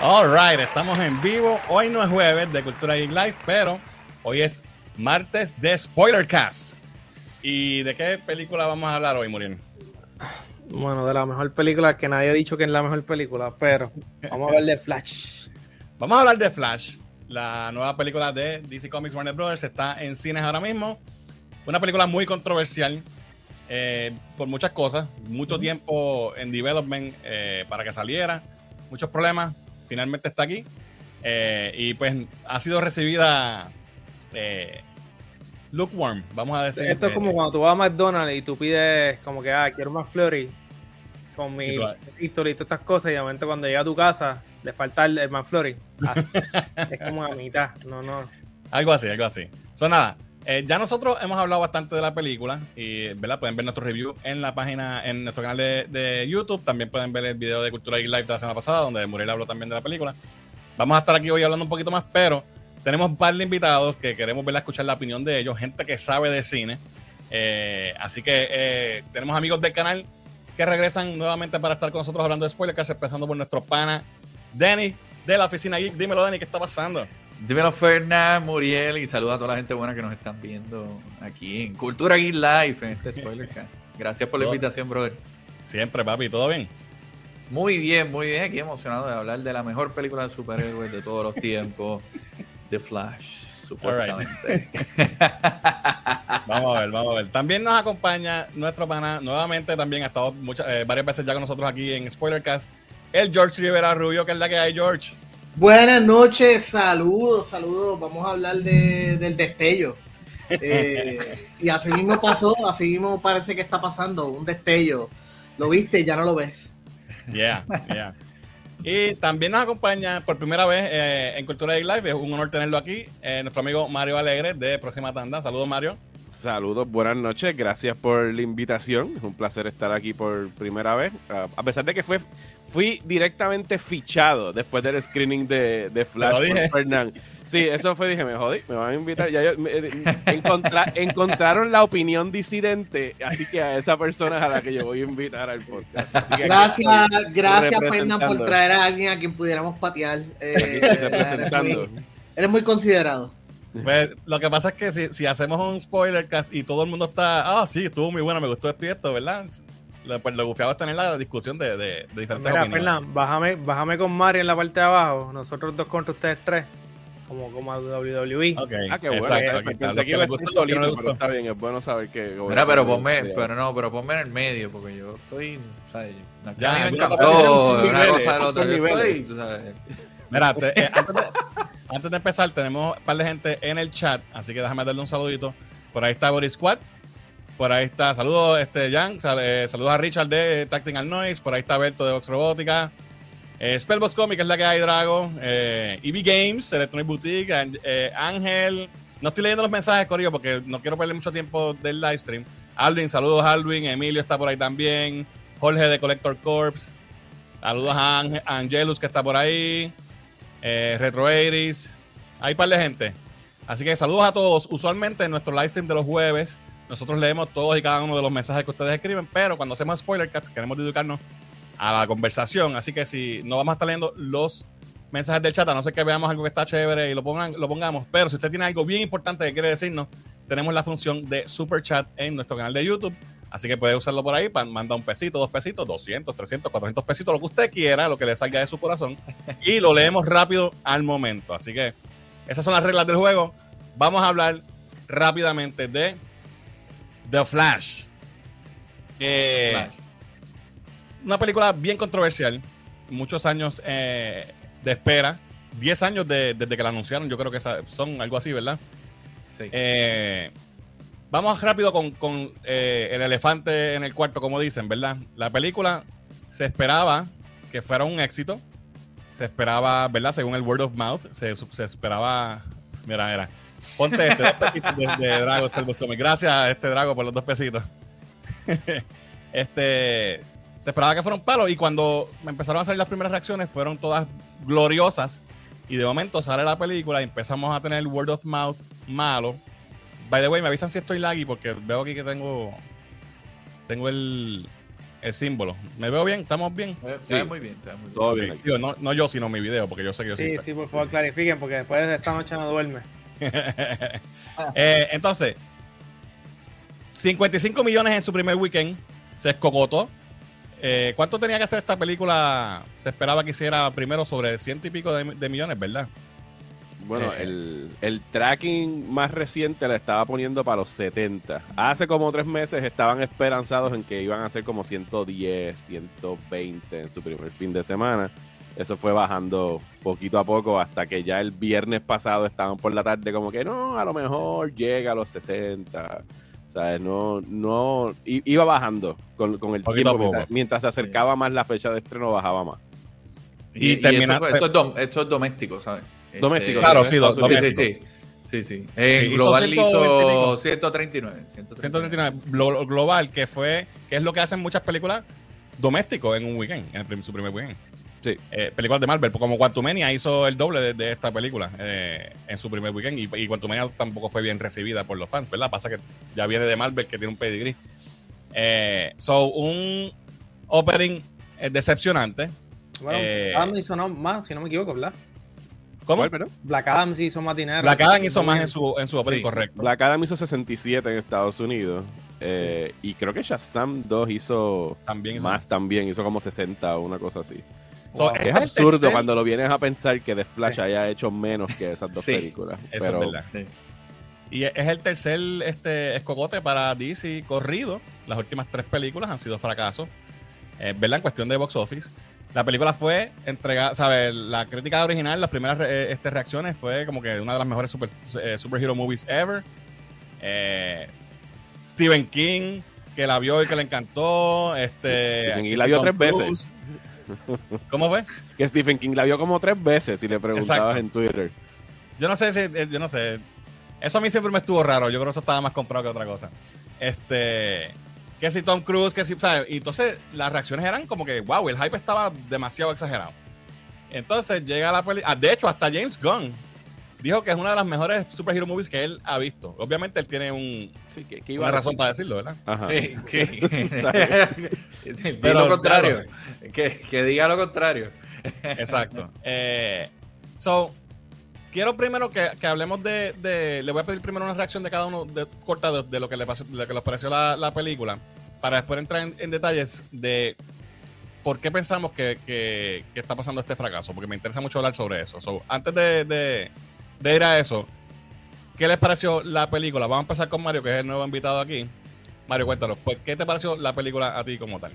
Alright, estamos en vivo. Hoy no es jueves de Cultura Geek Live, pero hoy es martes de Spoilercast. ¿Y de qué película vamos a hablar hoy, Muriel? Bueno, de la mejor película que nadie ha dicho que es la mejor película, pero vamos a hablar de Flash. Vamos a hablar de Flash, la nueva película de DC Comics Warner Brothers. Está en cines ahora mismo. Una película muy controversial eh, por muchas cosas. Mucho tiempo en development eh, para que saliera. Muchos problemas. Finalmente está aquí. Eh, y pues ha sido recibida lukewarm, vamos a decir. Esto es como cuando tú vas a McDonald's y tú pides como que, ah, quiero más flurry con mi historia y todas estas cosas y de momento cuando llega a tu casa le falta el, el McFlurry. es como a mitad, no, no. Algo así, algo así. Son nada. Eh, ya nosotros hemos hablado bastante de la película y ¿verdad? pueden ver nuestro review en la página, en nuestro canal de, YouTube. También pueden ver el video de Cultura Geek Live de la semana pasada, donde Muriel habló también de la película. Vamos a estar aquí hoy hablando un poquito más, pero tenemos un par de invitados que queremos ver a escuchar la opinión de ellos, gente que sabe de cine. Eh, así que eh, tenemos amigos del canal que regresan nuevamente para estar con nosotros hablando de spoilers, empezando por nuestro pana Danny de la oficina Geek. Dímelo, Danny, ¿qué está pasando? Dímelo, Fernán, Muriel, y saluda a toda la gente buena que nos están viendo aquí en Cultura Geek Live, en este Spoilercast. Gracias por la invitación, brother. Siempre, papi, ¿todo bien? Muy bien, muy bien. Aquí emocionado de hablar de la mejor película de superhéroes de todos los tiempos. The Flash, supuestamente. vamos a ver, vamos a ver. También nos acompaña nuestro pana, nuevamente también ha estado muchas, eh, varias veces ya con nosotros aquí en Spoilercast, el George Rivera Rubio, que es la que hay, George. Buenas noches, saludos, saludos. Vamos a hablar de, del destello. Eh, y así mismo pasó, así mismo parece que está pasando, un destello. Lo viste, ya no lo ves. Yeah, yeah. Y también nos acompaña por primera vez eh, en Cultura de Live. Es un honor tenerlo aquí. Eh, nuestro amigo Mario Alegre de Próxima Tanda. Saludos, Mario. Saludos, buenas noches. Gracias por la invitación. Es un placer estar aquí por primera vez. a pesar de que fue, fui directamente fichado después del screening de, de Flash por Fernán. Sí, eso fue, dije, me jodí, me van a invitar. Ya encontraron la opinión disidente, así que a esa persona es a la que yo voy a invitar al podcast. gracias, gracias, Fernán, por traer a alguien a quien pudiéramos patear. Eh, eres, muy, considerado. Pues, lo que pasa es que si, si hacemos un spoiler cast y todo el mundo está, ah, sí, estuvo muy bueno, me gustó esto y esto, ¿verdad? pues lo gufiado es tener la discusión de, de, diferentes Mira, Fernán, bájame, bájame con Mario en la parte de abajo, nosotros dos contra ustedes tres como, como a WWE. Okay. Ah, qué bueno. Exacto, Pensé que iba a solito, pero está bien, es bueno saber que... Mira, pero ponme, pero no, pero ponme en el medio, porque yo estoy, o sea, ya, me encantó una cosa de otra. Estoy, tú sabes. Mira, eh, antes, de, empezar, tenemos un par de gente en el chat, así que déjame darle un saludito. Por ahí está Boris Squad, por ahí está, saludos, este, Jan, eh, saludos a Richard de Tactical Noise, por ahí está Berto de Vox Robótica, eh, Spellbox Comic es la que hay, Drago. Eh, EV Games, Electronic Boutique, Ángel. No estoy leyendo los mensajes, Corillo, porque no quiero perder mucho tiempo del live stream. Alvin, saludos, Alvin. Emilio está por ahí también. Jorge de Collector Corps. Saludos a, Angelus, que está por ahí. Eh, Retro Hay un par de gente. Así que saludos a todos. Usualmente en nuestro live stream de los jueves, nosotros leemos todos y cada uno de los mensajes que ustedes escriben, pero cuando hacemos spoiler cuts, queremos dedicarnos a la conversación. Así que si no vamos a estar leyendo los mensajes del chat, a no ser que veamos algo que está chévere y lo, pongan, lo pongamos. Pero si usted tiene algo bien importante que quiere decirnos, tenemos la función de super chat en nuestro canal de YouTube. Así que puede usarlo por ahí, manda un pesito, dos pesitos, 200, 300, 400 pesitos, lo que usted quiera, lo que le salga de su corazón. Y lo leemos rápido al momento. Así que esas son las reglas del juego. Vamos a hablar rápidamente de The Flash. Eh, Flash una película bien controversial. Muchos años eh, de espera. 10 años desde que la anunciaron. Yo creo que son algo así, ¿verdad? Sí. Eh, vamos rápido con, eh, el elefante en el cuarto, como dicen, ¿verdad? La película se esperaba que fuera un éxito. Se esperaba, ¿verdad? Según el word of mouth, se, esperaba. Mira, mira. Ponte este, dos pesitos de, de Drago Gracias a este Drago por los dos pesitos. este se esperaba que fuera un palo y cuando empezaron a salir las primeras reacciones fueron todas gloriosas y de momento sale la película y empezamos a tener word of mouth malo. By the way, me avisan si estoy laggy porque veo aquí que tengo tengo el el símbolo. ¿Me veo bien? ¿Estamos bien? Se muy bien, se muy bien. Todo bien. Digo, no, no yo, sino mi video, porque yo sé que yo Sí, soy sí, por favor, clarifiquen, porque después de esta noche no duerme. Eh, entonces, 55 millones en su primer weekend. Se escogotó. Eh, ¿Cuánto tenía que hacer esta película? Se esperaba que hiciera primero sobre ciento y pico de, de millones, ¿verdad? Bueno, Eh. el, el tracking más reciente la estaba poniendo para los 70. Hace como tres meses estaban esperanzados en que iban a ser como 110, 120 en su primer fin de semana. Eso fue bajando poquito a poco hasta que ya el viernes pasado estaban por la tarde como que no, a lo mejor llega a los 60. ¿Sabes? No, no, iba bajando con, con el Poquito tiempo. Mientras, mientras se acercaba más la fecha de estreno, bajaba más. Y Y, y termina- eso, eso es dom- eso es doméstico, ¿sabes? Doméstico, Claro, ¿sí? sí, do- Sí, Sí, sí, doméstico. sí. Sí, sí. En global 120 y hizo pico. 139. 139. 139 glo- global, que fue, que es lo que hacen muchas películas domésticos en un weekend, en su primer weekend. Sí. Eh, películas de Marvel, como Quantumania hizo el doble de, de esta película eh, en su primer weekend y, y Quantumania tampoco fue bien recibida por los fans, ¿verdad? Pasa que ya viene de Marvel que tiene un pedigree. Eh, so, un opening decepcionante. Bueno, Eh, Adam hizo no- más, si no me equivoco, ¿verdad? ¿Cómo? ¿Cuál, perdón? Black Adam sí hizo más dinero. Black Adam hizo más en su, en su opening, Sí. correcto. Black Adam hizo 67 en Estados Unidos. eh, Y creo que Shazam 2 hizo También hizo más también, hizo como 60 o una cosa así. So, Wow. este Es el absurdo tercer- cuando lo vienes a pensar que The Flash Sí. haya hecho menos que esas dos Sí, películas. Eso pero es verdad. Sí. Y es el tercer este, escogote para DC corrido. Las últimas tres películas han sido fracasos. Eh, ¿Verdad? En cuestión de box office. La película fue entregada, ¿sabes? La crítica original, las primeras re- este, reacciones fue como que una de las mejores super, eh, superhero movies ever. Eh, Stephen King, que la vio y que le encantó. Este, Stephen King la vio tres veces. ¿Cómo fue? que Stephen King la vio como tres veces si le preguntabas Exacto. en Twitter. Yo no sé si, eh, yo no sé. Eso a mí siempre me estuvo raro. Yo creo que eso estaba más comprado que otra cosa. Este, que si Tom Cruise, que si, ¿sabes? Y entonces las reacciones eran como que, wow, el hype estaba demasiado exagerado. Entonces llega la película. de hecho, hasta James Gunn dijo que es una de las mejores superhero movies que él ha visto. Obviamente él tiene un, Sí, que, que iba una razón para decirlo, ¿verdad? Ajá. Sí, sí. Pero, lo contrario. Que, que diga lo contrario. Exacto. Eh, so, quiero primero que, que hablemos de, de- Le voy a pedir primero una reacción de cada uno de, corta de, de lo que le pasó, de lo que les pareció la, la película, para después entrar en, detalles de por qué pensamos que, que- está pasando este fracaso, porque me interesa mucho hablar sobre eso. So, antes de, de- de ir a eso, ¿qué les pareció la película? Vamos a empezar con Mario, que es el nuevo invitado aquí. Mario, cuéntanos, pues, ¿qué te pareció la película a ti como tal?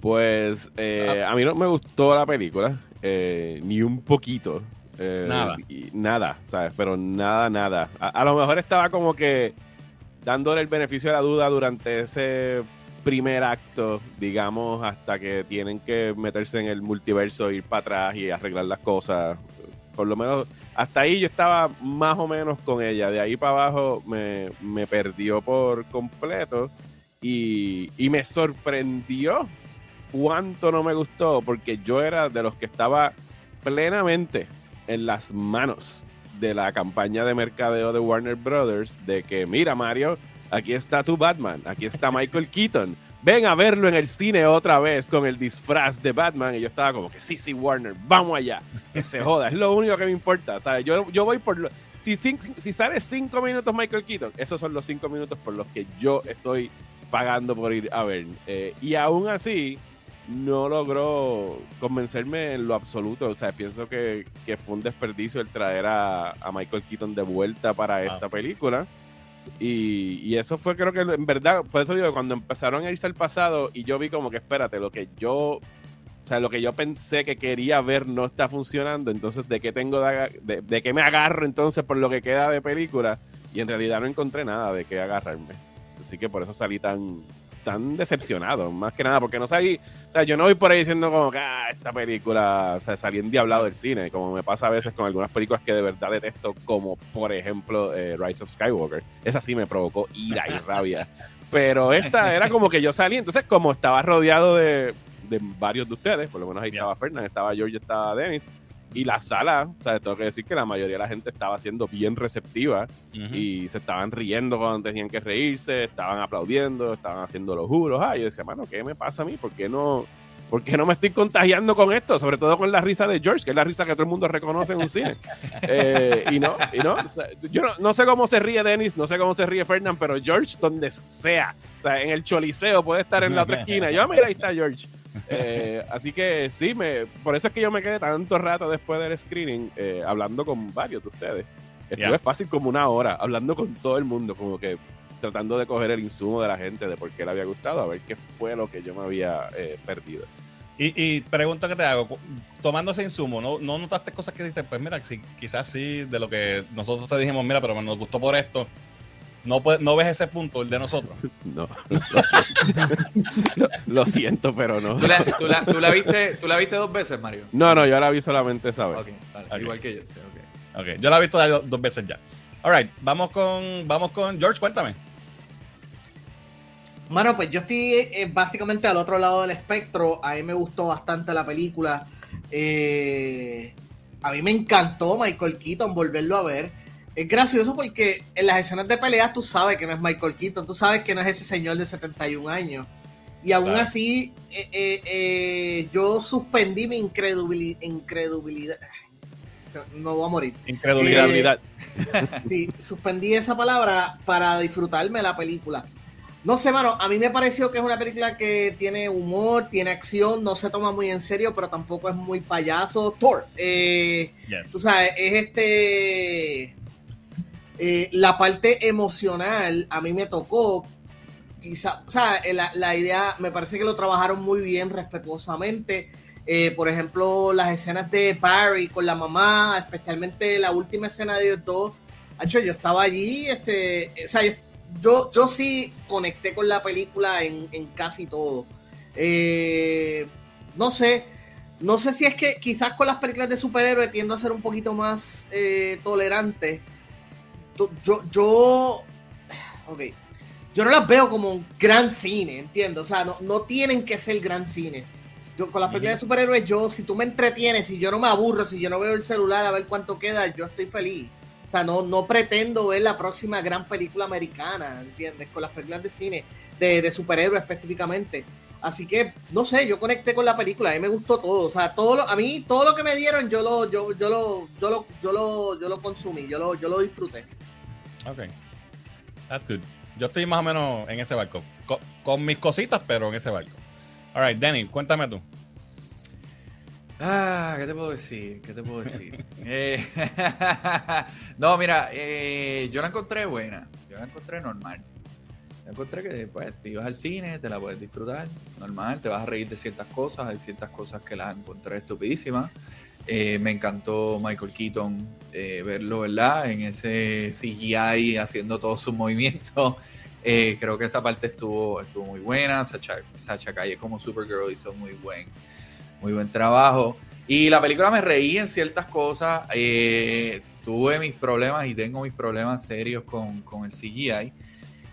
Pues eh, a mí no me gustó la película, eh, ni un poquito. Eh, Nada. y- nada, ¿sabes? Pero nada, nada. A, a lo mejor estaba como que dándole el beneficio de la duda durante ese primer acto, digamos, hasta que tienen que meterse en el multiverso, ir para atrás y arreglar las cosas. Por lo menos hasta ahí yo estaba más o menos con ella. De ahí para abajo me, me perdió por completo y, y me sorprendió cuánto no me gustó, porque yo era de los que estaba plenamente en las manos de la campaña de mercadeo de Warner Brothers, de que, mira Mario, aquí está tu Batman, aquí está Michael Keaton, ven a verlo en el cine otra vez con el disfraz de Batman, y yo estaba como que, sí, sí, Warner, vamos allá, que se joda, es lo único que me importa, ¿sabes? Yo, yo voy por... Lo, si, cin- si sale cinco minutos Michael Keaton, esos son los cinco minutos por los que yo estoy pagando por ir a ver. Eh, y aún así, no logró convencerme en lo absoluto. O sea, pienso que, que fue un desperdicio el traer a, a Michael Keaton de vuelta para Ah. esta película. Y, y eso fue, creo que en verdad, por eso digo, cuando empezaron a irse al pasado y yo vi como que, espérate, lo que yo, o sea, lo que yo pensé que quería ver no está funcionando, entonces, ¿de qué tengo de, de, de qué me agarro entonces por lo que queda de película? Y en realidad no encontré nada de qué agarrarme. Así que por eso salí tan, tan decepcionado, más que nada, porque no salí, o sea, yo no voy por ahí diciendo como que, ah, esta película, o sea, salí endiablado del cine, como me pasa a veces con algunas películas que de verdad detesto, como por ejemplo eh, Rise of Skywalker. Esa sí me provocó ira y rabia. Pero esta era como que yo salí, entonces como estaba rodeado de, de varios de ustedes, por lo menos ahí Yes. estaba Fernán, estaba George, estaba Dennis, y la sala, o sea, tengo que decir que la mayoría de la gente estaba siendo bien receptiva y se estaban riendo cuando tenían que reírse, estaban aplaudiendo, estaban haciendo los juros. Ah, yo decía, mano, ¿qué me pasa a mí? ¿Por qué no, ¿por qué no me estoy contagiando con esto? Sobre todo con la risa de George, que es la risa que todo el mundo reconoce en un cine. Eh, y no, y no, yo no, sé cómo se ríe Dennis, no sé cómo se ríe Fernand, pero George, donde sea, o sea, en el choliseo puede estar en la otra esquina. Yo, mira, ahí está George. Eh, así que sí, me, por eso es que yo me quedé tanto rato después del screening eh, hablando con varios de ustedes. Estuve fácil como una hora hablando con todo el mundo, como que tratando de coger el insumo de la gente de por qué le había gustado, a ver qué fue lo que yo me había eh, perdido. Y, y, pregunta que te hago, tomando ese insumo, ¿no, ¿no notaste cosas que dijiste? Pues mira, si, quizás sí, de lo que nosotros te dijimos, mira, pero nos gustó por esto, no, no ves ese punto, el de nosotros. No, lo, siento, pero no. ¿Tú la, tú, la, viste, ¿Tú la viste dos veces, Mario? No, no, yo la vi solamente esa vez. Igual que yo, sí, okay. yo la he visto dos, veces ya. Alright, vamos con, vamos con George, cuéntame. Bueno, pues yo estoy eh, básicamente al otro lado del espectro. A mí me gustó bastante la película. Eh, a mí me encantó Michael Keaton volverlo a ver. Es gracioso porque en las escenas de peleas tú sabes que no es Michael Keaton, tú sabes que no es ese señor de 71 años. Y aún así, eh, yo suspendí mi incredulidad. No voy a morir. Incredulidad. sí, suspendí esa palabra para disfrutarme la película. No sé, mano, a mí me pareció que es una película que tiene humor, tiene acción, no se toma muy en serio, pero tampoco es muy payaso. Thor, eh, tú sabes, es este... Eh, la parte emocional a mí me tocó, quizá, o sea, eh, la, idea me parece que lo trabajaron muy bien, respetuosamente. por ejemplo, las escenas de Barry con la mamá, especialmente la última escena de ellos dos. Yo estaba allí, este, o sea, yo, yo sí conecté con la película en, casi todo. Eh, no sé, no sé si es que quizás con las películas de superhéroes tiendo a ser un poquito más eh, tolerante. Yo, yo, ok, yo no las veo como un gran cine, entiendo. O sea, no, no tienen que ser gran cine. Yo con las películas de superhéroes, yo, si tú me entretienes, si yo no me aburro, si yo no veo el celular a ver cuánto queda, yo estoy feliz. O sea, no, no pretendo ver la próxima gran película americana, ¿entiendes? Con las películas de cine, de, de superhéroes específicamente. Así que, no sé, yo conecté con la película, a mí me gustó todo. O sea, todo lo, a mí todo lo que me dieron, yo lo, yo, yo lo, yo lo, yo lo, yo lo consumí, yo lo, yo lo disfruté. Ok. That's good. Yo estoy más o menos en ese barco. Con, con mis cositas, pero en ese barco. Alright, Danny, cuéntame tú. Ah, ¿qué te puedo decir? ¿Qué te puedo decir? Eh, no, mira, eh, yo la encontré buena. Yo la encontré normal. Encontré que después te ibas al cine, te la puedes disfrutar, normal, te vas a reír de ciertas cosas, hay ciertas cosas que las encontré estupidísimas. Eh, me encantó Michael Keaton verlo, ¿verdad? En ese CGI haciendo todos sus movimientos. creo que esa parte estuvo, estuvo muy buena. Sacha, Sacha Calle como Supergirl hizo muy buen muy buen trabajo. Y la película me reí en ciertas cosas. Eh, tuve mis problemas y tengo mis problemas serios con, el CGI.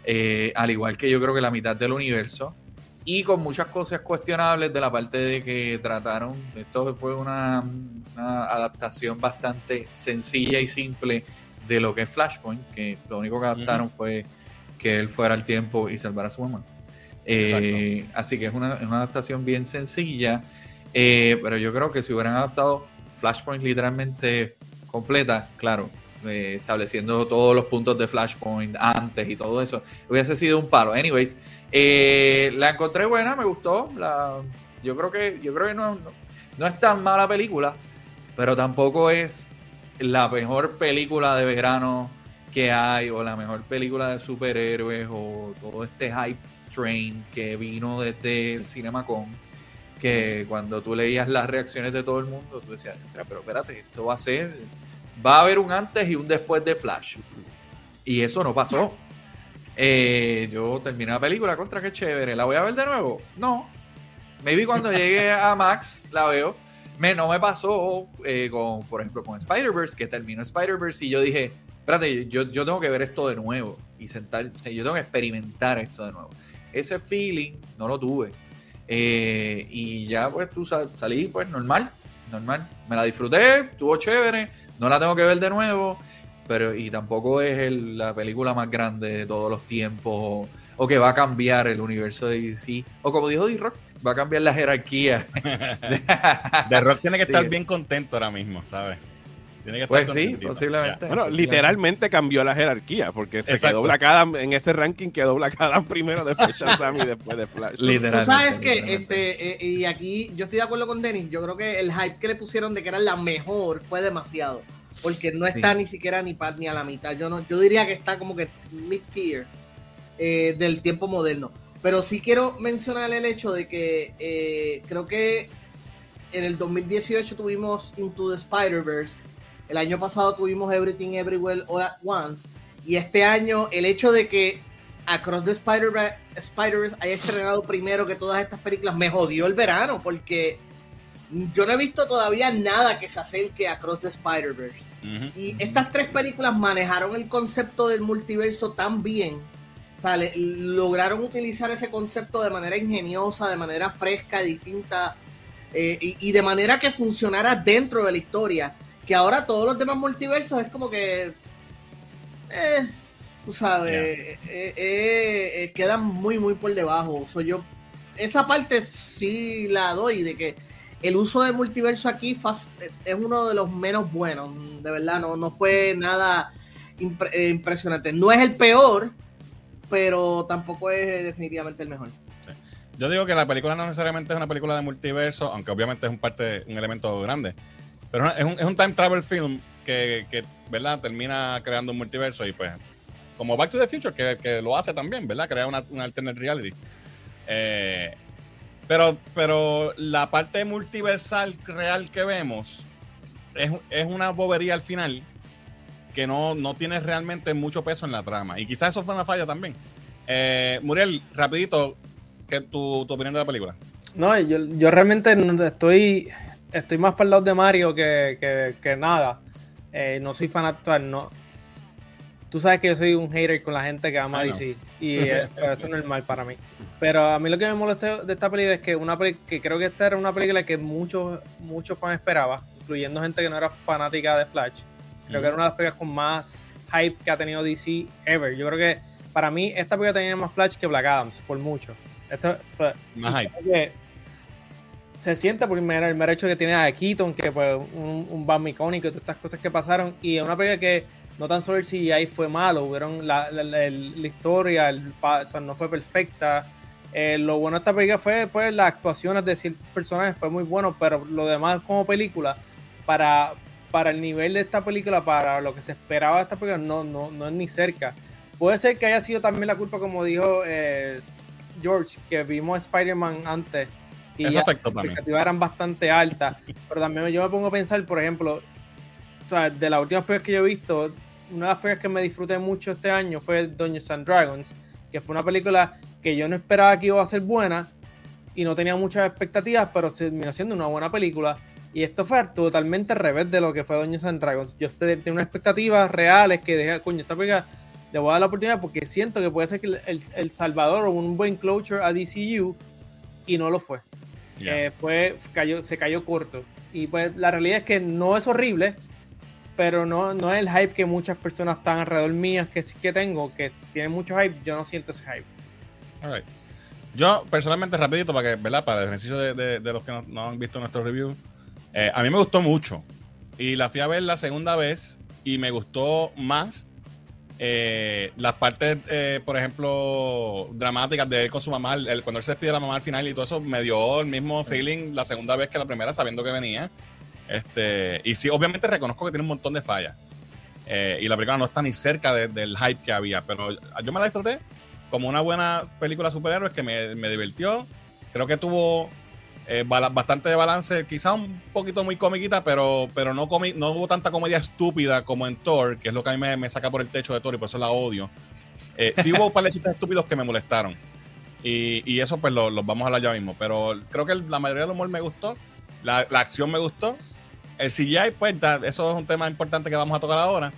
Eh, al igual que yo creo que la mitad del universo. Y con muchas cosas cuestionables de la parte de que trataron. Esto fue una, adaptación bastante sencilla y simple de lo que es Flashpoint. Que lo único que adaptaron fue que él fuera al tiempo y salvara a su mamá. Eh, así que es una, una adaptación bien sencilla. Eh, pero yo creo que si hubieran adaptado Flashpoint literalmente completa, claro, eh, estableciendo todos los puntos de Flashpoint antes y todo eso, hubiese sido un palo. Anyways, eh, la encontré buena, me gustó. La, yo creo que, yo creo que no, no, es tan mala película, pero tampoco es la mejor película de verano que hay, o la mejor película de superhéroes, o todo este hype train que vino desde el CinemaCon que cuando tú leías las reacciones de todo el mundo, tú decías, pero espérate, esto va a ser, va a haber un antes y un después de Flash. Y eso no pasó. Eh, yo terminé la película, contra qué chévere, ¿la voy a ver de nuevo? No. Maybe cuando llegue a Max la veo. Me, no me pasó eh, con, por ejemplo, con Spider-Verse, que terminó Spider-Verse y yo dije, espérate, yo, yo tengo que ver esto de nuevo y sentar, yo tengo que experimentar esto de nuevo. Ese feeling no lo tuve. Eh, y ya pues tú salí pues normal. Normal. Me la disfruté, estuvo chévere, no la tengo que ver de nuevo, pero y tampoco es la película más grande de todos los tiempos o, que va a cambiar el universo de DC. O como dijo D-Rock, va a cambiar la jerarquía. The Rock tiene que estar bien contento ahora mismo, ¿sabes? Pues sí, posiblemente. Bueno, literalmente cambió la jerarquía, porque se quedó Black Adam, en ese ranking quedó Black Adam primero, después Shazam y después de Flash. Literalmente. Tú sabes que, este, eh, y aquí yo estoy de acuerdo con Dennis, yo creo que el hype que le pusieron de que era la mejor fue demasiado, porque no está ni siquiera ni, ni a la mitad. Yo, no, yo diría que está como que mid-tier eh, del tiempo moderno. Pero sí quiero mencionar el hecho de que eh, creo que en el 2018 tuvimos Into the Spider-Verse el año pasado tuvimos Everything Everywhere All at Once. Y este año, el hecho de que Across the Spider-Verse haya estrenado primero que todas estas películas me jodió el verano porque yo no he visto todavía nada que se acerque a Across the Spider-Verse. Y estas tres películas manejaron el concepto del multiverso tan bien. O sea, lograron utilizar ese concepto de manera ingeniosa, de manera fresca, distinta, eh, y, y, de manera que funcionara dentro de la historia que ahora todos los demás multiversos es como que. Eh, tú sabes, eh, eh, eh, quedan muy, muy por debajo. Soy yo. Esa parte sí la doy, de que el uso del multiverso aquí es uno de los menos buenos. De verdad, no, no fue nada impresionante. No es el peor, pero tampoco es definitivamente el mejor. Yo digo que la película no necesariamente es una película de multiverso, aunque obviamente es un parte, un elemento grande. Pero es un, es un time travel film que, que, ¿verdad? Termina creando un multiverso y pues, como Back to the Future, que, que lo hace también, ¿verdad? Crea una, una alternate reality. Eh, pero, pero la parte multiversal real que vemos es, es una bobería al final que no, no, tiene realmente mucho peso en la trama. Y quizás eso fue una falla también. Eh, Muriel, rapidito, ¿qué tu, tu opinión de la película? No, yo, yo realmente estoy estoy más para el lado de Mario que, nada. Eh, no soy fanático, no. Tú sabes que yo soy un hater con la gente que ama DC y eso es normal para mí. Pero a mí lo que me molesta de esta película es que una que creo que esta era una película que muchos muchos fans esperaban, incluyendo gente que no era fanática de Flash. Creo que era una de las películas con más hype que ha tenido DC ever. Yo creo que para mí esta película tenía más Flash que Black Adams, por mucho. Esto, más hype se siente primero el mero hecho que tiene a Keaton, que pues un, un Batman icónico y todas estas cosas que pasaron. Y es una película que no tan solo el CGI fue malo, hubieron la, la, historia no fue perfecta. Eh, lo bueno de esta película fue pues las actuaciones de ciertos personajes, fue muy bueno, pero lo demás como película, para, para el nivel de esta película, para lo que se esperaba de esta película, no, no, no es ni cerca. Puede ser que haya sido también la culpa, como dijo eh, George, que vimos Spider-Man antes y Eso afectó las expectativas eran bastante altas. Pero también yo me pongo a pensar, por ejemplo, o sea, de las últimas películas que yo he visto, una de las películas que me disfruté mucho este año fue Dungeons and Dragons, que fue una película que yo no esperaba que iba a ser buena y no tenía muchas expectativas, pero se terminó siendo una buena película. Y esto fue totalmente al revés de lo que fue Dungeons and Dragons. Yo tenía unas expectativas reales que dije, coño, esta película le voy a dar la oportunidad porque siento que puede ser que el, el Salvador o un buen closure a DCU y no lo fue. Eh, fue, cayó, se cayó corto. Y pues la realidad es que no es horrible, pero no, no es el hype que muchas personas están alrededor mías que sí que tengo, que tienen mucho hype, yo no siento ese hype. Yo personalmente, rapidito, para que, ¿verdad? Para el ejercicio de, los que no, han visto nuestro review, eh, a mí me gustó mucho. Y la fui a ver la segunda vez y me gustó más eh, las partes, eh, por ejemplo, dramáticas de él con su mamá, el, cuando él se despide de la mamá al final y todo eso, me dio el mismo feeling la segunda vez que la primera, sabiendo que venía. Este, y sí, obviamente reconozco que tiene un montón de fallas. Eh, y la película no está ni cerca del hype que había, pero yo me la disfruté como una buena película de superhéroes que me, me divirtió. Creo que tuvo eh, bastante de balance, quizá un poquito muy comiquita, pero, pero no, no hubo tanta comedia estúpida como en Thor, que es lo que a mí me, saca por el techo de Thor y por eso la odio. Eh, sí hubo un par de chistes estúpidos que me molestaron. Y, y eso pues los vamos a hablar ya mismo. Pero creo que la mayoría del humor me gustó. La, acción me gustó. El CGI, pues eso es un tema importante que vamos a tocar ahora.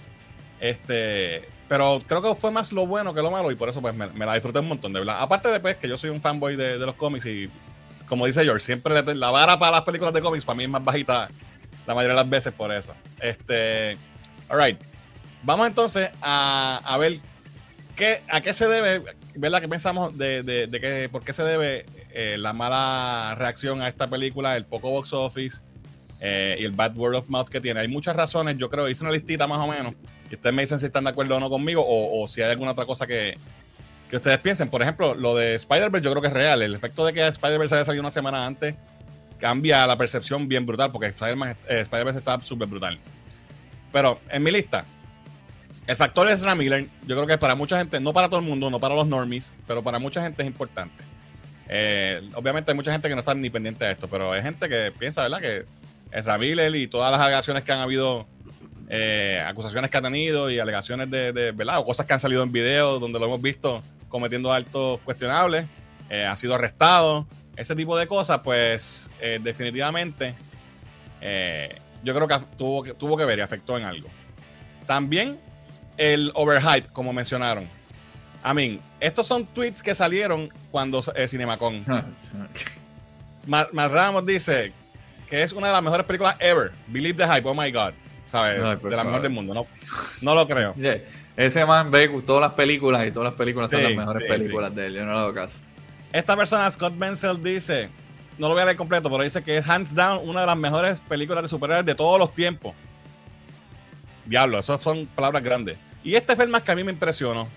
Este, pero creo que fue más lo bueno que lo malo y por eso pues me, la disfruté un montón, de verdad. Aparte de pues, que yo soy un fanboy de, de los cómics y como dice George, siempre la vara para las películas de cómics para mí es más bajita la mayoría de las veces por eso. Este, alright. Vamos entonces a, ver qué, a qué se debe, ¿verdad? ¿Qué pensamos de, de, de que, por qué se debe eh, la mala reacción a esta película, el poco box office eh, y el bad word of mouth que tiene? Hay muchas razones, yo creo, hice una listita más o menos, y ustedes me dicen si están de acuerdo o no conmigo, o si hay alguna otra cosa que, que ustedes piensen. Por ejemplo, lo de Spider-Verse yo creo que es real. El efecto de que Spider-Verse haya salido una semana antes cambia la percepción bien brutal, porque Spider-Man, eh, Spider-Verse está súper brutal. Pero en mi lista, el factor de Ezra Miller, yo creo que para mucha gente, no para todo el mundo, no para los normies, pero para mucha gente es importante. Eh, obviamente hay mucha gente que no está ni pendiente de esto, pero hay gente que piensa, ¿verdad? Que Ezra Miller y todas las alegaciones que han habido, eh, acusaciones que ha tenido y alegaciones de, de, ¿verdad? O cosas que han salido en videos donde lo hemos visto cometiendo actos cuestionables, ha sido arrestado, ese tipo de cosas, pues eh, definitivamente eh, yo creo que tuvo, que tuvo que ver y afectó en algo. También el overhype, como mencionaron. I mean, estos son tweets que salieron cuando eh, Cinemacon. Mar, Ramos dice que es una de las mejores películas ever. Believe the hype, oh my god. ¿Sabes? de la mejor del mundo. No, no lo creo. Ese man ve todas las películas y todas las películas son las mejores películas de él. Yo no le hago caso. Esta persona, Scott Menzel, dice, no lo voy a leer completo, pero dice que es hands down una de las mejores películas de superhéroes de todos los tiempos. Diablo, esas son palabras grandes. Y este fue el más que a mí me impresionó.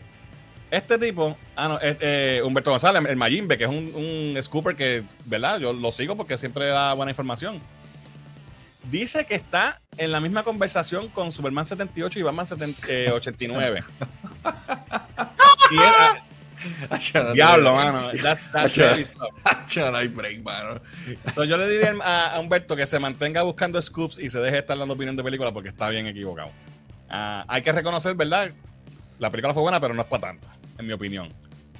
Este tipo, ah, no, eh, eh, Humberto González, el Mayimbe, que es un, un scooper que, ¿verdad? Yo lo sigo porque siempre da buena información. Dice que está en la misma conversación con Superman 78 y Batman 89. Eh, y él, Diablo, mano. That's, that's really break, mano. So, yo le diría a, Humberto que se mantenga buscando scoops y se deje estar dando opinión de película porque está bien equivocado. Uh, hay que reconocer, ¿verdad? La película fue buena, pero no es para tanto, en mi opinión.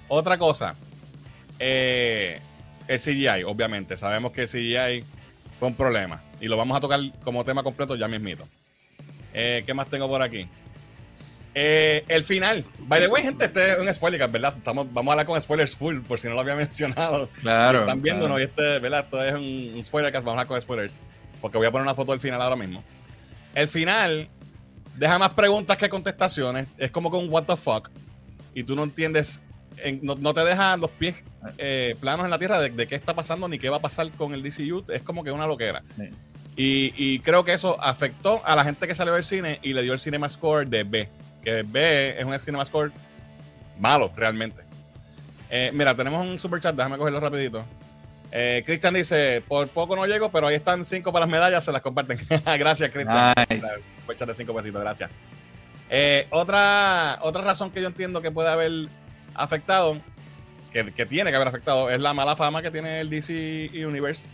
Otra cosa, eh, el CGI, obviamente. Sabemos que el CGI fue un problema y lo vamos a tocar como tema completo ya mismito. Eh, ¿Qué más tengo por aquí? Eh, el final. By the way, gente, este es un spoiler, ¿verdad? Estamos, vamos a hablar con spoilers full, por si no lo había mencionado. Claro. Si están viéndonos y este, ¿verdad? Esto es un, un spoiler vamos a hablar con spoilers. Porque voy a poner una foto del final ahora mismo. El final deja más preguntas que contestaciones. Es como con what the fuck. Y tú no entiendes, no, te deja los pies eh, planos en la tierra de, qué está pasando ni qué va a pasar con el DCU. Es como que una loquera. Y, y, creo que eso afectó a la gente que salió del cine y le dio el cinema score de B que B es un Cinema Score malo, realmente. Eh, mira, tenemos un super chat, déjame cogerlo rapidito. Eh, Cristian dice, por poco no llego, pero ahí están cinco para las medallas, se las comparten. gracias, Cristian. Nice. de cinco pesitos, gracias. Eh, otra, otra razón que yo entiendo que puede haber afectado, que, tiene que haber afectado, es la mala fama que tiene el DC Universe.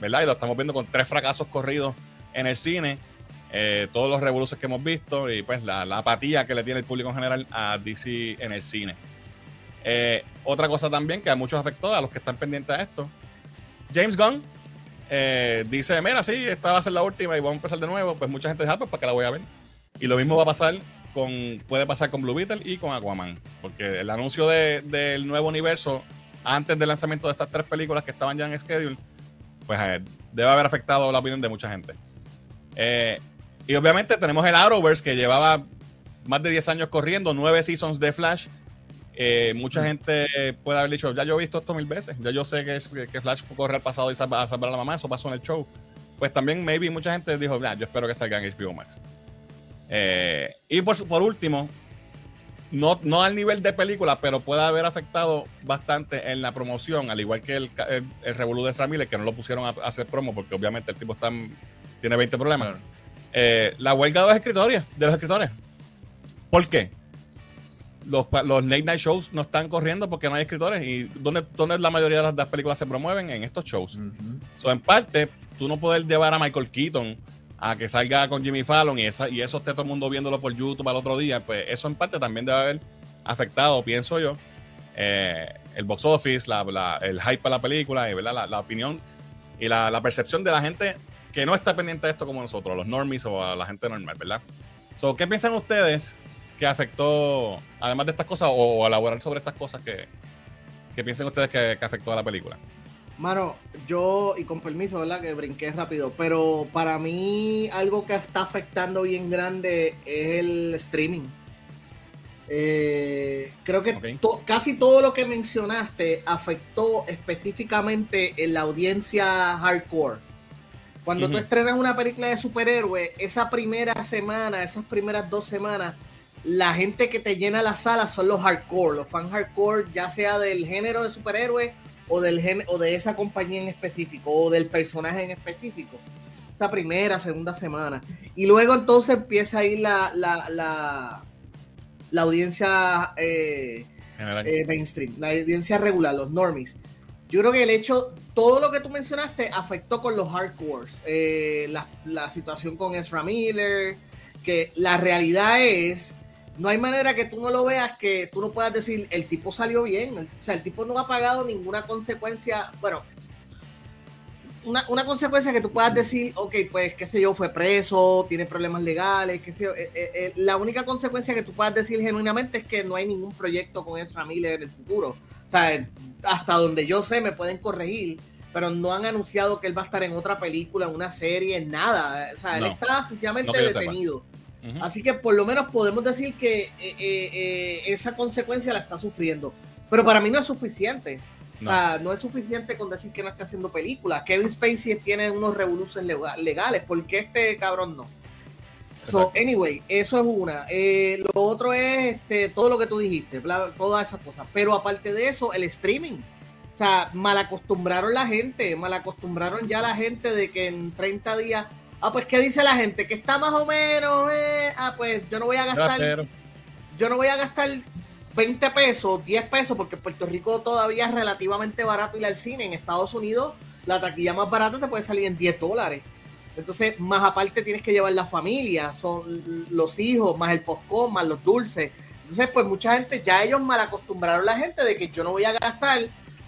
¿Verdad? Y lo estamos viendo con tres fracasos corridos en el cine. Eh, todos los revoluciones que hemos visto y pues la, apatía que le tiene el público en general a DC en el cine. Eh, otra cosa también que a muchos afectó, a los que están pendientes a esto, James Gunn eh, dice, mira, sí, esta va a ser la última y vamos a empezar de nuevo, pues mucha gente dice, ah, pues para que la voy a ver. Y lo mismo va a pasar con, puede pasar con Blue Beetle y con Aquaman, porque el anuncio del nuevo universo antes del lanzamiento de estas tres películas que estaban ya en schedule, pues debe haber afectado la opinión de mucha gente. Eh, y obviamente tenemos el Arrowverse que llevaba más de 10 años corriendo, 9 seasons de Flash. Eh, mucha mm. gente puede haber dicho, ya yo he visto esto mil veces, ya yo sé que, es, que Flash correr al pasado y salvar, a salvar a la mamá, eso pasó en el show. Pues también, maybe, mucha gente dijo, ya, yo espero que salga en HBO Max. Eh, y por, por último, no, no al nivel de película, pero puede haber afectado bastante en la promoción, al igual que el, el, Revolu de Sam que no lo pusieron a, hacer promo, porque obviamente el tipo está, tiene 20 problemas. Eh, la huelga de los escritores, de los escritores. ¿Por qué? Los, los, late night shows no están corriendo porque no hay escritores. ¿Y dónde, dónde la mayoría de las, películas se promueven? En estos shows. en parte, tú no puedes llevar a Michael Keaton a que salga con Jimmy Fallon y, esa, y eso esté todo el mundo viéndolo por YouTube al otro día. Pues eso en parte también debe haber afectado, pienso yo, eh, el box office, el hype para la película y ¿verdad? La, opinión y la, la percepción de la gente que no está pendiente de esto como nosotros, los normies o a la gente normal, ¿verdad? So, ¿Qué piensan ustedes que afectó, además de estas cosas, o, elaborar sobre estas cosas que, que piensen ustedes que, afectó a la película? Mano, yo, y con permiso, ¿verdad? Que brinqué rápido, pero para mí algo que está afectando bien grande es el streaming. Eh, creo que casi todo lo que mencionaste afectó específicamente en la audiencia hardcore. Cuando tú estrenas una película de superhéroe, esa primera semana, esas primeras dos semanas, la gente que te llena la sala son los hardcore, los fans hardcore, ya sea del género de superhéroe o del o de esa compañía en específico o del personaje en específico. Esa primera, segunda semana. Y luego entonces empieza ahí la, la, la, audiencia eh, eh, mainstream, la audiencia regular, los normies. Yo creo que el hecho, todo lo que tú mencionaste afectó con los hardcores. Eh, la, la situación con Ezra Miller, que la realidad es no hay manera que tú no lo veas que tú no puedas decir el tipo salió bien. O sea, el tipo no ha pagado ninguna consecuencia. Bueno, una, consecuencia que tú puedas decir, ok, pues qué sé yo, fue preso, tiene problemas legales, qué sé yo. Eh, eh, eh, la única consecuencia que tú puedas decir genuinamente es que no hay ningún proyecto con esa familia en el futuro. O sea, hasta donde yo sé me pueden corregir, pero no han anunciado que él va a estar en otra película, en una serie, en nada. O sea, él está sencillamente detenido. Así que por lo menos podemos decir que eh, eh, eh, esa consecuencia la está sufriendo. Pero para mí no es suficiente. No. O sea, no es suficiente con decir que no está haciendo películas. Kevin Spacey tiene unos revoluciones legales. ¿Por qué este cabrón no? So, anyway, eso es una. lo otro es este, todo lo que tú dijiste, todas esas cosas. Pero aparte de eso, el streaming. O sea, mal acostumbraron la gente, mal acostumbraron ya la gente de que en 30 días Ah, pues, ¿qué dice la gente? Que está más o menos, eh? ah, pues yo no voy a gastar, yo no voy a gastar 20 pesos, 10 pesos, porque Puerto Rico todavía es relativamente barato ir al cine. En Estados Unidos, la taquilla más barata te puede salir en 10 dólares. Entonces, más aparte tienes que llevar la familia, son los hijos, más el postcón, más los dulces. Entonces, pues mucha gente, ya ellos mal acostumbraron a la gente de que yo no voy a gastar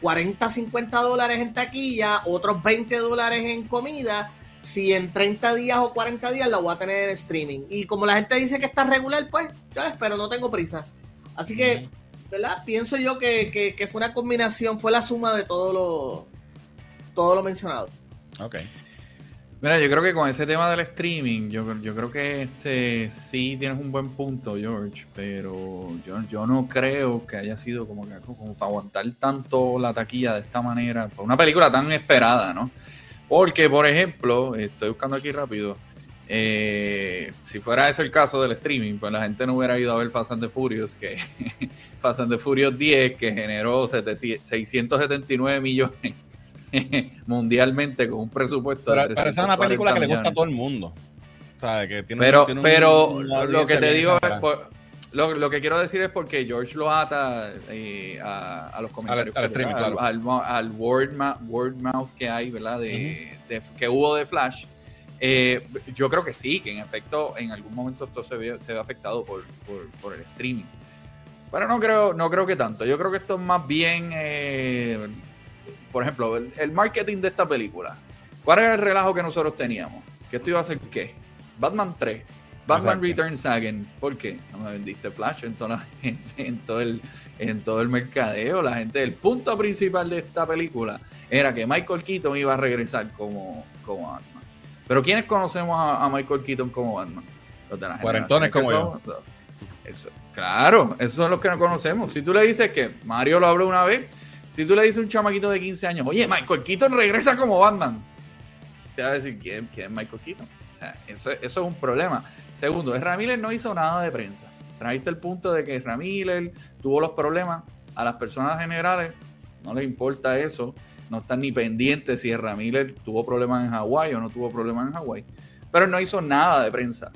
40, 50 dólares en taquilla, otros 20 dólares en comida si en 30 días o 40 días la voy a tener en streaming. Y como la gente dice que está regular, pues ya pero no tengo prisa. Así que, ¿verdad? Pienso yo que, fue una combinación, fue la suma de todo lo, todo lo mencionado. Ok. Mira, yo creo que con ese tema del streaming, yo, yo creo que este sí tienes un buen punto, George, pero yo, yo no creo que haya sido como, que, como para aguantar tanto la taquilla de esta manera, por una película tan esperada, ¿no? Porque, por ejemplo, estoy buscando aquí rápido. Eh, si fuera ese el caso del streaming, pues la gente no hubiera ido a ver Fast and the Furious, que Fast and the Furious 10, que generó 679 millones mundialmente con un presupuesto pero, de Pero esa es una película que le gusta a todo el mundo. O sea, que tiene, pero pero lo que te digo es, lo, que quiero decir es porque George lo ata eh, a, los comentarios. Al, word, mouth que hay, ¿verdad? De, que hubo de Flash. Eh, yo creo que sí, que en efecto en algún momento esto se ve, se ve afectado por, el streaming. Pero no creo, no creo que tanto. Yo creo que esto es más bien, eh, por ejemplo, el, el, marketing de esta película. ¿Cuál era el relajo que nosotros teníamos? ¿Que esto iba a ser qué? Batman 3 Batman Returns Again, ¿por qué? No me vendiste Flash en toda la gente, en todo el, en todo el mercadeo. La gente, el punto principal de esta película era que Michael Keaton iba a regresar como, como Batman. Pero ¿quiénes conocemos a, Michael Keaton como Batman? Los de la Cuarentones como yo. claro, esos son los que no conocemos. Si tú le dices que Mario lo habló una vez, si tú le dices a un chamaquito de 15 años, oye, Michael Keaton regresa como Batman, te va a decir, ¿quién, quién es Michael Keaton? O sea, eso, eso es un problema. Segundo, Ramírez no hizo nada de prensa. Trajiste el punto de que Ramírez tuvo los problemas. A las personas generales no les importa eso. No están ni pendientes si Ramírez tuvo problemas en Hawái o no tuvo problemas en Hawái. Pero no hizo nada de prensa.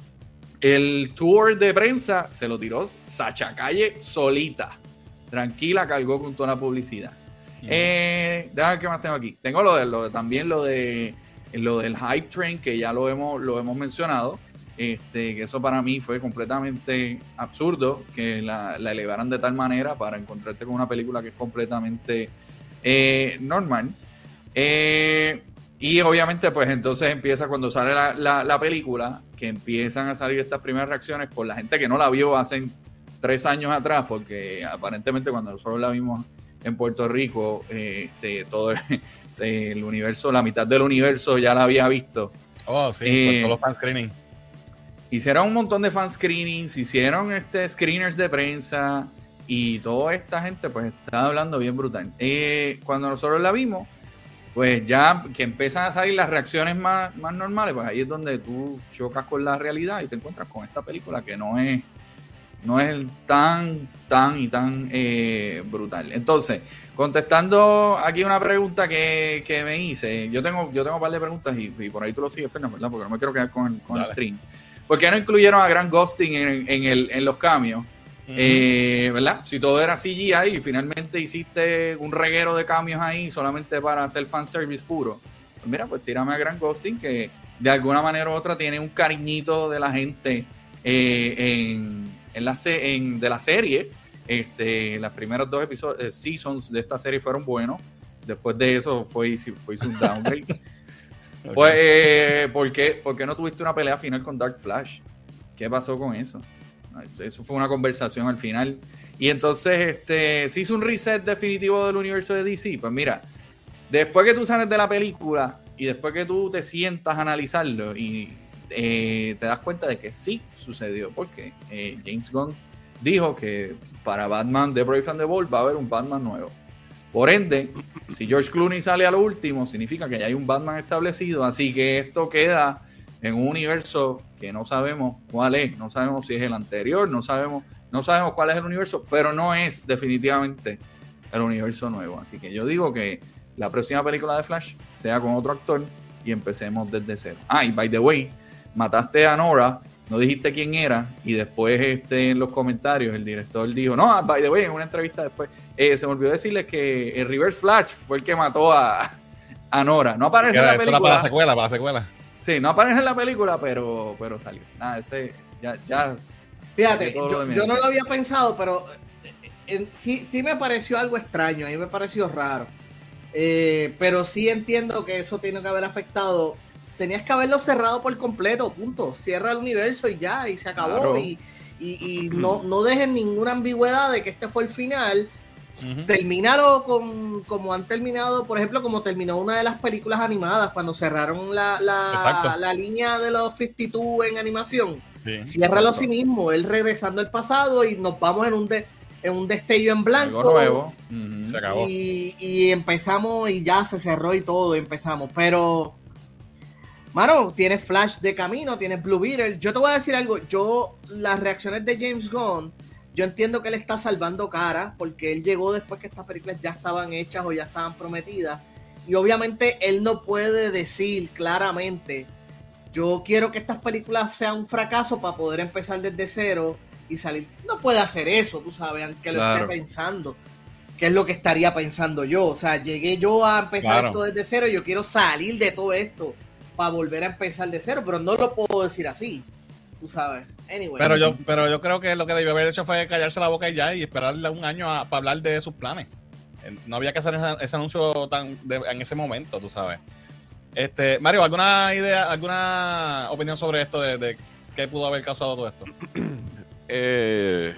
El tour de prensa se lo tiró Sacha Calle solita. Tranquila, cargó con toda la publicidad. Eh, déjame ver qué más tengo aquí. Tengo lo de, lo también lo de lo del hype train, que ya lo hemos, lo hemos mencionado. Este, que eso para mí fue completamente absurdo que la, elevaran de tal manera para encontrarte con una película que es completamente eh, normal. Eh, y obviamente, pues entonces empieza cuando sale la, película, que empiezan a salir estas primeras reacciones por la gente que no la vio hace tres años atrás, porque aparentemente cuando nosotros la vimos en Puerto Rico, eh, este, todo el, universo, la mitad del universo ya la había visto. Oh, sí, eh, todos los fan screenings. Hicieron un montón de fan screenings, hicieron este screeners de prensa y toda esta gente pues está hablando bien brutal. Eh, cuando nosotros la vimos, pues ya que empiezan a salir las reacciones más, más normales, pues ahí es donde tú chocas con la realidad y te encuentras con esta película que no es no es tan, tan y tan eh, brutal. Entonces, contestando aquí una pregunta que, me hice, yo tengo, yo tengo un par de preguntas y, por ahí tú lo sigues, Fernando, ¿verdad? Porque no me quiero quedar con, con el stream. ¿Por qué no incluyeron a Grand Ghosting en, en, el, en los cambios? Eh, ¿Verdad? Si todo era CGI y finalmente hiciste un reguero de cambios ahí solamente para hacer fanservice puro. Pues mira, pues tírame a Grand Ghosting que de alguna manera u otra tiene un cariñito de la gente eh, en, en la, en, de la serie. Este, las primeros dos episodios, eh, seasons de esta serie fueron buenos. Después de eso fue, fue un downgrade. Pues, eh, ¿por, qué, no tuviste una pelea final con Dark Flash? ¿Qué pasó con eso? Eso fue una conversación al final. Y entonces, este, se hizo un reset definitivo del universo de DC. Pues mira, después que tú sales de la película y después que tú te sientas a analizarlo y eh, te das cuenta de que sí sucedió, porque eh, James Gunn dijo que para Batman The Brave and the Bold va a haber un Batman nuevo. Por ende, si George Clooney sale a lo último, significa que ya hay un Batman establecido, así que esto queda en un universo que no sabemos cuál es, no sabemos si es el anterior, no sabemos, no sabemos cuál es el universo, pero no es definitivamente el universo nuevo. Así que yo digo que la próxima película de Flash sea con otro actor y empecemos desde cero. Ah, y by the way, mataste a Nora, no dijiste quién era, y después este, en los comentarios el director dijo, no, by the way, en una entrevista después, eh, se me olvidó decirles que el Reverse Flash fue el que mató a, a Nora. No aparece en la película. para la secuela, para la secuela. Sí, no aparece en la película, pero, pero salió. Nada, ese ya... ya Fíjate, yo, no lo había pensado, pero eh, sí, sí me pareció algo extraño, a mí me pareció raro. Eh, pero sí entiendo que eso tiene que haber afectado tenías que haberlo cerrado por completo, punto. Cierra el universo y ya, y se acabó. Y, y, no, no dejen ninguna ambigüedad de que este fue el final. Terminalo con, como han terminado, por ejemplo, como terminó una de las películas animadas cuando cerraron la, la, la línea de los 52 en animación. Sí, Ciérralo a sí mismo, él regresando al pasado y nos vamos en un, en un destello en blanco. nuevo. Se acabó. Y, y, empezamos y ya se cerró y todo, empezamos. Pero Mano, tienes Flash de camino, tienes Blue Beetle. Yo te voy a decir algo. Yo, las reacciones de James Gunn, yo entiendo que él está salvando cara, porque él llegó después que estas películas ya estaban hechas o ya estaban prometidas. Y obviamente él no puede decir claramente, yo quiero que estas películas sean un fracaso para poder empezar desde cero y salir. No puede hacer eso, tú sabes, aunque lo esté pensando. ¿Qué es lo que estaría pensando yo? O sea, llegué yo a empezar esto desde cero y yo quiero salir de todo esto para volver a empezar de cero, pero no lo puedo decir así. Tú sabes. Pero yo, pero yo creo que lo que debió haber hecho fue callarse la boca y ya y esperarle un año para hablar de sus planes. No había que hacer ese, anuncio tan en ese momento, tú sabes. Este, Mario, ¿alguna idea, alguna opinión sobre esto de, de qué pudo haber causado todo esto? Eh,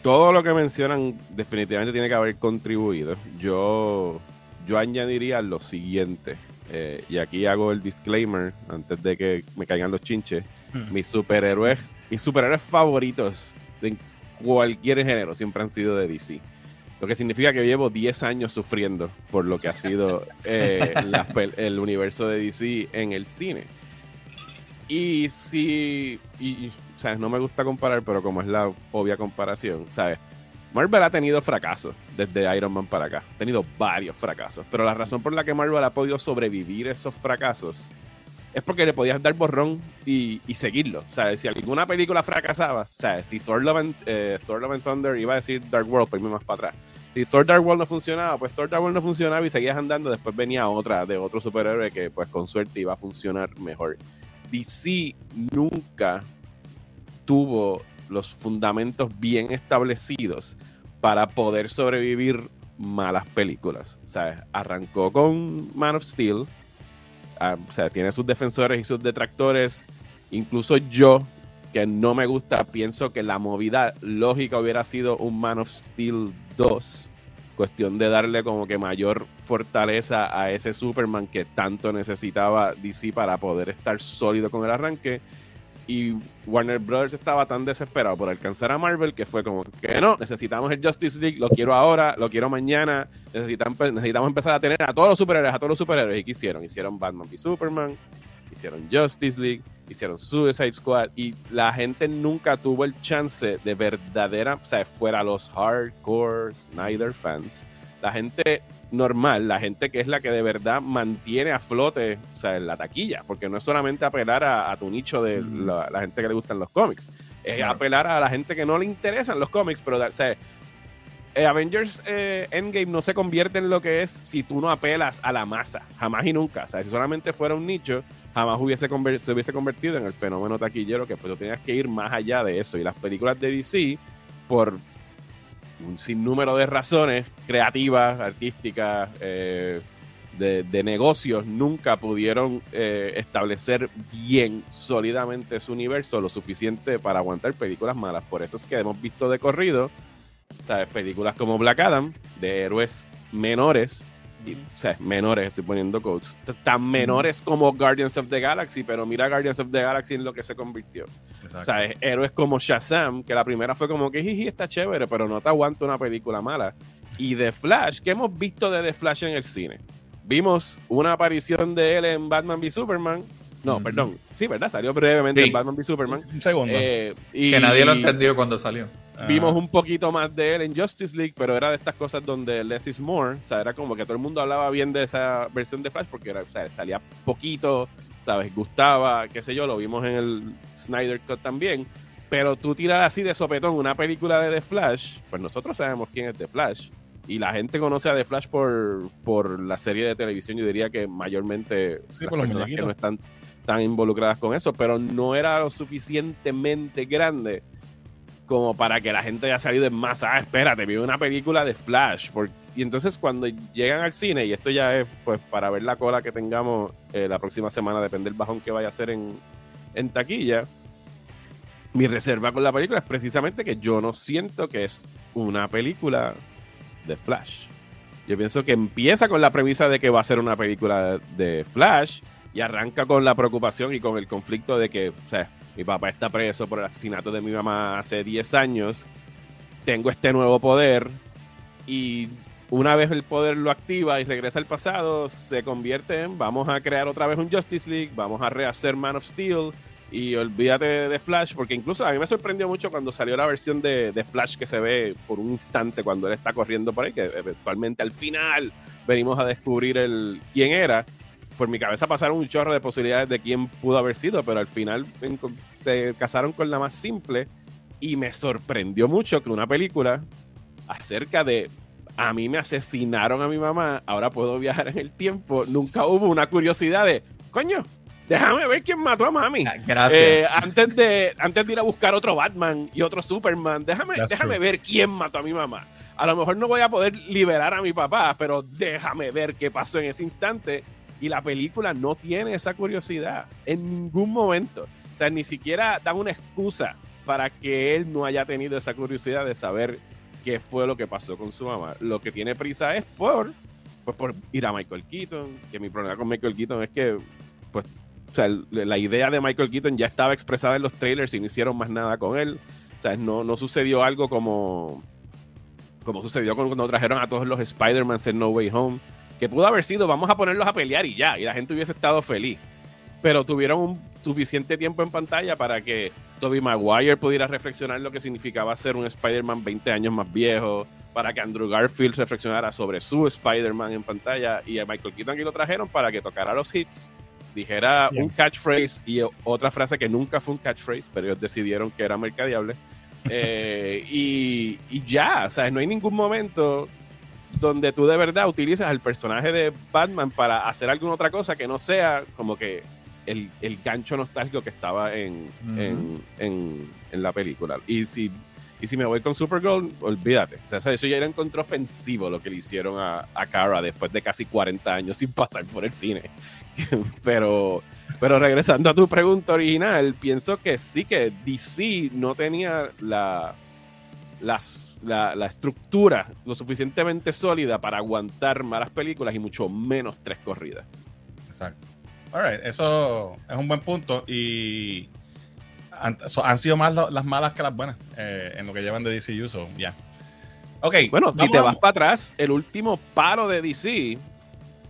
todo lo que mencionan definitivamente tiene que haber contribuido. Yo, yo añadiría lo siguiente. Eh, y aquí hago el disclaimer antes de que me caigan los chinches. Hmm. Mis superhéroes, mis superhéroes favoritos de cualquier género siempre han sido de DC. Lo que significa que llevo 10 años sufriendo por lo que ha sido eh, el universo de DC en el cine. Y si, y, ¿sabes? No me gusta comparar, pero como es la obvia comparación, ¿sabes? Marvel ha tenido fracasos desde Iron Man para acá. Ha tenido varios fracasos. Pero la razón por la que Marvel ha podido sobrevivir esos fracasos es porque le podías dar borrón y, seguirlo. O sea, si alguna película fracasaba, o sea, si Thor Love and, eh, Thunder iba a decir Dark World, pues irme más para atrás. Si Thor Dark World no funcionaba, pues Thor Dark World no funcionaba y seguías andando. Después venía otra de otro superhéroe que, pues con suerte, iba a funcionar mejor. DC nunca tuvo los fundamentos bien establecidos para poder sobrevivir malas películas. O sea, arrancó con Man of Steel. Ah, o sea, tiene sus defensores y sus detractores. Incluso yo, que no me gusta, pienso que la movida lógica hubiera sido un Man of Steel 2. cuestión de darle como que mayor fortaleza a ese Superman que tanto necesitaba DC para poder estar sólido con el arranque. Y Warner Brothers estaba tan desesperado por alcanzar a Marvel que fue como que no, necesitamos el Justice League, lo quiero ahora, lo quiero mañana, necesitamos, necesitamos empezar a tener a todos los superhéroes, a todos los superhéroes. ¿Y qué hicieron? Hicieron Batman y Superman, hicieron Justice League, hicieron Suicide Squad y la gente nunca tuvo el chance de verdadera, o sea, fuera los hardcore Snyder fans, la gente normal, la gente que es la que de verdad mantiene a flote, o sea, la taquilla, porque no es solamente apelar a, tu nicho de la, gente que le gustan los cómics, es apelar a la gente que no le interesan los cómics, pero o sea, eh, Avengers eh, Endgame no se convierte en lo que es si tú no apelas a la masa, jamás y nunca. O sea, si solamente fuera un nicho, jamás hubiese se hubiese convertido en el fenómeno taquillero que fue. Tú tenías que ir más allá de eso. Y las películas de DC, por un sinnúmero de razones creativas, artísticas, eh, de, negocios, nunca pudieron establecer bien, sólidamente su universo lo suficiente para aguantar películas malas. Por eso es que hemos visto de corrido ¿sabes? Películas como Black Adam, de héroes menores, o sea, menores, estoy poniendo codes, tan menores como Guardians of the Galaxy, pero mira Guardians of the Galaxy en lo que se convirtió. O sea, héroes como Shazam, que la primera fue como que jiji, está chévere, pero no te aguanto una película mala. Y The Flash, ¿qué hemos visto de The Flash en el cine? Vimos una aparición de él en Batman v Superman. No, perdón. Sí, ¿verdad? Salió brevemente en Batman v Superman. Un segundo. Eh, y... Que nadie lo entendió cuando salió. Vimos un poquito más de él en Justice League, pero era de estas cosas donde less is more. O sea, era como que todo el mundo hablaba bien de esa versión de Flash porque era, o sea, salía poquito, ¿sabes? Gustaba, qué sé yo, lo vimos en el Snyder Cut también. Pero tú tiras así de sopetón una película de The Flash, pues nosotros sabemos quién es The Flash. Y la gente conoce a The Flash por, por la serie de televisión, yo diría que mayormente las personas que no están tan involucradas con eso, pero no era lo suficientemente grande como para que la gente haya salido en masa. Ah, espérate, vi una película de Flash. y entonces cuando llegan al cine, y esto ya es pues para ver la cola que tengamos eh, la próxima semana, depende del bajón que vaya a hacer en, en taquilla. Mi reserva con la película es precisamente que yo no siento que es una película de Flash. Yo pienso que empieza con la premisa de que va a ser una película de Flash y arranca con la preocupación y con el conflicto de que, o sea, mi papá está preso por el asesinato de mi mamá hace 10 años, tengo este nuevo poder y una vez el poder lo activa y regresa al pasado, se convierte en vamos a crear otra vez un Justice League, vamos a rehacer Man of Steel y olvídate de Flash, porque incluso a mí me sorprendió mucho cuando salió la versión de, de, Flash que se ve por un instante cuando él está corriendo por ahí, que eventualmente al final venimos a descubrir el quién era por mi cabeza pasaron un chorro de posibilidades de quién pudo haber sido, pero al final se casaron con la más simple y me sorprendió mucho que una película acerca de a mí me asesinaron a mi mamá, ahora puedo viajar en el tiempo, nunca hubo una curiosidad de, coño, déjame ver quién mató a mami. Ah, gracias. Eh, antes, de, antes de ir a buscar otro Batman y otro Superman, déjame, déjame ver quién mató a mi mamá. A lo mejor no voy a poder liberar a mi papá, pero déjame ver qué pasó en ese instante y la película no tiene esa curiosidad en ningún momento. O sea, ni siquiera dan una excusa para que él no haya tenido esa curiosidad de saber qué fue lo que pasó con su mamá. Lo que tiene prisa es por, pues por ir a Michael Keaton, que mi problema con Michael Keaton es que, pues, o sea, la idea de Michael Keaton ya estaba expresada en los trailers y no hicieron más nada con él. O sea, no, no sucedió algo como, como sucedió cuando trajeron a todos los Spider-Man en No Way Home que pudo haber sido vamos a ponerlos a pelear y ya, y la gente hubiese estado feliz. Pero tuvieron un suficiente tiempo en pantalla para que Tobey Maguire pudiera reflexionar lo que significaba ser un Spider-Man 20 años más viejo, para que Andrew Garfield reflexionara sobre su Spider-Man en pantalla y a Michael Keaton aquí lo trajeron para que tocara los hits, dijera un catchphrase y otra frase que nunca fue un catchphrase, pero ellos decidieron que era mercadeable. Eh, y, y, ya, o sea, no hay ningún momento donde tú de verdad utilizas al personaje de Batman para hacer alguna otra cosa que no sea como que el, gancho nostálgico que estaba en, en, la película. Y si, y si me voy con Supergirl, olvídate. O sea, eso ya era encontró ofensivo lo que le hicieron a, a Kara después de casi 40 años sin pasar por el cine. pero, pero regresando a tu pregunta original, pienso que sí que DC no tenía la, las la, la, estructura lo suficientemente sólida para aguantar malas películas y mucho menos tres corridas. Exacto. Alright, eso es un buen punto y han, han sido más las malas que las buenas eh, en lo que llevan de DCU, so ya. Yeah. Ok. Bueno, si te vas para atrás, el último paro de DC.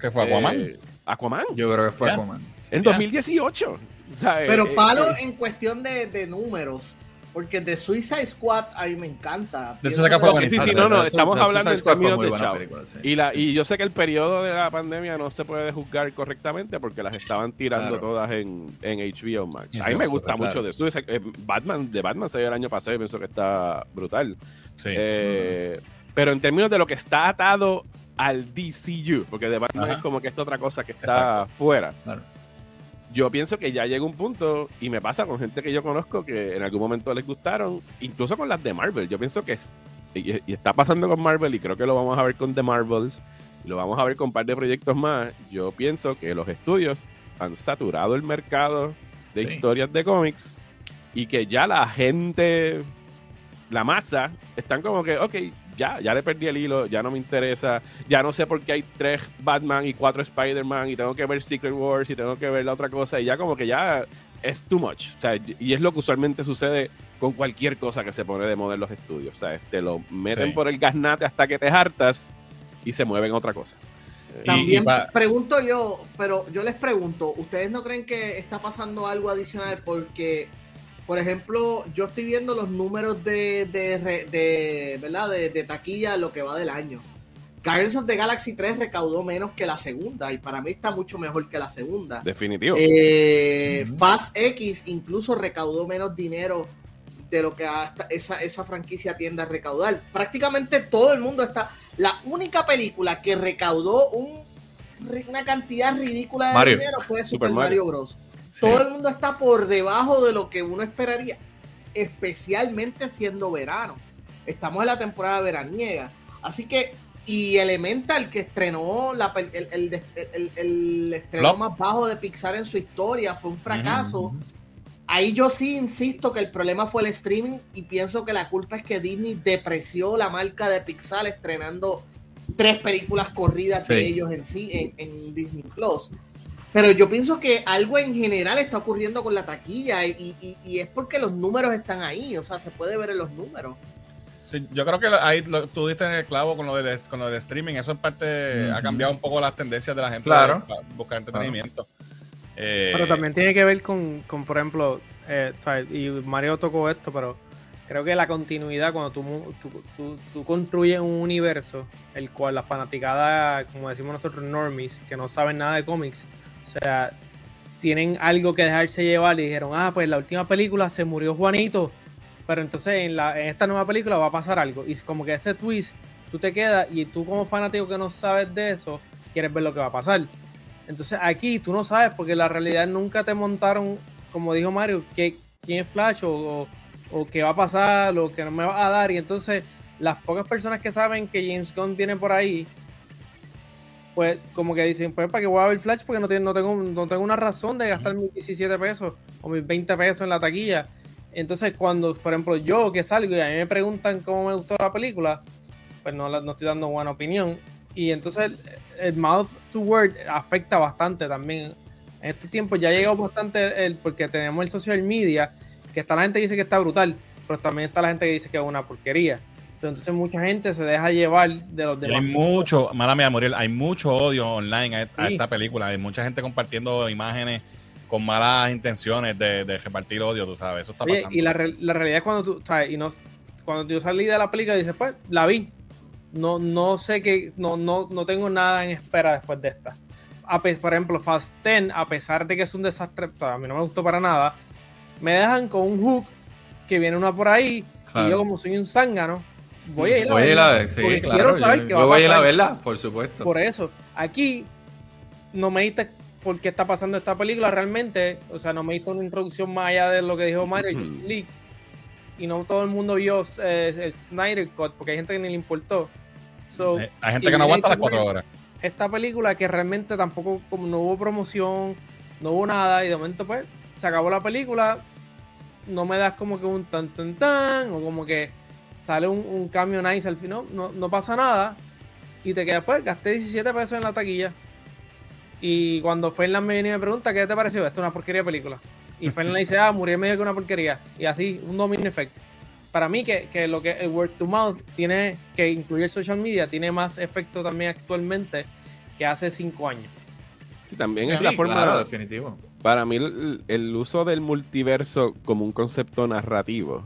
¿Qué fue Aquaman? Eh, Aquaman. Yo creo que fue. Aquaman. En 2018. ¿sabes? Pero Eh, palo eh, en cuestión de, de números, porque de Suicide Squad a mí me encanta. De Suicide Squad Sí, sí, no, no, estamos hablando en términos de chavo. película, sí. Y, la, y yo sé que el periodo de la pandemia no se puede juzgar correctamente porque las estaban tirando Claro. todas en, en HBO Max. Sí, A mí me gusta claro. mucho de Suicide eh, Batman, de Batman se vio el año pasado y pienso que está brutal. Sí. Eh, pero en términos de lo que está atado al DCU, porque de Batman Ajá. es como que esta otra cosa que está fuera. Claro. Yo pienso que ya llega un punto, y me pasa con gente que yo conozco que en algún momento les gustaron, incluso con las de Marvel. Yo pienso que es- y, y está pasando con Marvel, y creo que lo vamos a ver con The Marvels, y lo vamos a ver con un par de proyectos más. Yo pienso que los estudios han saturado el mercado de Sí. historias de cómics, y que ya la gente, la masa, están como que, ok, ya, ya le perdí el hilo, ya no me interesa, ya no sé por qué hay tres Batman y cuatro Spider-Man y tengo que ver Secret Wars y tengo que ver la otra cosa y ya como que ya es too much. O sea, y es lo que usualmente sucede con cualquier cosa que se pone de moda en los estudios. O sea, te lo meten Sí. por el gasnate hasta que te hartas y se mueven a otra cosa. Y- También y pa- pregunto yo, pero yo les pregunto, ¿ustedes no creen que está pasando algo adicional? Porque, por ejemplo, yo estoy viendo los números de, de, re- de, ¿verdad? De, de taquilla lo que va del año. Guardians of the Galaxy 3 recaudó menos que la segunda y para mí está mucho mejor que la segunda. Definitivo. Eh. Fast X incluso recaudó menos dinero de lo que hasta esa, esa franquicia tiende a recaudar. Prácticamente todo el mundo está. La única película que recaudó un- una cantidad ridícula de Mario. dinero fue Super, Super Mario, Mario. Bros. Sí. Todo el mundo está por debajo de lo que uno esperaría, especialmente siendo verano. Estamos en la temporada veraniega. Así que, y Elemental, que estrenó la el, el, el- el estreno Flop. más bajo de Pixar en su historia, fue un fracaso. Ahí yo sí insisto que el problema fue el streaming y pienso que la culpa es que Disney depreció la marca de Pixar estrenando tres películas corridas de ellos en sí en, en Disney Plus. Pero yo pienso que algo en general está ocurriendo con la taquilla y, y- y es porque los números están ahí, o sea, se puede ver en los números. Sí, yo creo que ahí lo- tú diste en el clavo con lo del, con lo del streaming. Eso en parte ha cambiado un poco las tendencias de la gente Claro. para buscar entretenimiento. Eh, Pero también tiene que ver con, con por ejemplo, eh, y Mario tocó esto, pero creo que la continuidad, cuando tú, mu- tú, tú- tú construyes un universo, el cual la fanaticada, como decimos nosotros, normies, que no saben nada de cómics, sea, tienen algo que dejarse llevar y dijeron, ah, pues la última película se murió Juanito, pero entonces en, la, en esta nueva película va a pasar algo. Y como que ese twist, tú te quedas y tú como fanático que no sabes de eso, quieres ver lo que va a pasar. Entonces aquí tú no sabes porque la realidad nunca te montaron, como dijo Mario, que, quién es Flash o, o, qué va a pasar o que no me va a dar. Y entonces las pocas personas que saben que James Gunn viene por ahí, pues como que dicen, pues para que voy a ver Flash porque no, tiene- no, tengo, no tengo una razón de gastar mis 17 pesos o mis 20 pesos en la taquilla. Entonces cuando, por ejemplo, yo que salgo y a mí me preguntan cómo me gustó la película, pues no, no estoy dando buena opinión. Y entonces el, el mouth to word afecta bastante también. En estos tiempos ya ha llegado bastante el, porque tenemos el social media, que está la gente que dice que está brutal, pero también está la gente que dice que es una porquería. Entonces mucha gente se deja llevar de los y hay demás. mucho, mala mía, Muriel, hay mucho odio online a, a Sí. esta película. Hay mucha gente compartiendo imágenes con malas intenciones de, de repartir odio, tú sabes. Eso está Oye, pasando. y la, la realidad es cuando tú, sabes, y no, cuando yo salí de la película, dices, pues, la vi. No, no sé que, no, no, no tengo nada en espera después de esta. A por ejemplo, Fast 10, a pesar de que es un desastre, a mí no me gustó para nada, me dejan con un hook que viene una por ahí, Claro. y yo como soy un zángano, voy a ir a Voy a ir verla, a ver, sí, porque claro. quiero saber yo, qué va yo voy a ir a pasar. verla, por supuesto. Por eso, aquí no me diste por qué está pasando esta película realmente. O sea, no me diste una introducción más allá de lo que dijo Mario Ujú. League. Y no todo el mundo vio eh, el Snyder Cut porque hay gente que ni le importó. So, hay, hay gente que no aguanta las cuatro horas. esta película que realmente tampoco, como no hubo promoción, no hubo nada, y de momento, pues, se acabó la película. No me das como que un tan tan tan, o como que sale un, cambio nice al final, no, no pasa nada. Y te quedas, pues, gasté 17 pesos en la taquilla. Y cuando Fernan me viene y me pregunta, ¿qué te pareció? Esto es una porquería de película. Y Fernan le dice, ah, murió en medio que una porquería. Y así, un domino efecto. Para mí, que, que, lo que el word to mouth tiene, que incluye el social media, tiene más efecto también actualmente que hace cinco años. Sí, también es la forma. Claro, definitivo. Para mí, el, uso del multiverso como un concepto narrativo,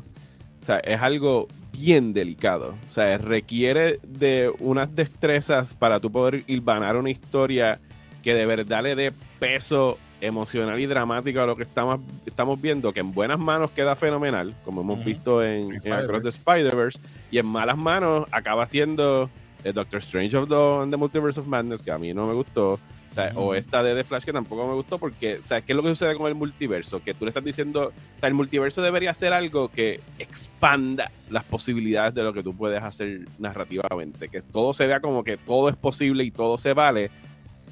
o sea, es algo bien delicado. O sea, requiere de unas destrezas para tú poder hilvanar una historia que de verdad le dé peso emocional y dramático a lo que estamos, estamos viendo, que en buenas manos queda fenomenal, como hemos visto en, Across the Spider-Verse, y en malas manos acaba siendo el Doctor Strange of the, the, Multiverse of Madness, que a mí no me gustó, o, esta de The Flash que tampoco me gustó, porque, o ¿qué es lo que sucede con el multiverso? Que tú le estás diciendo, o sea, el multiverso debería ser algo que expanda las posibilidades de lo que tú puedes hacer narrativamente, que todo se vea como que todo es posible y todo se vale,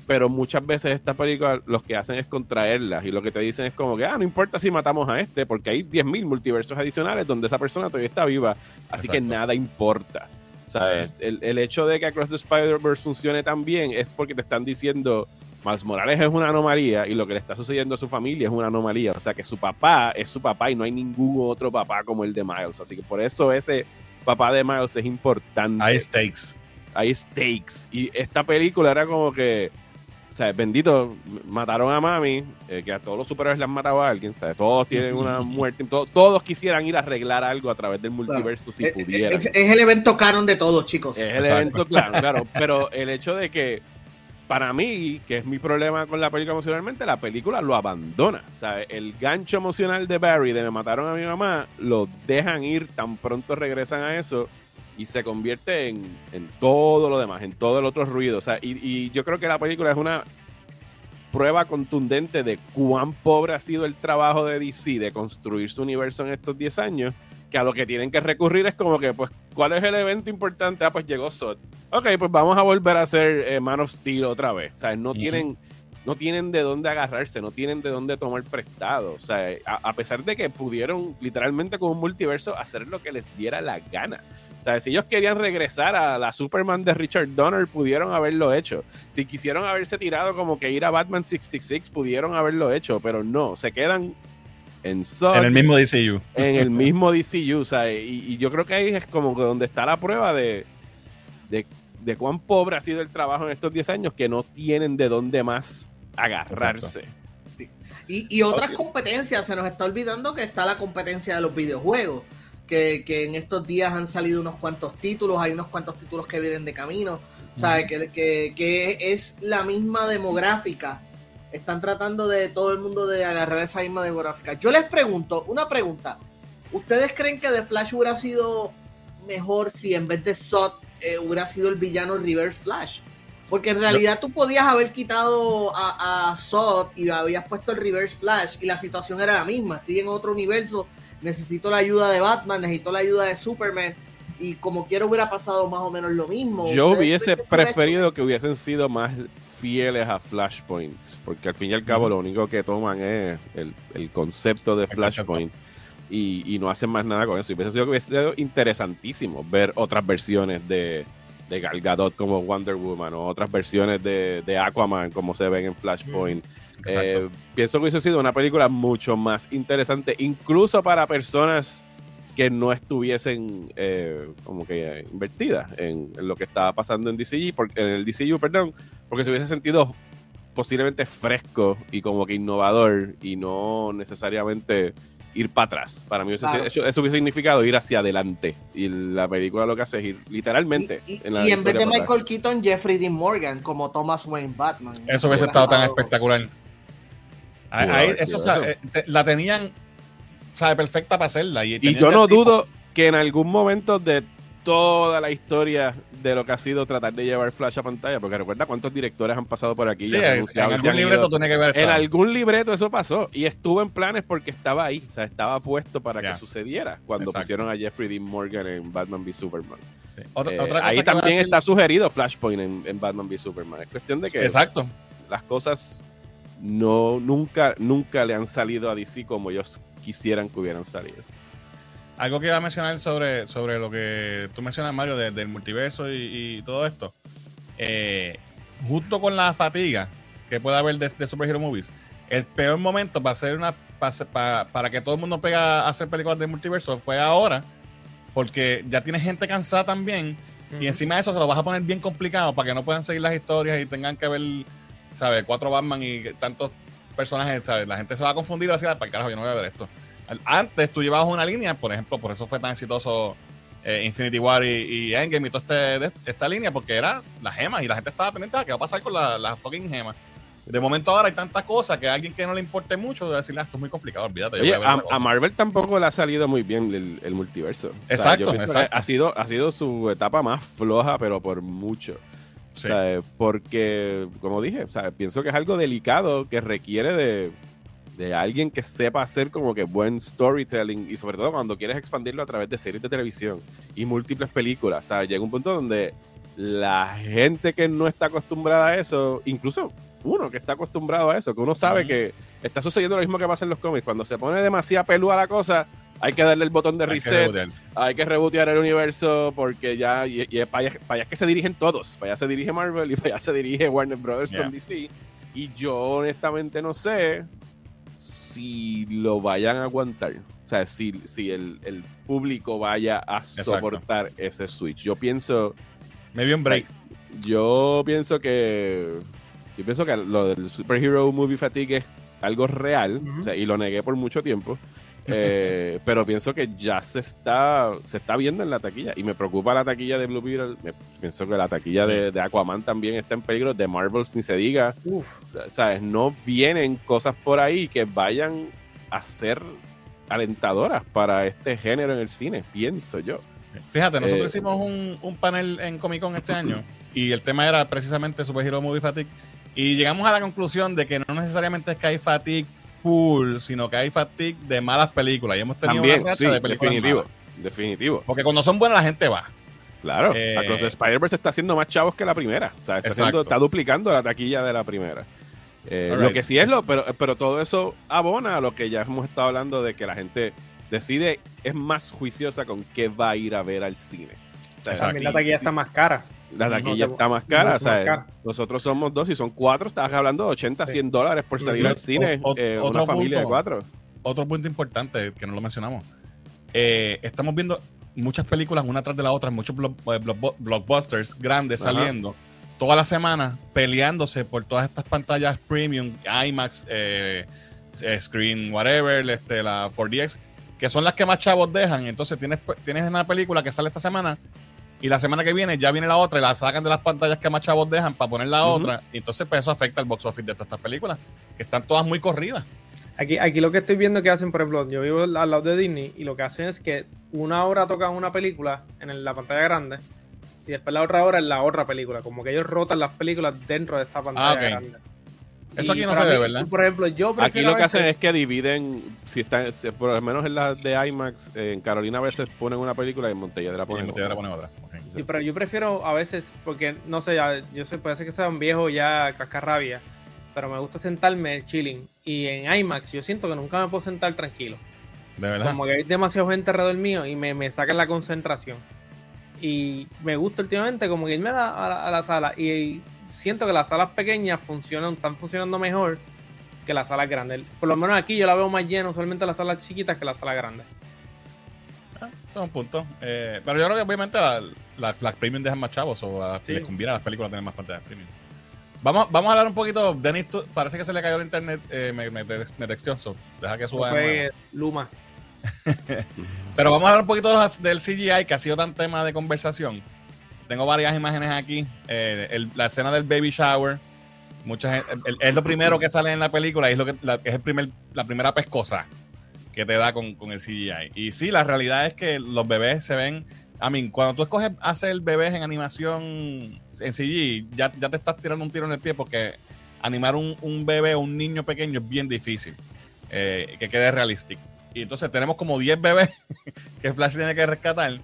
pero muchas veces estas películas los que hacen es contraerlas y lo que te dicen es como que, ah, no importa si matamos a este, porque hay 10.000 multiversos adicionales donde esa persona todavía está viva, así que nada importa. ¿Sabes? El, el, hecho de que Across the Spider-Verse funcione tan bien es porque te están diciendo, Miles Morales es una anomalía y lo que le está sucediendo a su familia es una anomalía. O sea que su papá es su papá y no hay ningún otro papá como el de Miles. Así que por eso ese papá de Miles es importante. Hay stakes. Hay stakes. Y esta película era como que o sea, bendito, mataron a mami, eh, que a todos los superhéroes le han matado a alguien, todos tienen una muerte, todos quisieran ir a arreglar algo a través del multiverso si pudieran. Es, el evento canon de todos, chicos. Es el evento claro, claro, pero el hecho de que para mí, que es mi problema con la película emocionalmente, la película lo abandona. O sea, el gancho emocional de Barry de me mataron a mi mamá, lo dejan ir, tan pronto regresan a eso y se convierte en, todo lo demás, en todo el otro ruido. O sea, y, yo creo que la película es una prueba contundente de cuán pobre ha sido el trabajo de DC de construir su universo en estos 10 años, que a lo que tienen que recurrir es como que, pues, ¿cuál es el evento importante? Ah, pues llegó Sot. Ok, pues vamos a volver a hacer eh, Man of Steel otra vez. O sea, no tienen no tienen de dónde agarrarse, no tienen de dónde tomar prestado. O sea, a, pesar de que pudieron literalmente con un multiverso hacer lo que les diera la gana. O sea, si ellos querían regresar a la Superman de Richard Donner, pudieron haberlo hecho. Si quisieron haberse tirado como que ir a Batman 66, pudieron haberlo hecho, pero no, se quedan en En el mismo DCU. En el mismo DCU, o sea, y, yo creo que ahí es como que donde está la prueba de, de, de cuán pobre ha sido el trabajo en estos 10 años que no tienen de dónde más agarrarse. Y, otras competencias, se nos está olvidando que está la competencia de los videojuegos, que, en estos días han salido unos cuantos títulos, hay unos cuantos títulos que vienen de camino, o sea, que, que, es la misma demográfica. Están tratando de todo el mundo de agarrar esa misma demográfica. Yo les pregunto, una pregunta. ¿Ustedes creen que The Flash hubiera sido mejor si en vez de Zod eh, hubiera sido el villano Reverse Flash? Porque en realidad tú podías haber quitado a, a Zod y habías puesto el Reverse Flash y la situación era la misma. Estoy en otro universo, necesito la ayuda de Batman, necesito la ayuda de Superman y como quiero hubiera pasado más o menos lo mismo. Yo hubiese preferido que hubiesen sido más fieles a Flashpoint, porque al fin y al cabo lo único que toman es el, concepto de Flashpoint. Y, y, no hacen más nada con eso. Y hubiese sido, hubiese sido interesantísimo ver otras versiones de, de Gal Gadot como Wonder Woman o otras versiones de, de Aquaman como se ven en Flashpoint. Eh, pienso que hubiese sido una película mucho más interesante, incluso para personas que no estuviesen eh, como que invertidas en, lo que estaba pasando en DCU, en el DCU, perdón, porque se hubiese sentido posiblemente fresco y como que innovador y no necesariamente ir para atrás. Para mí eso, hubiese significado ir hacia adelante. Y la película lo que hace es ir literalmente. Y, en, vez de Michael Keaton, Jeffrey Dean Morgan como Thomas Wayne Batman. Eso hubiese estado tan espectacular. Eso, eh, la tenían sabe, perfecta para hacerla. Y, y yo no dudo que en algún momento de toda la historia de lo que ha sido tratar de llevar Flash a pantalla, porque recuerda cuántos directores han pasado por aquí. Sí, en algún libreto tiene que ver. En algún libreto eso pasó y estuvo en planes porque estaba ahí, o sea, estaba puesto para que sucediera cuando pusieron a Jeffrey Dean Morgan en Batman v Superman. Eh, ahí también está sugerido Flashpoint en, Batman v Superman. Es cuestión de que Exacto. las cosas no nunca nunca le han salido a DC como ellos quisieran que hubieran salido. algo que iba a mencionar sobre, sobre lo que tú mencionas, Mario, del multiverso y, todo esto. Eh, justo con la fatiga que puede haber de, de superhero movies, el peor momento para hacer una para, para que todo el mundo pega a hacer películas de multiverso fue ahora, porque ya tiene gente cansada también. Y encima de eso se lo vas a poner bien complicado para que no puedan seguir las historias y tengan que ver, ¿sabes? Cuatro Batman y tantos personajes, ¿sabes? La gente se va a confundir así, para el carajo, yo no voy a ver esto. Antes tú llevabas una línea, por ejemplo, por eso fue tan exitoso eh, Infinity War y, Endgame y toda este, esta línea, porque era las gemas y la gente estaba pendiente de qué va a pasar con las la fucking gemas. De momento ahora hay tantas cosas que a alguien que no le importe mucho de decirle, ah, esto es muy complicado, olvídate. a, Marvel tampoco le ha salido muy bien el, multiverso. Exacto, Ha sido, ha sido su etapa más floja, pero por mucho. O sea, porque, como dije, sea, pienso que es algo delicado que requiere de, de alguien que sepa hacer como que buen storytelling y sobre todo cuando quieres expandirlo a través de series de televisión y múltiples películas. O sea, llega un punto donde la gente que no está acostumbrada a eso, incluso uno que está acostumbrado a eso, que uno sabe que está sucediendo lo mismo que pasa en los cómics. Cuando se pone demasiada pelúa la cosa, hay que darle el botón de reset, hay que rebotear el universo porque ya, y, para, allá, que se dirigen todos. Para allá se dirige Marvel y para allá se dirige Warner Brothers con DC. Y yo honestamente no sé si lo vayan a aguantar. O sea, si, si el, público vaya a soportar ese switch. Yo pienso... Maybe un break. Yo pienso que yo pienso que lo del Superhero Movie Fatigue es algo real, y lo negué por mucho tiempo. Eh, pero pienso que ya se está se está viendo en la taquilla. Y me preocupa la taquilla de Blue Beetle. Pienso que la taquilla de, Aquaman también está en peligro de Marvels ni se diga. Uf. sabes no vienen cosas por ahí que vayan a ser alentadoras para este género en el cine pienso yo. Fíjate nosotros eh, hicimos un, un panel en Comic Con este año y el tema era precisamente Superhero Movie Fatigue y llegamos a la conclusión de que no necesariamente es que hay fatigue sino que hay fatigue de malas películas. Y hemos tenido También, una sí, de películas definitivo, definitivo. Porque cuando son buenas la gente va. Claro, eh, Across the Spider-Verse está haciendo más chavos que la primera. O sea, está, está duplicando la taquilla de la primera. Eh, lo que sí es lo, pero, pero todo eso abona a lo que ya hemos estado hablando de que la gente decide, es más juiciosa con qué va a ir a ver al cine. También la taquilla está más cara. La taquilla está más cara. Nosotros somos dos y son cuatro. Estás hablando de 80, 100 dólares por salir al cine. Eh, una familia de cuatro. Otro punto importante que no lo mencionamos. Eh, estamos viendo muchas películas una tras de la otra, muchos eh, blockbusters grandes saliendo toda la semana peleándose por todas estas pantallas premium, IMAX, Screen, whatever, este, la 4DX, que son las que más chavos dejan. Entonces tienes, tienes una película que sale esta semana y la semana que viene ya viene la otra y la sacan de las pantallas que más chavos dejan para poner la otra. Y entonces pues, eso afecta al box office de todas estas películas, que están todas muy corridas. Aquí, aquí lo que estoy viendo que hacen, por ejemplo, yo vivo al lado de Disney y lo que hacen es que una hora tocan una película en la pantalla grande y después la otra hora en la otra película. Como que ellos rotan las películas dentro de esta pantalla ah, grande. Eso aquí no se ve, ¿verdad? Por ejemplo, yo Aquí lo que hacen es que dividen, si están, por lo menos en la de IMAX, en Carolina a veces ponen una película y en Montelledra ponen, otra. Ponen otra. Sí, pero yo prefiero a veces, porque no sé, yo sé, puede ser que sea un viejo ya cascarrabia, pero me gusta sentarme chilling. Y en IMAX yo siento que nunca me puedo sentar tranquilo. De verdad. Como que hay demasiado gente alrededor mío y me, me sacan la concentración. Y me gusta últimamente como que irme a la, sala y siento que las salas pequeñas funcionan, están funcionando mejor que las salas grandes. Por lo menos aquí yo la veo más llena, usualmente las salas chiquitas que las salas grandes. Ah, es un punto. Eh, pero yo creo que obviamente las premium dejan más chavos o les conviene a las películas tener más pantallas premium. Vamos, vamos a hablar un poquito. Denis, parece que se le cayó el internet. Eh, me, me, me texteó. deja que suba. Fue Luma. pero vamos a hablar un poquito del CGI que ha sido tan tema de conversación tengo varias imágenes aquí. Eh, la escena del baby shower. Mucha es lo primero que sale en la película y es, lo que, es el primer, la primera pescosa que te da con, el CGI. Y sí, la realidad es que los bebés se ven. A mí, cuando tú escoges hacer bebés en animación en CGI, ya, ya te estás tirando un tiro en el pie porque animar un, un bebé o un niño pequeño es bien difícil eh, que quede realístico. Y entonces tenemos como 10 bebés que Flash tiene que rescatar.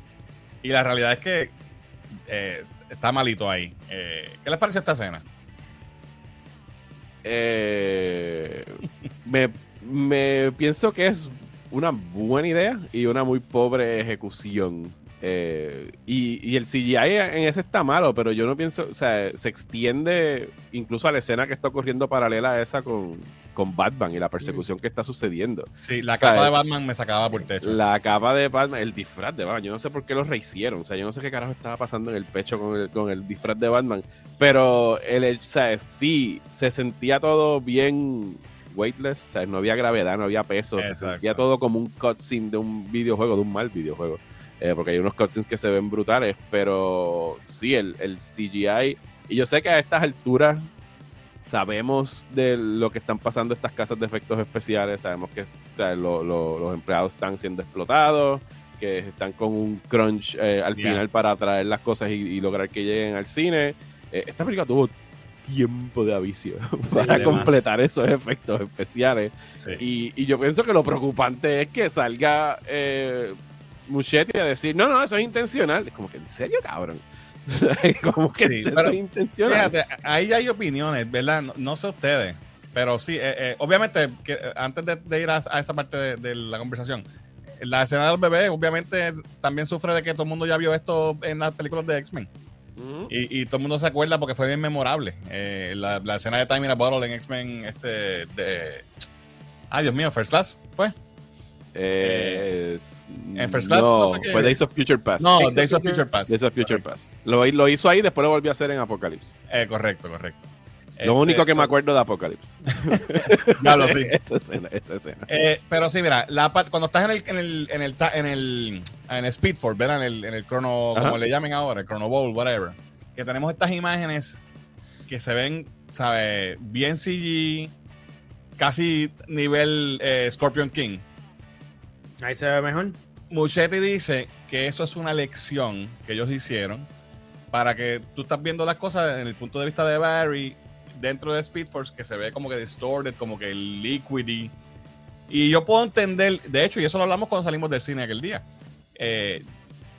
Y la realidad es que eh, está malito ahí. Eh, ¿Qué les pareció esta escena? Eh, me, pienso que es una buena idea y una muy pobre ejecución. Eh, y, y, el CGI en ese está malo, pero yo no pienso, o sea, se extiende incluso a la escena que está ocurriendo paralela a esa con, con Batman y la persecución que está sucediendo. Sí, la capa de Batman me sacaba por techo. La capa de Batman, el disfraz de Batman, yo no sé por qué lo rehicieron, o sea, yo no sé qué carajo estaba pasando en el pecho con el, con el disfraz de Batman, pero el, o sea, sí, se sentía todo bien weightless, o sea, no había gravedad, no había peso, se sentía todo como un cutscene de un videojuego, de un mal videojuego. Eh, porque hay unos cutscenes que se ven brutales, pero sí, el, el, CGI, y yo sé que a estas alturas sabemos de lo que están pasando estas casas de efectos especiales, sabemos que o sea, lo, lo, los empleados están siendo explotados, que están con un crunch eh, al final para traer las cosas y, y, lograr que lleguen al cine. Eh, esta película tuvo tiempo de avicio sí, para además. completar esos efectos especiales. Sí. Y, y, yo pienso que lo preocupante es que salga eh, Muchetti a decir, no, no, eso es intencional. Es como que, ¿en serio, cabrón? como que sí, pero, intencional. Fíjate, ahí hay opiniones, ¿verdad? No, no sé ustedes, pero sí, eh, eh, obviamente, que, antes de, de ir a, a, esa parte de, de la conversación, la escena del bebé, obviamente, también sufre de que todo el mundo ya vio esto en las películas de X-Men. Uh -huh. y, y, todo el mundo se acuerda porque fue bien memorable. Eh, la, la, escena de Time in a Bottle en X-Men, este, de. Ay, Dios mío, First Class, ¿fue? Eh, en First Class no, no fue Days of Future Past. No, Days, Days of Future Past. Days of Future Past. Lo, lo, hizo ahí, después lo volvió a hacer en Apocalypse. Eh, correcto, correcto. Lo este, único que me acuerdo de Apocalypse. ya lo sí. esa escena, esa escena. Eh, pero sí, mira, la, cuando estás en el, en el, en el, en el, en el Speedford, ¿verdad? En el, en el Chrono, Ajá. como le llamen ahora, el Chrono Bowl, whatever. Que tenemos estas imágenes que se ven, ¿sabes? Bien CG, casi nivel eh, Scorpion King. Ahí se ve mejor. Muchetti dice que eso es una lección que ellos hicieron para que tú estás viendo las cosas en el punto de vista de Barry dentro de Speed Force que se ve como que distorted, como que liquidy. Y yo puedo entender, de hecho, y eso lo hablamos cuando salimos del cine aquel día. Eh,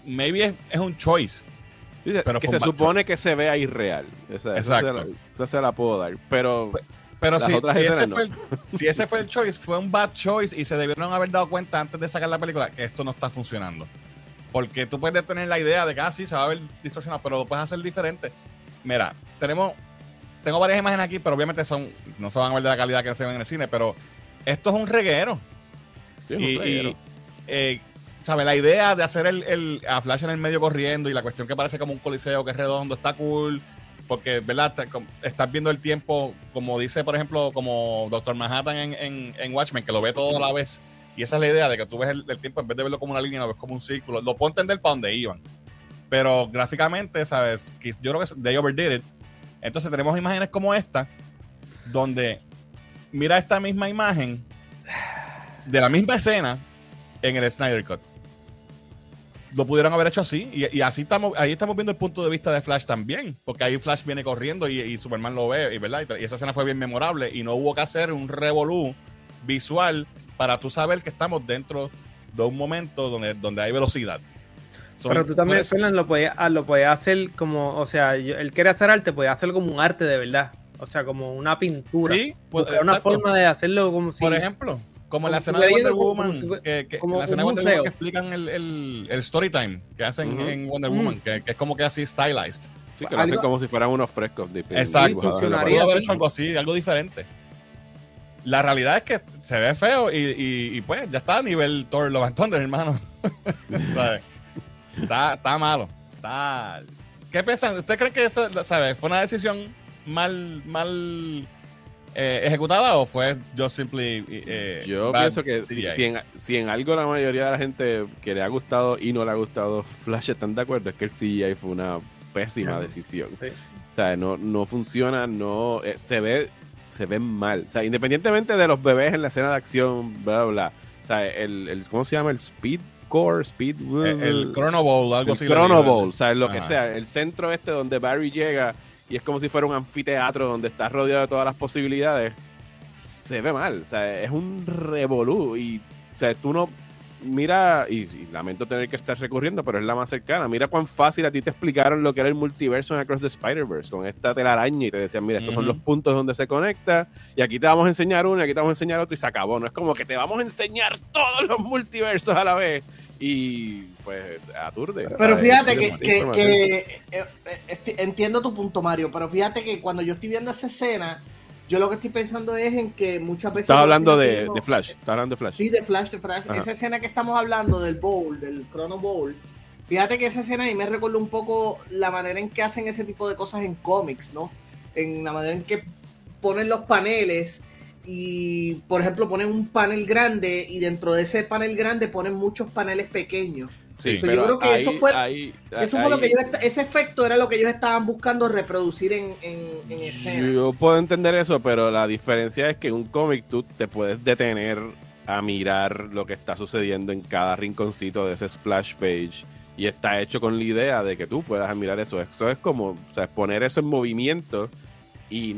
maybe es, es, un choice. Sí, pero que se supone choice. que se vea irreal. Esa, Exacto. Esa se, la, esa se la puedo dar. Pero. Pero si, si, ese no. fue el, si, ese fue el, choice, fue un bad choice y se debieron haber dado cuenta antes de sacar la película que esto no está funcionando. Porque tú puedes tener la idea de que, ah, sí, se va a ver distorsionado, pero lo puedes hacer diferente. Mira, tenemos, tengo varias imágenes aquí, pero obviamente son, no se van a ver de la calidad que se ven en el cine, pero esto es un reguero. Sí, y, un reguero. Y, eh, ¿sabes? La idea de hacer el, el, a Flash en el medio corriendo y la cuestión que parece como un coliseo que es redondo está cool porque, ¿verdad? Estás viendo el tiempo, como dice, por ejemplo, como Doctor Manhattan en, en, en, Watchmen, que lo ve todo a la vez. Y esa es la idea de que tú ves el, tiempo, en vez de verlo como una línea, lo ves como un círculo. Lo puedo entender para dónde iban. Pero gráficamente, ¿sabes? Yo creo que they overdid it. Entonces tenemos imágenes como esta, donde mira esta misma imagen de la misma escena en el Snyder Cut lo pudieron haber hecho así. Y, y, así estamos, ahí estamos viendo el punto de vista de Flash también. Porque ahí Flash viene corriendo y, y Superman lo ve, y, ¿verdad? Y, esa escena fue bien memorable. Y no hubo que hacer un revolú visual para tú saber que estamos dentro de un momento donde, donde hay velocidad. So, Pero tú también, Fernan, lo podías ah, lo podía hacer como, o sea, yo, él quiere hacer arte, podía hacerlo como un arte de verdad. O sea, como una pintura. Sí, pues, una forma de hacerlo como si. Por ejemplo, como en la escena de Wonder Woman, como, que, que como en la escena de Wonder Woman que explican el, el, el story time que hacen uh -huh. en Wonder Woman, uh -huh. que, que, es como que así stylized. Sí, que lo hacen como si fueran unos frescos. De Exacto. Funcionaría haber hecho algo así, algo diferente. La realidad es que se ve feo y, y, y pues ya está a nivel Thor Love and Thunder, hermano. está, está malo. Está... ¿Qué piensan? ¿Usted cree que eso, sabe, fue una decisión mal, mal eh, ejecutada o fue yo simply eh, yo pienso que si, si, en, si, en, algo la mayoría de la gente que le ha gustado y no le ha gustado Flash están de acuerdo es que el CGI fue una pésima decisión. Sí. o sea no, no funciona no eh, se ve se ve mal. O sea independientemente de los bebés en la escena de acción bla bla, bla. O sea el, el cómo se llama el speed core speed el, el Chrono Bowl algo el así Chrono Bowl o sea lo Ajá. que sea el centro este donde Barry llega y es como si fuera un anfiteatro donde está rodeado de todas las posibilidades, se ve mal. O sea, es un revolú. Y, o sea, tú no. mira, y, lamento tener que estar recurriendo, pero es la más cercana. Mira cuán fácil a ti te explicaron lo que era el multiverso en Across the Spider-Verse con esta telaraña y te decían, mira, estos son los puntos donde se conecta y aquí te vamos a enseñar uno y aquí te vamos a enseñar otro y se acabó. No es como que te vamos a enseñar todos los multiversos a la vez y pues aturde. Pero fíjate que, que, eh, eh, entiendo tu punto, Mario, pero fíjate que cuando yo estoy viendo esa escena yo lo que estoy pensando es en que muchas veces. Estás hablando de, Flash. Estás hablando de Flash. Sí, de Flash, de Flash. Esa escena que estamos hablando del Bowl, del Chrono Bowl. Fíjate que esa escena ahí me recuerda un poco la manera en que hacen ese tipo de cosas en cómics, ¿no? En la manera en que ponen los paneles y, por ejemplo, ponen un panel grande y dentro de ese panel grande ponen muchos paneles pequeños yo creo que eso fue, eso fue lo que ese efecto era lo que ellos estaban buscando reproducir en, en, escena. Yo puedo entender eso, pero la diferencia es que en un cómic tú te puedes detener a mirar lo que está sucediendo en cada rinconcito de ese splash page y está hecho con la idea de que tú puedas mirar eso. Eso es como, o sea, poner eso en movimiento y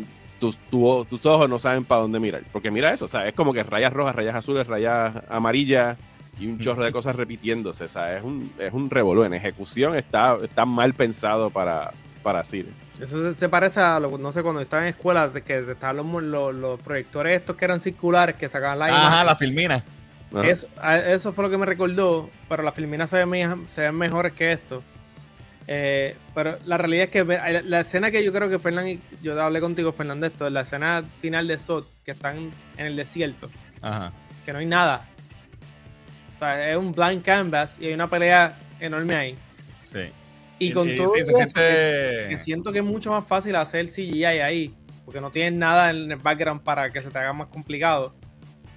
tus, tus ojos no saben para dónde mirar. Porque mira eso, o sea, es como que rayas rojas, rayas azules, rayas amarillas y un chorro de cosas repitiéndose. O sea, es un, es un revolú. En ejecución está, está mal pensado para, para cine. Eso se, parece a, lo, no sé, cuando estaba en escuela, de que estaban los, los, proyectores estos que eran circulares, que sacaban la Ajá, la filmina. Eso, eso, fue lo que me recordó, pero las filminas se ven, se ven mejores que esto. Eh, pero la realidad es que la, escena que yo creo que Fernán, yo hablé contigo, Fernando, esto, la escena final de Sot, que están en el desierto, Ajá. que no hay nada, es un blind canvas y hay una pelea enorme ahí. Sí. Y, con todo eso, que, siento que es mucho más fácil hacer CGI ahí, porque no tienes nada en el background para que se te haga más complicado.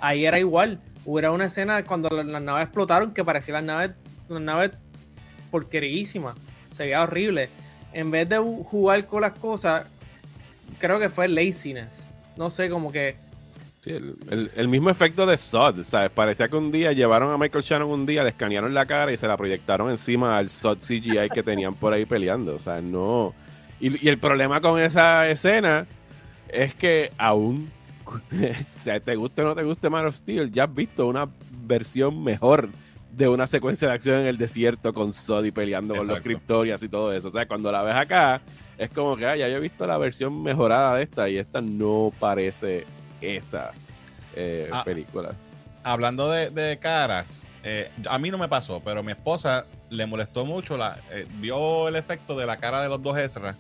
Ahí era igual. Hubiera una escena cuando las, naves explotaron que parecía las naves, las naves porquerísimas. Se veía horrible. En vez de jugar con las cosas, creo que fue laziness. No sé, como que el, mismo efecto de Sod, ¿sabes? Parecía que un día llevaron a Michael Shannon un día, le escanearon la cara y se la proyectaron encima al Sod CGI que tenían por ahí peleando. O sea, no. Y, el problema con esa escena es que aún, te guste o no te guste Man Steel, ya has visto una versión mejor de una secuencia de acción en el desierto con Sod y peleando con los Cryptorias y todo eso. O sea, cuando la ves acá, es como que ah, ya yo he visto la versión mejorada de esta y esta no parece esa eh, ah, película. Hablando de, caras, eh, a mí no me pasó, pero mi esposa le molestó mucho, la, eh, vio el efecto de la cara de los dos Ezra,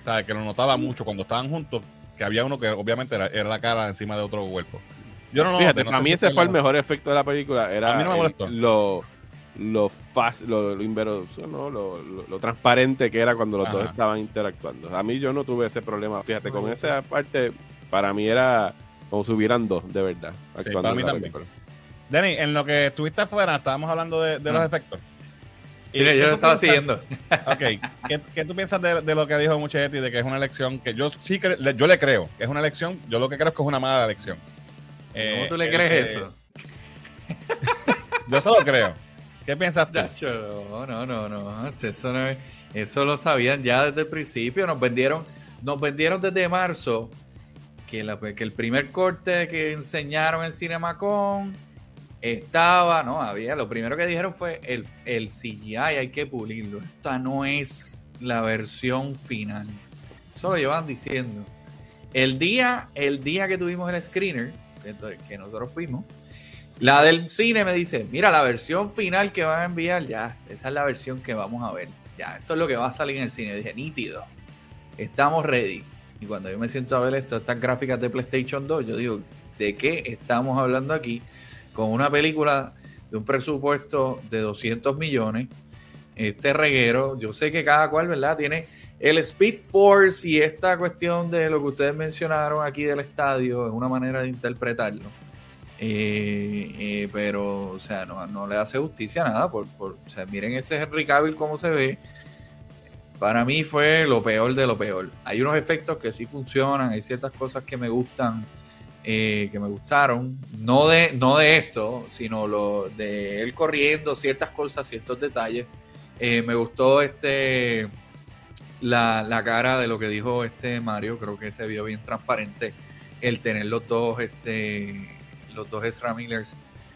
o sea, que lo notaba mucho cuando estaban juntos, que había uno que obviamente era, la cara encima de otro cuerpo. Yo no, Fíjate, a mí ese fue el mejor efecto de la película, era a mí no me molestó. lo lo fácil, lo, lo, lo, transparente que era cuando los dos estaban interactuando. A mí yo no tuve ese problema, fíjate, con esa parte para mí era como si hubieran dos, de verdad. Sí, para mí también. Denny, en lo que estuviste afuera, estábamos hablando de, los efectos. Sí, yo lo estaba siguiendo. Ok, ¿Qué, tú piensas de, lo que dijo Muchetti, de que es una elección que yo sí yo le creo, que es una elección, yo lo que creo es que es una mala elección. ¿Cómo tú le eh, crees eso? yo solo creo. ¿Qué piensas tú? no, no, no, no. Eso, no eso lo sabían ya desde el principio. Nos vendieron, nos vendieron desde marzo que, que el primer corte que enseñaron en CinemaCon estaba, no, había, lo primero que dijeron fue el, el CGI hay que pulirlo. Esta no es la versión final. Eso lo llevan diciendo. El día, el día que tuvimos el screener, que, nosotros fuimos, la del cine me dice, mira, la versión final que van a enviar, ya, esa es la versión que vamos a ver. Ya, esto es lo que va a salir en el cine. dije, nítido. Estamos ready. Y cuando yo me siento a ver esto, estas gráficas de PlayStation 2, yo digo, ¿de qué estamos hablando aquí? Con una película de un presupuesto de 200 millones, este reguero, yo sé que cada cual, ¿verdad? Tiene el Speed Force y esta cuestión de lo que ustedes mencionaron aquí del estadio, es una manera de interpretarlo. Eh, eh, pero, o sea, no, le hace justicia a nada. Por, por, o sea, miren ese Henry Cavill cómo se ve para mí fue lo peor de lo peor. Hay unos efectos que sí funcionan, hay ciertas cosas que me gustan, eh, que me gustaron, no de, no de esto, sino lo de él corriendo, ciertas cosas, ciertos detalles. Me gustó este la, la, cara de lo que dijo este Mario, creo que se vio bien transparente el tener los dos, este, los dos Ezra Millers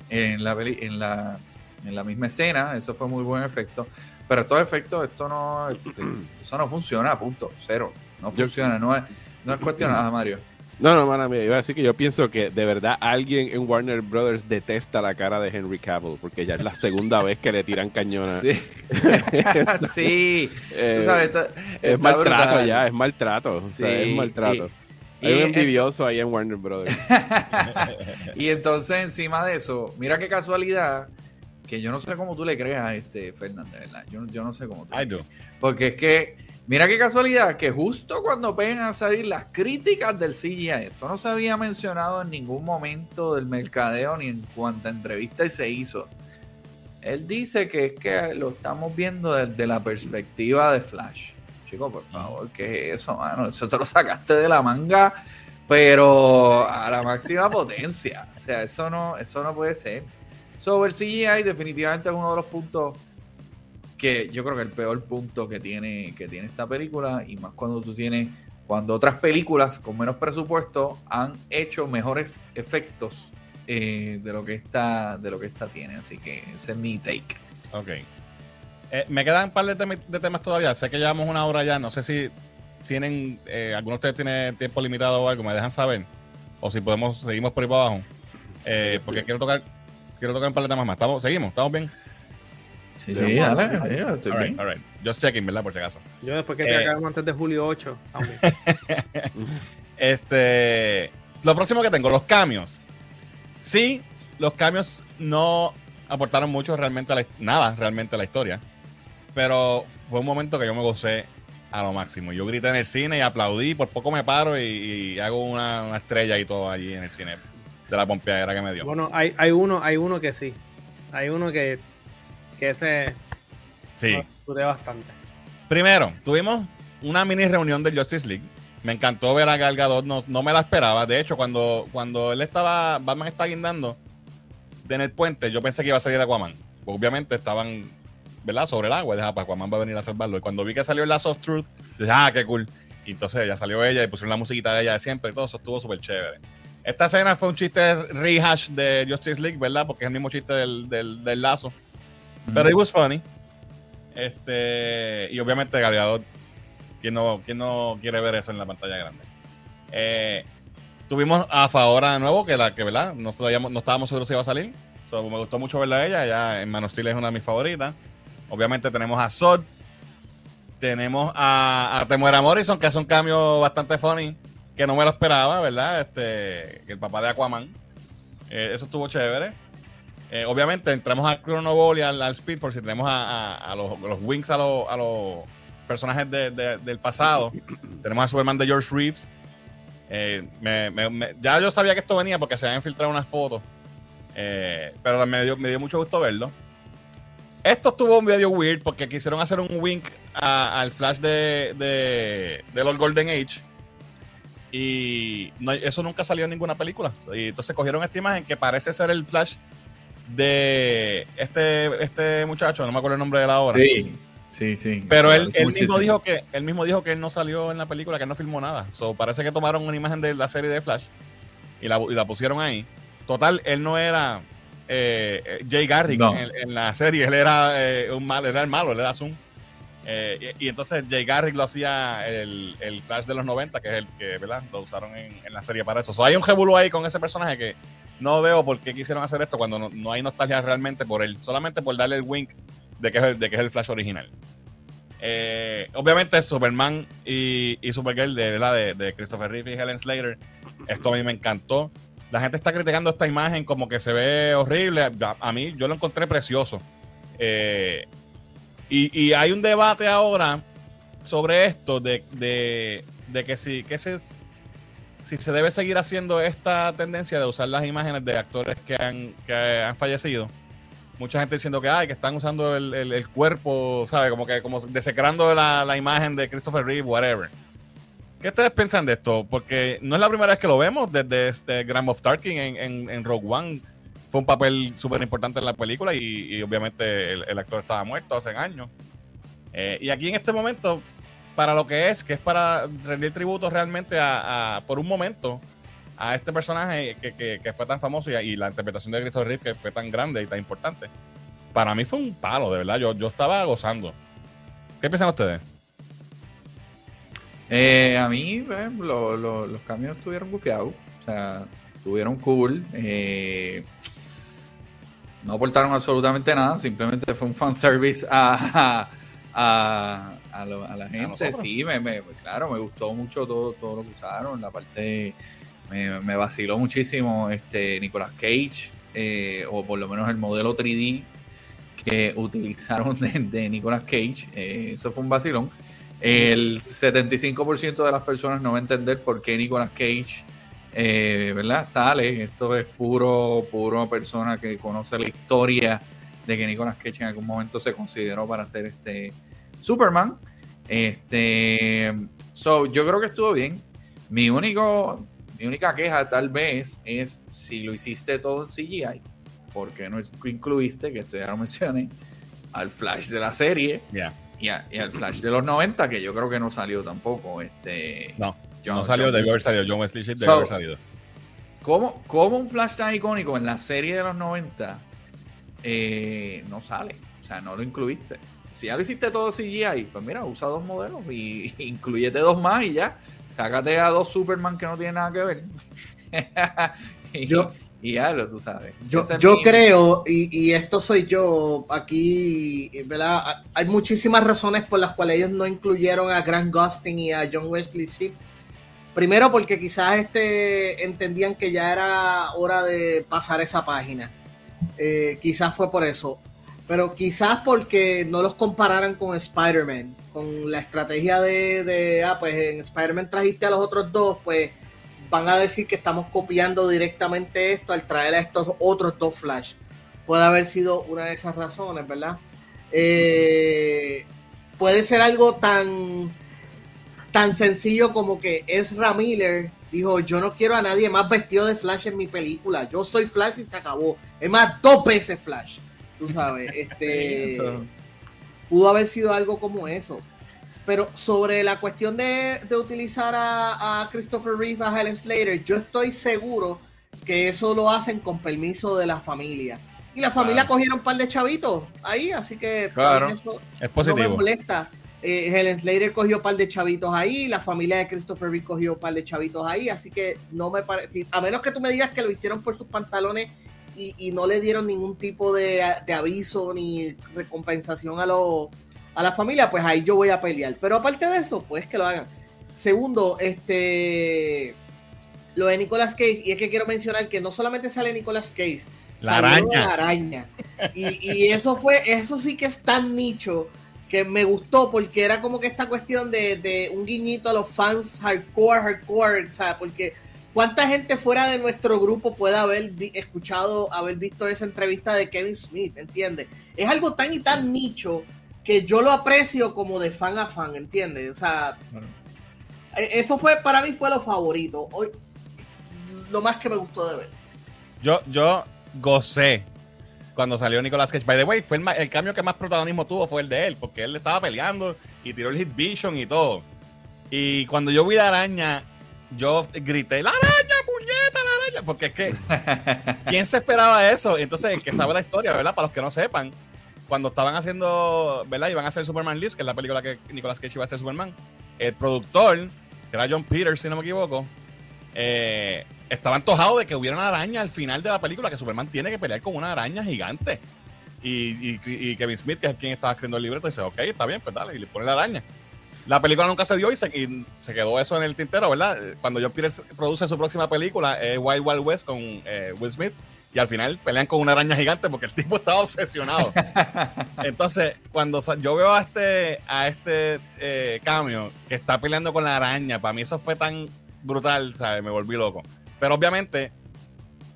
en la, en la en la misma escena, eso fue muy buen efecto. Pero estos efectos, esto no, eso no funciona, punto, cero. No funciona, no es, no es cuestión nada, Mario. No, no, mano, iba a decir que yo pienso que de verdad alguien en Warner Brothers detesta la cara de Henry Cavill, porque ya es la segunda vez que le tiran cañona. Sí, sí. Eh, Tú sabes, esto- es está maltrato brutal. ya, es maltrato. o sea, Sí, es maltrato. y- Hay un envidioso ahí en Warner Brothers. Y entonces, encima de eso, mira qué casualidad, que yo no sé cómo tú le creas a este Fernández, ¿verdad? Yo, yo no sé cómo tú. I do. Porque es que, mira qué casualidad, que justo cuando pegan a salir las críticas del CGI, esto no se había mencionado en ningún momento del mercadeo ni en cuanta entrevista se hizo. Él dice que es que lo estamos viendo desde la perspectiva de Flash. Chico, por favor, ¿qué es eso, mano? Eso te lo sacaste de la manga, pero a la máxima potencia. O sea, eso no, eso no puede ser. Sobre el CGI, definitivamente es uno de los puntos que yo creo que el peor punto que tiene, que tiene esta película, y más cuando tú tienes, cuando otras películas con menos presupuesto han hecho mejores efectos eh, de lo que esta, de lo que esta tiene. Así que ese es mi take. Ok. Eh, me quedan un par de, temas todavía. Sé que llevamos una hora ya. No sé si tienen, eh, alguno de ustedes tiene tiempo limitado o algo. Me dejan saber. O si podemos, seguimos por ahí para abajo. Eh, porque quiero tocar, quiero tocar un par de temas más. ¿Estamos, seguimos, estamos bien. Sí, sí, dale, estoy All right, bien. all right. Just checking, ¿verdad? Por si acaso. Yo después que te Eh. acabamos antes de julio 8. también. Este, lo próximo que tengo, los cambios. Sí, los cambios no aportaron mucho realmente a la, nada realmente a la historia, pero fue un momento que yo me gocé a lo máximo. Yo grité en el cine y aplaudí, por poco me paro y, y hago una, una estrella y todo allí en el cine de la pompeadera que me dio. Bueno, hay, hay uno, hay uno que sí. Hay uno que, que ese Sí. bastante. Primero, tuvimos una mini reunión del Justice League. Me encantó ver a Gal Gadot, no, no me la esperaba. De hecho, cuando, cuando él estaba, Batman está guindando en el puente, yo pensé que iba a salir Aquaman. Obviamente estaban, ¿verdad? Sobre el agua. Dije, ah, pues Aquaman va a venir a salvarlo. Y cuando vi que salió el Last of Truth, dije, ah, qué cool. Y entonces ya salió ella y pusieron la musiquita de ella de siempre y todo eso estuvo súper chévere. Esta escena fue un chiste rehash de Justice League, ¿verdad? Porque es el mismo chiste del, del, del lazo. Pero it was funny. Este, y obviamente Gal Gadot, ¿quién no, quién no quiere ver eso en la pantalla grande? Eh, tuvimos a Favora de nuevo, que la que, ¿verdad? No, sabíamos- no estábamos seguros si iba a salir. So, me gustó mucho verla a ella. Ya en Man of Steel es una de mis favoritas. Obviamente tenemos a Sod. Tenemos a, a Temuera Morrison, que hace un cambio bastante funny, que no me lo esperaba, ¿verdad? Este, el papá de Aquaman. Eh, eso estuvo chévere. Eh, obviamente entramos al Chrono Ball y al, al Speed Force y tenemos a, los, los Wings a, los- personajes de- de- del pasado. tenemos a Superman de George Reeves. Eh, ya yo sabía que esto venía porque se habían filtrado unas fotos. Eh, pero me dio, mucho gusto verlo. Esto estuvo medio weird porque quisieron hacer un wink al Flash de, de, los Golden Age. Y eso nunca salió en ninguna película. Entonces cogieron esta imagen que parece ser el Flash de este, este muchacho, no me acuerdo el nombre de la hora. Sí, sí, sí. Pero él, mismo dijo que él mismo dijo que él no salió en la película, que él no filmó nada. So, parece que tomaron una imagen de la serie de Flash y la, y la pusieron ahí. Total, él no era eh, eh, Jay Garrick No. en, en la serie, él era eh, un mal, era el malo, él era Zoom. Eh, y, y entonces Jay Garrick lo hacía el, el Flash de los 90, que es el que ¿verdad? lo usaron en, en la serie para eso. So, hay un revuelo ahí con ese personaje que no veo por qué quisieron hacer esto cuando no, no hay nostalgia realmente por él, solamente por darle el wink de que es el, de que es el Flash original. Eh, obviamente Superman y, y Supergirl de, ¿verdad? de, de Christopher Reeve y Helen Slater, esto a mí me encantó. La gente está criticando esta imagen como que se ve horrible. A, mí yo lo encontré precioso. Eh, y, y hay un debate ahora sobre esto de, de, de que si, que se, si se debe seguir haciendo esta tendencia de usar las imágenes de actores que han, que han fallecido. Mucha gente diciendo que, ay, que están usando el, el- cuerpo, ¿sabe? Como que como desecrando la, la imagen de Christopher Reeve, whatever. ¿Qué ustedes piensan de esto? Porque no es la primera vez que lo vemos desde este Grand Moff Tarkin en, en, en Rogue One. Fue un papel súper importante en la película y, obviamente el, el actor estaba muerto hace años. Eh, y aquí en este momento, para lo que es, que es para rendir tributo realmente a, por un momento a este personaje que, que- fue tan famoso y, la interpretación de Christopher Reeve que fue tan grande y tan importante. para mí fue un palo, de verdad. Yo, yo estaba gozando. ¿Qué piensan ustedes? Eh, a mí pues, los cambios estuvieron bufiados. O sea, estuvieron cool. Eh, no aportaron absolutamente nada. Simplemente fue un fanservice a, a, la gente. sí, me, claro, me gustó mucho todo, todo lo que usaron. La parte me, vaciló muchísimo este Nicolas Cage, eh, o por lo menos el modelo 3D que utilizaron de, Nicolas Cage. Eh, eso fue un vacilón. El 75% de las personas no va a entender por qué Nicolas Cage eh, ¿verdad? sale. Esto es puro, puro persona que conoce la historia de que Nicolas Cage en algún momento se consideró para ser este Superman. Este, so, yo creo que estuvo bien. Mi único, mi única queja tal vez es si lo hiciste todo en CGI, ¿por qué no incluiste, que esto ya lo mencioné, al Flash de la serie y, al Flash de los 90, que yo creo que no salió tampoco. Este, no, no salió, de haber salido. John Wesley Shipp de haber salido. ¿cómo, ¿Cómo un Flash tan icónico en la serie de los 90 eh, no sale? O sea, no lo incluiste. Si ya lo hiciste todo CGI, pues mira, usa dos modelos y incluyete dos más y ya. Sácate a dos Superman que no tienen nada que ver. y, yo, y ya lo tú sabes. Yo, yo creo, y, y, esto soy yo, aquí, ¿verdad? Hay muchísimas razones por las cuales ellos no incluyeron a Grant Gustin y a John Wesley Shipp. Primero porque quizás este entendían que ya era hora de pasar esa página. Eh, quizás fue por eso pero quizás porque no los compararan con Spider-Man, con la estrategia de, ah, pues en Spider-Man trajiste a los otros dos, pues van a decir que estamos copiando directamente esto al traer a estos otros dos Flash. Puede haber sido una de esas razones, ¿verdad? Eh, puede ser algo tan, tan sencillo como que Ezra Miller dijo, yo no quiero a nadie más vestido de Flash en mi película, yo soy Flash y se acabó. Es más, dos veces Flash tú sabes, este pudo haber sido algo como eso. Pero sobre la cuestión de, utilizar a, Christopher Reeve, a Helen Slater, yo estoy seguro que eso lo hacen con permiso de la familia. Y la familia cogieron un par de chavitos ahí, así que eso es positivo. no me molesta. Eh, Helen Slater cogió un par de chavitos ahí, la familia de Christopher Reeve cogió un par de chavitos ahí, así que no me parece, a menos que tú me digas que lo hicieron por sus pantalones y, no le dieron ningún tipo de, aviso ni recompensación a, a la familia, pues ahí yo voy a pelear. Pero aparte de eso, pues que lo hagan. Segundo, este lo de Nicolas Cage, y es que quiero mencionar que no solamente sale Nicolas Cage, la araña. La araña. Y, y, eso fue, eso sí que es tan nicho que me gustó porque era como que esta cuestión de, de un guiñito a los fans hardcore, hardcore, o sea, porque ¿Cuánta gente fuera de nuestro grupo puede haber escuchado, haber visto esa entrevista de Kevin Smith? ¿Entiendes? Es algo tan y tan nicho que yo lo aprecio como de fan a fan, ¿entiendes? O sea, e-, eso fue, para mí fue lo favorito. Hoy, lo más que me gustó de ver. Yo, yo gocé cuando salió Nicolas Cage. By the way, fue el, cambio que más protagonismo tuvo fue el de él, porque él estaba peleando y tiró el hit vision y todo. Y cuando yo vi la araña yo grité, la araña, puñeta, la araña, porque es que, ¿quién se esperaba eso? Entonces, el que sabe la historia, ¿verdad? Para los que no sepan, cuando estaban haciendo, ¿verdad? Iban a hacer Superman Lives, que es la película que Nicolas Cage iba a hacer Superman, el productor, que era John Peters, si no me equivoco, eh, estaba antojado de que hubiera una araña al final de la película, que Superman tiene que pelear con una araña gigante. Y, y, Kevin Smith, que es quien estaba escribiendo el libreto, dice, ok, está bien, pues dale, y le pone la araña. La película nunca se dio y se, quedó eso en el tintero, ¿verdad? Cuando John Peters produce su próxima película, es Wild Wild West con eh, Will Smith, y al final pelean con una araña gigante porque el tipo estaba obsesionado. Entonces, cuando yo veo a este, a este eh, cambio que está peleando con la araña, para mí eso fue tan brutal, ¿sabes? Me volví loco. Pero obviamente,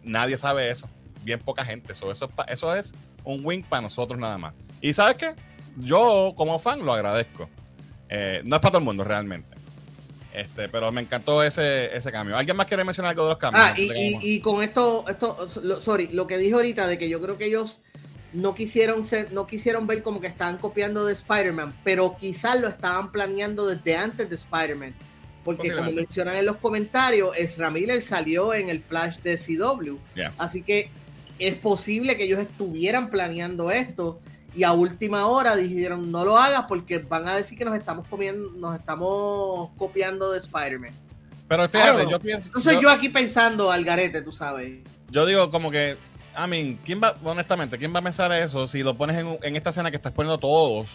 nadie sabe eso. Bien poca gente. Eso, eso, eso es un win para nosotros nada más. Y ¿sabes qué? Yo, como fan, lo agradezco. Eh, no es para todo el mundo realmente. Este, pero me encantó ese, ese cambio. ¿Alguien más quiere mencionar algo de los cambios? Ah, y, con esto, esto, sorry, lo que dije ahorita de que yo creo que ellos no quisieron ser, no quisieron ver como que estaban copiando de Spider-Man, pero quizás lo estaban planeando desde antes de Spider-Man. Porque como mencionan en los comentarios, Ezra Miller salió en el Flash de CW. Así que es posible que ellos estuvieran planeando esto y a última hora dijeron no lo hagas porque van a decir que nos estamos comiendo, nos estamos copiando de Spider-Man. Pero fíjate, yo pienso. No soy yo, aquí pensando al garete, tú sabes. Yo digo como que, I mean, ¿quién va, honestamente, quién va a pensar eso si lo pones en, en esta escena que estás poniendo todos,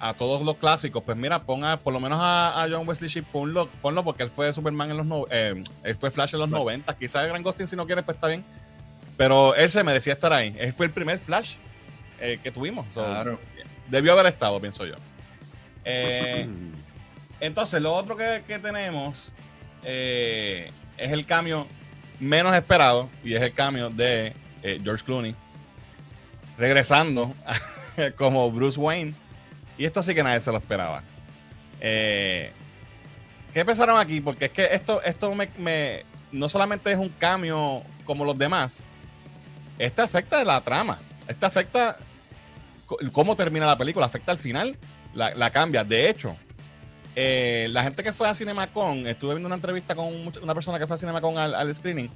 a todos los clásicos? Pues mira, ponga por lo menos a, John Wesley Shipp, ponlo, ponlo porque él fue Superman en los no, eh, él fue Flash en los 90. Quizás el Gran Ghosting si no quiere, pues está bien. Pero él se merecía estar ahí. Él fue el primer Flash eh, que tuvimos. claro. Debió haber estado, pienso yo. Eh, entonces, lo otro que, tenemos eh, es el cambio menos esperado y es el cambio de George Clooney regresando como Bruce Wayne. Y esto sí que nadie se lo esperaba. ¿Qué pensaron aquí? Porque es que esto, esto me, no solamente es un cambio como los demás, este afecta la trama. Este afecta cómo termina la película, afecta al final, la, cambia. De hecho, eh, la gente que fue a CinemaCon, estuve viendo una entrevista con una persona que fue a CinemaCon al, al screening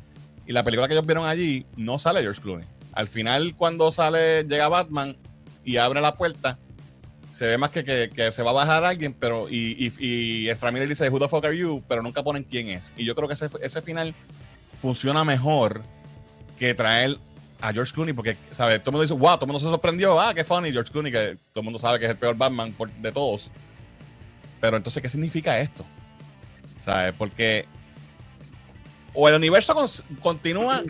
y la película que ellos vieron allí no sale George Clooney. Al final, cuando sale, llega Batman y abre la puerta, se ve más que, que, se va a bajar alguien, pero y, y, y dice, Who the fuck are you? Pero nunca ponen quién es. Y yo creo que ese, ese final funciona mejor que traer a George Clooney, porque, ¿sabes? Todo el mundo dice, wow, todo el mundo se sorprendió, ah, qué funny, George Clooney, que todo el mundo sabe que es el peor Batman de todos. Pero entonces, ¿qué significa esto? ¿Sabes? Porque o el universo continúa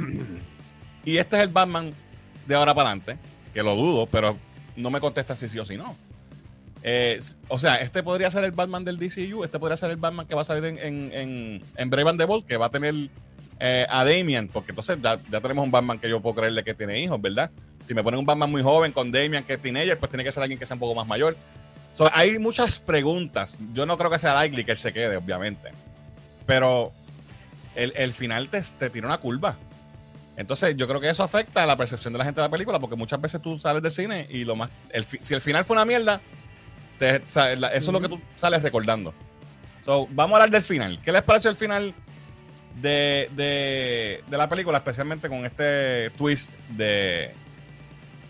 y este es el Batman de ahora para adelante, que lo dudo, pero no me contesta si sí o si no. Eh, o sea, este podría ser el Batman del DCU, este podría ser el Batman que va a salir en, en, en, en Brave and the Bold, que va a tener eh, a Damian, porque entonces ya, tenemos un Batman que yo puedo creerle que tiene hijos, ¿verdad? Si me ponen un Batman muy joven con Damian que es teenager, pues tiene que ser alguien que sea un poco más mayor. hay muchas preguntas. Yo no creo que sea likely que él se quede, obviamente. Pero el, final te, te tira una curva. Entonces, yo creo que eso afecta a la percepción de la gente de la película, porque muchas veces tú sales del cine y lo más. si el final fue una mierda, eso es lo que tú sales recordando. So, vamos a hablar del final. ¿Qué les pareció el final de, de, la película, especialmente con este twist de,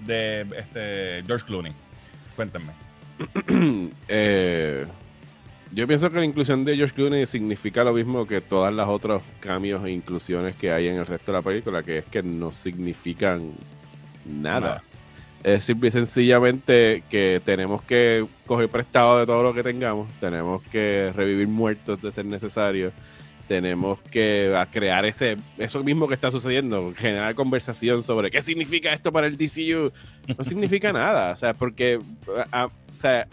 de este George Clooney. Cuéntenme. Eh, yo pienso que la inclusión de George Clooney significa lo mismo que todas las otros cambios e inclusiones que hay en el resto de la película, que es que no significan nada. Es simple y sencillamente que tenemos que coger prestado de todo lo que tengamos, tenemos que revivir muertos de ser necesario, tenemos que crear ese eso mismo que está sucediendo, generar conversación sobre qué significa esto para el DCU. No significa nada, o sea, porque o sea,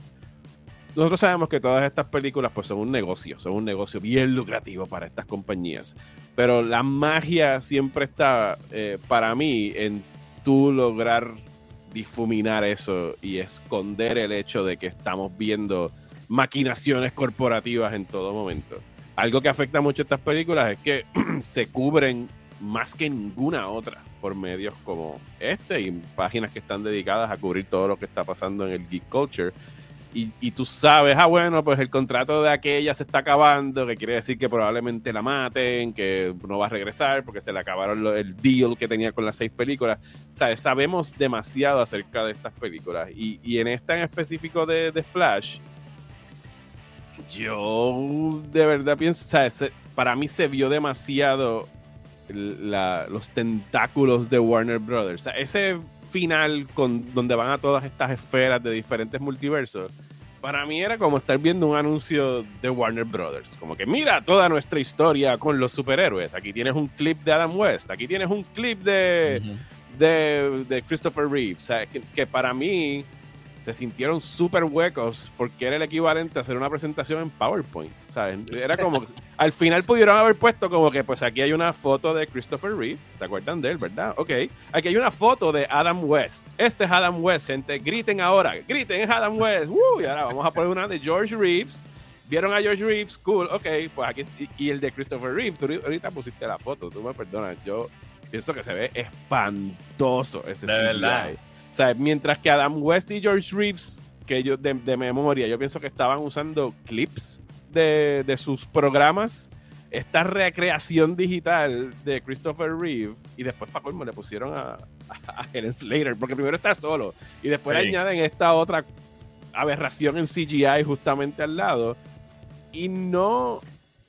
nosotros sabemos que todas estas películas pues son un negocio, son un negocio bien lucrativo para estas compañías, pero la magia siempre está eh, para mí en tú lograr difuminar eso y esconder el hecho de que estamos viendo maquinaciones corporativas en todo momento algo que afecta mucho a estas películas es que se cubren más que ninguna otra por medios como este y páginas que están dedicadas a cubrir todo lo que está pasando en el geek culture. Y, tú sabes, ah, bueno, pues el contrato de aquella se está acabando, que quiere decir que probablemente la maten, que no va a regresar porque se le acabaron el deal que tenía con las seis películas. O sea, sabemos demasiado acerca de estas películas. Y, en esta en específico de, de Flash, yo de verdad pienso, o sea, para mí se vio demasiado los tentáculos de Warner Brothers. O sea, ese final con donde van a todas estas esferas de diferentes multiversos, para mí era como estar viendo un anuncio de Warner Brothers. Como que mira toda nuestra historia con los superhéroes. Aquí tienes un clip de Adam West, aquí tienes un clip de, de, Christopher Reeves. O sea, que para mí se sintieron súper huecos porque era el equivalente a hacer una presentación en PowerPoint. ¿sabes? Era como, al final pudieron haber puesto como que, pues aquí hay una foto de Christopher Reeve, ¿se acuerdan de él, verdad? Ok, aquí hay una foto de Adam West. Este es Adam West, gente, griten ahora, griten, es Adam West. Y ahora vamos a poner una de George Reeves. Vieron a George Reeves, cool, ok, pues aquí, y, el de Christopher Reeve, tú ahorita pusiste la foto, tú me perdonas, yo pienso que se ve espantoso ese De verdad sea, mientras que Adam West y George Reeves, que yo de, memoria, yo pienso que estaban usando clips de, sus programas, esta recreación digital de Christopher Reeve, y después para colmo le pusieron a, a Helen Slater, porque primero está solo y después añaden esta otra aberración en CGI justamente al lado. Y no,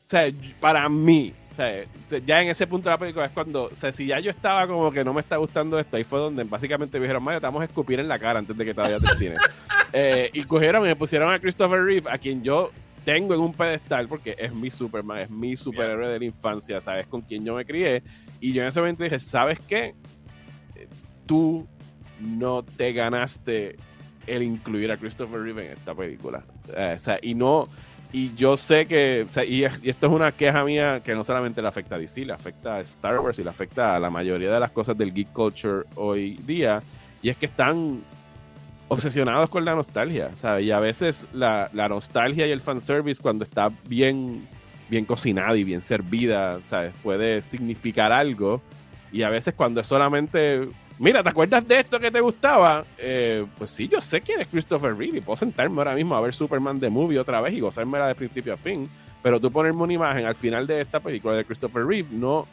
o sea, para mí, o sea, ya en ese punto de la película es cuando, o sea, si ya yo estaba como que no me está gustando esto, ahí fue donde básicamente me dijeron, Mario, te vamos a escupir en la cara antes de que te vayas del cine. Eh, y cogieron y me pusieron a Christopher Reeve, a quien yo tengo en un pedestal porque es mi Superman, es mi superhéroe de la infancia, sabes con quién yo me crié. Y yo en ese momento dije, ¿sabes qué? Tú no te ganaste el incluir a Christopher Reeve en esta película. Eh, o sea, y no, y yo sé que, y, esto es una queja mía que no solamente le afecta a DC, le afecta a Star Wars y le afecta a la mayoría de las cosas del geek culture hoy día, y es que están obsesionados con la nostalgia, ¿sabes? Y a veces la, nostalgia y el fanservice cuando está bien, bien cocinada y bien servida, ¿sabes? Puede significar algo. Y a veces cuando es solamente, mira, ¿te acuerdas de esto que te gustaba? Eh, pues sí, yo sé quién es Christopher Reeve puedo sentarme ahora mismo a ver Superman The Movie otra vez y gozármela de principio a fin. Pero tú ponerme una imagen al final de esta película de Christopher Reeve no,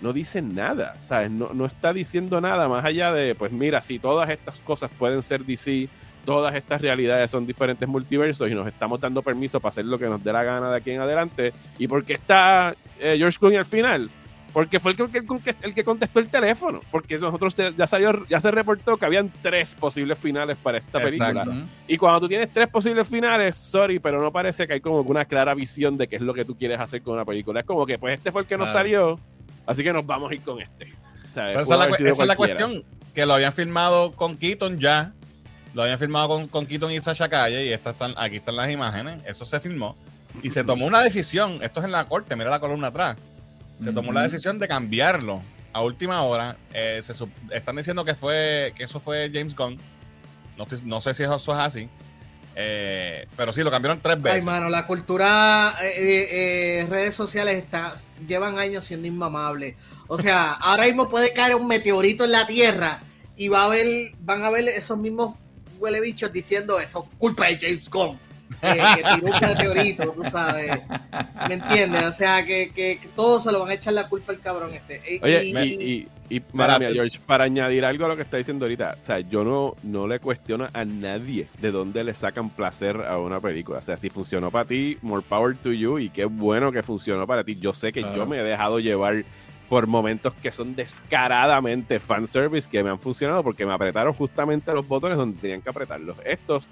no dice nada, ¿sabes? No, no está diciendo nada más allá de, pues mira, si todas estas cosas pueden ser DC, todas estas realidades son diferentes multiversos y nos estamos dando permiso para hacer lo que nos dé la gana de aquí en adelante. ¿Y por qué está eh, George Clooney al final? Porque fue el que, el, que contestó el teléfono. Porque nosotros ya salió, ya se reportó que habían tres posibles finales para esta película. Y cuando tú tienes tres posibles finales, sorry, pero no parece que hay como una clara visión de qué es lo que tú quieres hacer con una película. Es como que, pues este fue el que nos salió Así que nos vamos a ir con este. esa es la, cuestión, que lo habían filmado con Keaton ya. Lo habían filmado con, con Keaton y Sasha Calle y estas están, aquí están las imágenes. Eso se filmó. Y se tomó una decisión, esto es en la corte, mira la columna atrás. Se tomó la decisión de cambiarlo a última hora. Eh, se, están diciendo que fue que eso fue James Gunn. No, no sé si eso es así. Eh, pero sí, lo cambiaron tres veces. Ay, mano, la cultura, eh, eh, redes sociales está, llevan años siendo inmamable. O sea, ahora mismo puede caer un meteorito en la Tierra y va a haber, van a ver esos mismos huele bichos diciendo eso, culpa de James Gunn. Que tiró un meteorito, tú sabes. ¿Me entiendes? O sea, que, que, todos se lo van a echar la culpa al cabrón este. Oye, y, y para, George, para añadir algo a lo que está diciendo ahorita, o sea, yo no, no le cuestiono a nadie de dónde le sacan placer a una película. O sea, si funcionó para ti, more power to you, y qué bueno que funcionó para ti. Yo sé que yo me he dejado llevar por momentos que son descaradamente fanservice que me han funcionado porque me apretaron justamente los botones donde tenían que apretarlos. Estos,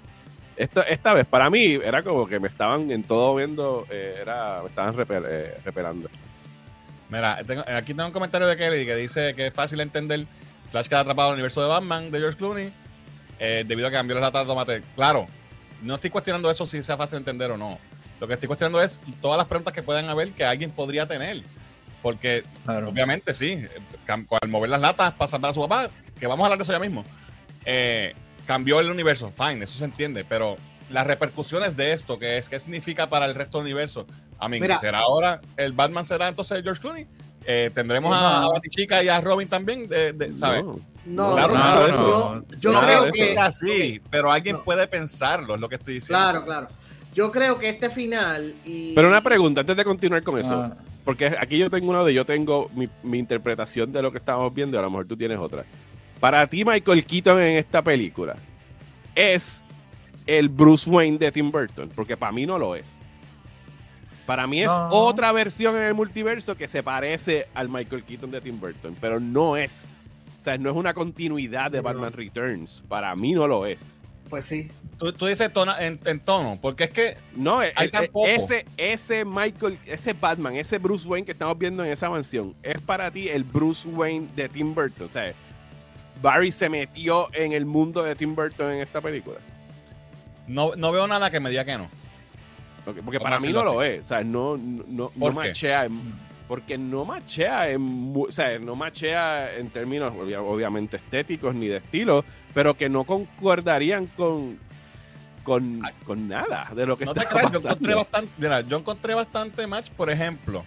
esto, esta vez, para mí, era como que me estaban en todo viendo, eh, era, me estaban eh, repelando. Mira, aquí tengo un comentario de Kelly que dice que es fácil entender Flash queda atrapado en el universo de Batman de George Clooney eh, debido a que cambió la lata de tomate. Claro, no estoy cuestionando eso si sea fácil entender o no. Lo que estoy cuestionando es todas las preguntas que puedan haber que alguien podría tener. Porque obviamente sí, al mover las latas para salvar a su papá, que vamos a hablar de eso ya mismo, eh, cambió el universo, fine, eso se entiende, pero las repercusiones de esto, ¿qué es? ¿Qué significa para el resto del universo? A mí, ¿será ahora el Batman será entonces George Clooney? Eh, ¿Tendremos a, a Batichica y a Robin también? De, ¿Sabes? No, claro, no, yo, creo que es así, pero alguien puede pensarlo, es lo que estoy diciendo. Claro, claro. Yo creo que este final y... Pero una pregunta, antes de continuar con eso, ah. porque aquí yo tengo uno de yo tengo mi, mi interpretación de lo que estamos viendo y a lo mejor tú tienes otra. Para ti, Michael Keaton en esta película, ¿es el Bruce Wayne de Tim Burton, porque para mí no lo es. Para mí es otra versión en el multiverso que se parece al Michael Keaton de Tim Burton, pero no es. O sea, no es una continuidad de Batman Returns. Para mí no lo es. Pues sí. Tú, dices en, tono, porque es que no, hay ese, ese Michael, ese Batman, ese Bruce Wayne que estamos viendo en esa mansión, es para ti el Bruce Wayne de Tim Burton. O sea, Barry se metió en el mundo de Tim Burton en esta película. No, no veo nada que me diga que no. porque para mí no lo es. O sea, no, no, no machea. porque no machea en, o sea, no machea en términos obviamente estéticos ni de estilo, pero que no concordarían con, con, con nada de lo que está yo encontré bastante, mira, yo encontré bastante match, por ejemplo.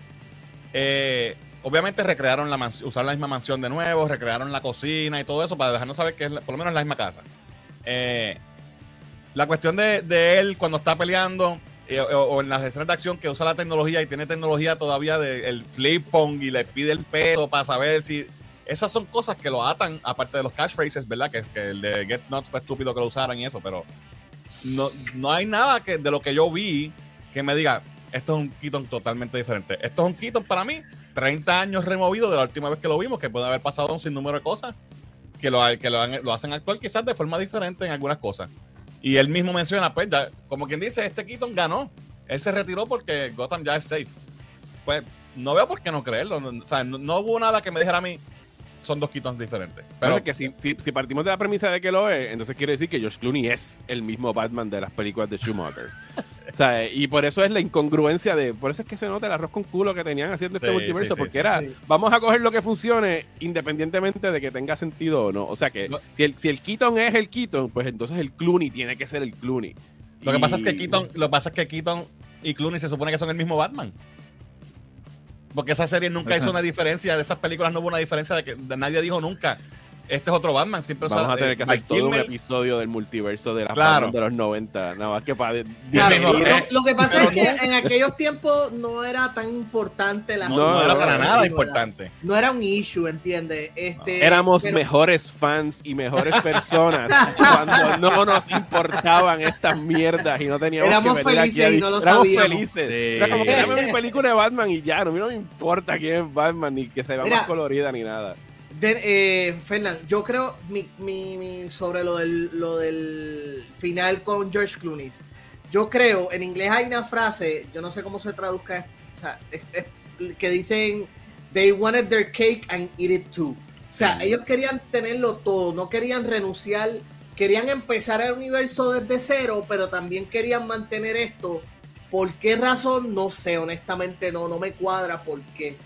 Eh, obviamente recrearon la usaron la misma mansión de nuevo, recrearon la cocina y todo eso para dejarnos saber que es por lo menos la misma casa. Eh, la cuestión de, él cuando está peleando eh, o, en las escenas de acción que usa la tecnología y tiene tecnología todavía del flip phone y le pide el peso para saber si esas son cosas que lo atan, aparte de los catchphrases, ¿verdad? Que, que el de Get Not fue estúpido que lo usaran y eso, pero no, no hay nada que de lo que yo vi que me diga, esto es un Keaton totalmente diferente. Esto es un Keaton para mí, 30 años removido de la última vez que lo vimos, que puede haber pasado un sinnúmero de cosas que lo, que lo, hacen actual quizás de forma diferente en algunas cosas. Y él mismo menciona, pues, ya, como quien dice, este Keaton ganó. Él se retiró porque Gotham ya es safe. Pues no veo por qué no creerlo. O sea, no, no hubo nada que me dijera a mí, son dos Keatons diferentes. Pero es que si, si, si partimos de la premisa de que lo es, entonces quiere decir que George Clooney es el mismo Batman de las películas de Schumacher. o sea, y por eso es la incongruencia de. Por eso es que se nota el arroz con culo que tenían haciendo este Sí, multiverso, sí, sí, porque sí. era, Sí. vamos a coger lo que funcione independientemente de que tenga sentido o no. O sea que si el, si el Keaton es el Keaton, pues entonces el Clooney tiene que ser el Clooney. lo que Y- pasa es que Keaton, lo que pasa es que Keaton y Clooney se supone que son el mismo Batman. Porque esa serie nunca Exacto. hizo una diferencia, de esas películas no hubo una diferencia de que de- nadie dijo nunca, este es otro Batman, siempre Vamos a tener que hacer todo un episodio del multiverso de las Claro. Batman de los 90. Nada más que para. Claro, lo, lo que pasa es que en aquellos tiempos no era tan importante la No, No, no era para nada importante. No era un issue, ¿entiendes? Este, Éramos pero- mejores fans y mejores personas cuando no nos importaban estas mierdas y no teníamos Éramos que aquí felices a y no lo Éramos sabíamos. felices. Sí. Era como que mi película de Batman y ya, no, no me importa quién es Batman ni que se vea Mira. más colorida ni nada. De, eh, Fernán, yo creo mi, mi- mi- sobre lo del, lo del final con George Clooney. Yo creo, en inglés hay una frase, yo no sé cómo se traduzca, o sea, es- es- que dicen, they wanted their cake and eat it too. O sea, Sí. ellos querían tenerlo todo, no querían renunciar, querían empezar el universo desde cero, pero también querían mantener esto. ¿Por qué razón? No sé, honestamente no, no me cuadra por qué.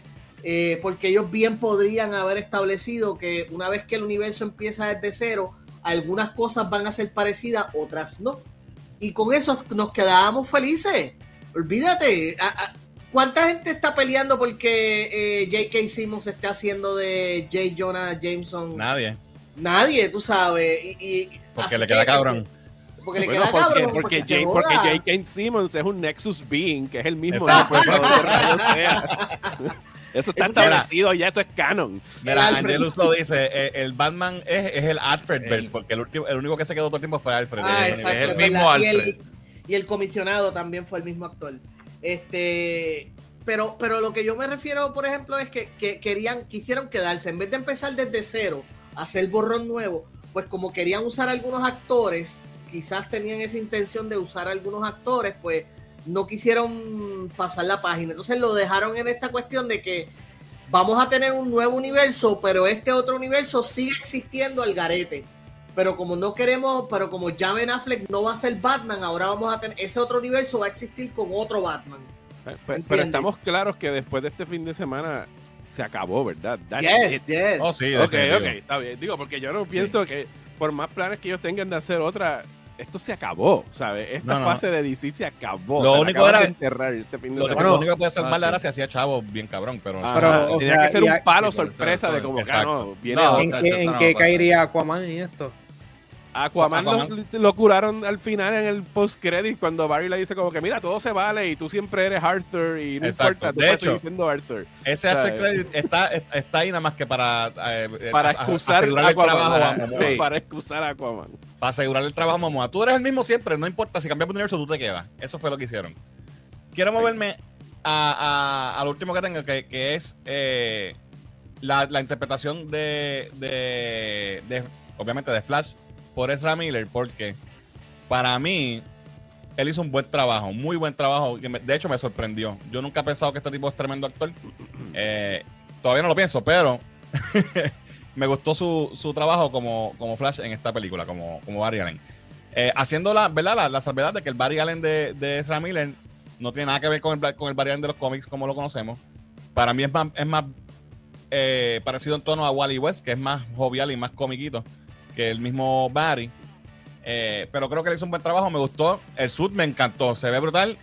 Eh, porque ellos bien podrían haber establecido que una vez que el universo empieza desde cero, algunas cosas van a ser parecidas, otras no. Y con eso nos quedábamos felices. Olvídate. ¿Cuánta gente está peleando porque eh, J.K. Simmons está haciendo de J. Jonah Jameson? Nadie. Nadie, tú sabes. Y, y- Porque le queda que- cabrón. Porque le Bueno, queda porque, cabrón. porque J.K. Simmons es un Nexus Being, que es el mismo. Exacto. Eso está Entonces- establecido, ya eso es canon. Mira, Alfred. Angelus lo dice, eh, el Batman es, es el Alfredverse, El- porque el, último, el único que se quedó todo el tiempo fue Alfred. Ah, Eh, exacto, es el es mismo verdad. Y el, Alfred. y el comisionado también fue el mismo actor. Este, pero, pero lo que yo me refiero, por ejemplo, es que, que querían, quisieron quedarse, en vez de empezar desde cero, hacer borrón nuevo, pues como querían usar algunos actores, quizás tenían esa intención de usar algunos actores, pues no quisieron pasar la página. Entonces lo dejaron en esta cuestión de que vamos a tener un nuevo universo, pero este otro universo sigue existiendo al garete. Pero como no queremos, pero como ya Ben Affleck no va a ser Batman, ahora vamos a tener, ese otro universo va a existir con otro Batman. Pero, estamos claros que después de este fin de semana se acabó, ¿verdad? Yes, yes. Oh, sí, Ok, ok, está bien. Digo, porque yo no pienso que por más planes que ellos tengan de hacer otra, esto se acabó, ¿sabes? Esta No, no. fase de DC se acabó. Lo único era- de enterrar este fin de Lo, lo único que puede ser ah, mal sí. era si hacía chavo bien cabrón, pero... Ajá, Pero, tenía sea, que ser un palo sorpresa de como que ah, no, viene. ¿En o sea, qué, en qué caería Aquaman y esto? Aquaman, Aquaman. Lo, lo curaron al final en el post-credit cuando Barry le dice como que mira, todo se vale y tú siempre eres Arthur y no Exacto. importa, tú De hecho, siendo Arthur. Ese O sea, after credit está, está ahí nada más que para... eh, eh, Para a- excusar asegurar el trabajo a sí, para excusar a Aquaman. Para asegurar el trabajo a Momoa. Tú eres el mismo siempre, no importa. Si cambiamos de universo, tú te quedas. Eso fue lo que hicieron. Quiero moverme a, a- al último que tengo, que, que es eh, la, la interpretación de, de, de- obviamente, de Flash por Ezra Miller, porque para mí, él hizo un buen trabajo, muy buen trabajo. de hecho, me sorprendió. Yo nunca he pensado que este tipo es tremendo actor. Eh, todavía no lo pienso, pero me gustó su, su trabajo como, como Flash en esta película, como, como Barry Allen. Eh, haciendo la, ¿verdad? La, la salvedad de que el Barry Allen de, de Ezra Miller no tiene nada que ver con el, con el Barry Allen de los cómics como lo conocemos. Para mí es más, es más eh, parecido en tono a Wally West, que es más jovial y más comiquito que el mismo Barry. Eh, pero creo que le hizo un buen trabajo, me gustó. El suit me encantó, se ve brutal.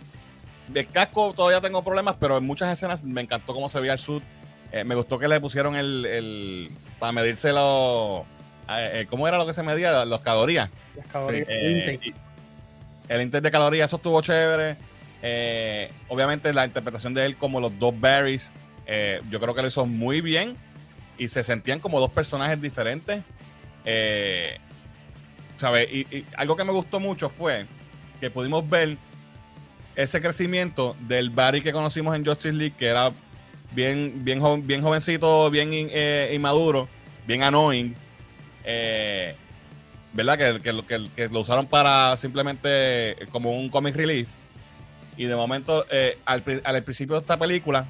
El casco todavía tengo problemas, pero en muchas escenas me encantó cómo se veía el suit. Eh, me gustó que le pusieron el, el para medirse los eh, eh, ¿cómo era lo que se medía? Los calorías. Las calorías, el intake. el intake de calorías, eso estuvo chévere. Obviamente la interpretación de él como los dos Barrys, eh, yo creo que lo hizo muy bien. y se sentían como dos personajes diferentes. Eh, ¿sabes? Y, algo que me gustó mucho fue que pudimos ver ese crecimiento del Barry que conocimos en Justice League, que era bien, bien, bien jovencito, bien eh, inmaduro, bien annoying. Eh, ¿Verdad? Que, que, lo usaron para simplemente como un comic relief. Y de momento, eh, al, al, principio de esta película,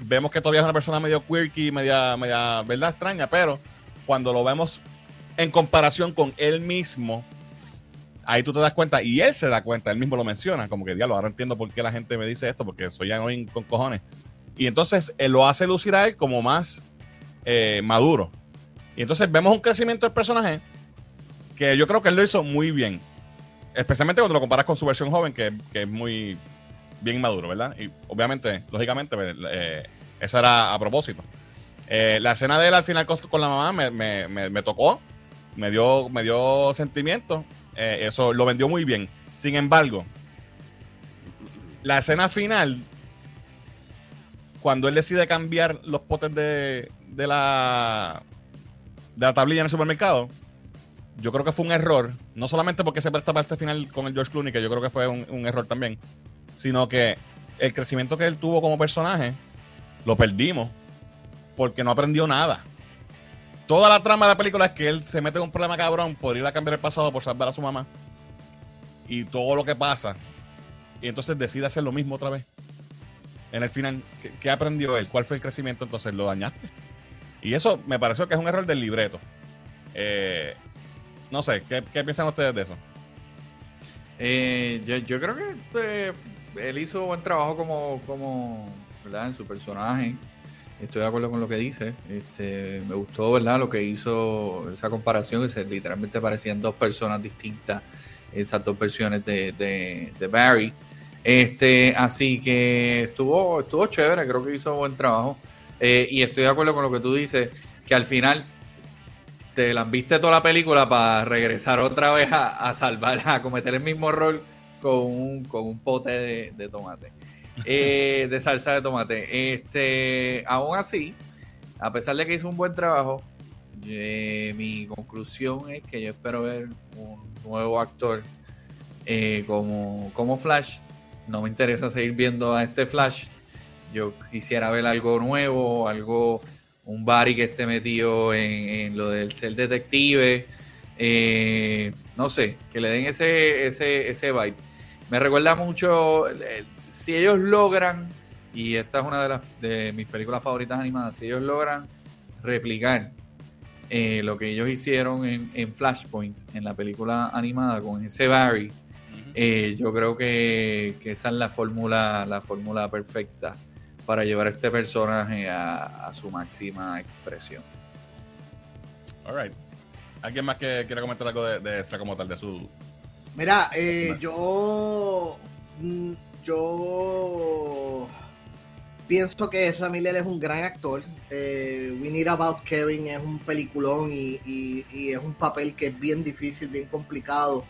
vemos que todavía es una persona medio quirky, media, media, ¿verdad? Extraña, pero cuando lo vemos en comparación con él mismo, ahí tú te das cuenta, y él se da cuenta, él mismo lo menciona, como que diablo, ahora entiendo por qué la gente me dice esto, porque soy annoying con cojones. Y entonces él lo hace lucir a él como más eh, maduro. Y entonces vemos un crecimiento del personaje que yo creo que él lo hizo muy bien. Especialmente cuando lo comparas con su versión joven, que, es muy bien maduro, ¿verdad? Y obviamente, lógicamente, pues, eh, eso era a propósito. Eh, la escena de él al final con, la mamá me, tocó, me dio, me dio sentimiento. eso lo vendió muy bien. Sin embargo, la escena final cuando él decide cambiar los potes de, de la de la tablilla en el supermercado, yo creo que fue un error. No solamente porque se presta para este final con el George Clooney, que yo creo que fue un, error también, sino que el crecimiento que él tuvo como personaje lo perdimos porque no aprendió nada. Toda la trama de la película es que él se mete en un problema cabrón por ir a cambiar el pasado por salvar a su mamá. Y todo lo que pasa. Y entonces decide hacer lo mismo otra vez en el final, ¿qué, aprendió él? ¿Cuál fue el crecimiento? Entonces lo dañaste. Y eso me pareció que es un error del libreto. Eh, no sé, ¿qué, piensan ustedes de eso? Eh, yo, creo que eh, él hizo buen trabajo como, como ¿verdad? en su personaje. Estoy de acuerdo con lo que dice. Este, me gustó, ¿verdad? Lo que hizo esa comparación, que literalmente parecían dos personas distintas, esas dos versiones de Barry. Este, así que estuvo, estuvo chévere, creo que hizo buen trabajo. Eh, y estoy de acuerdo con lo que tú dices, que al final te la viste toda la película para regresar otra vez a, salvar, a cometer el mismo error con un, con un pote de, tomate. Eh, de salsa de tomate. Este, aún así, a pesar de que hizo un buen trabajo, eh, mi conclusión es que yo espero ver un nuevo actor como, como Flash no me interesa seguir viendo a este Flash. Yo quisiera ver algo nuevo, algo, un Barry que esté metido en, lo del ser detective. Eh, no sé, que le den ese, ese, ese vibe. Me recuerda mucho, eh, si ellos logran, y esta es una de, las, de mis películas favoritas animadas, si ellos logran replicar eh, lo que ellos hicieron en, en, Flashpoint, en la película animada con ese Barry, eh, yo creo que, esa es la fórmula, la fórmula perfecta para llevar a este personaje a, su máxima expresión. Alright. ¿Alguien más que quiera comentar algo de, extra como tal de su. Mira, eh, yo. Yo. Pienso que Miller es un gran actor. Eh, We Need About Kevin es un peliculón y es un papel que es bien difícil, bien complicado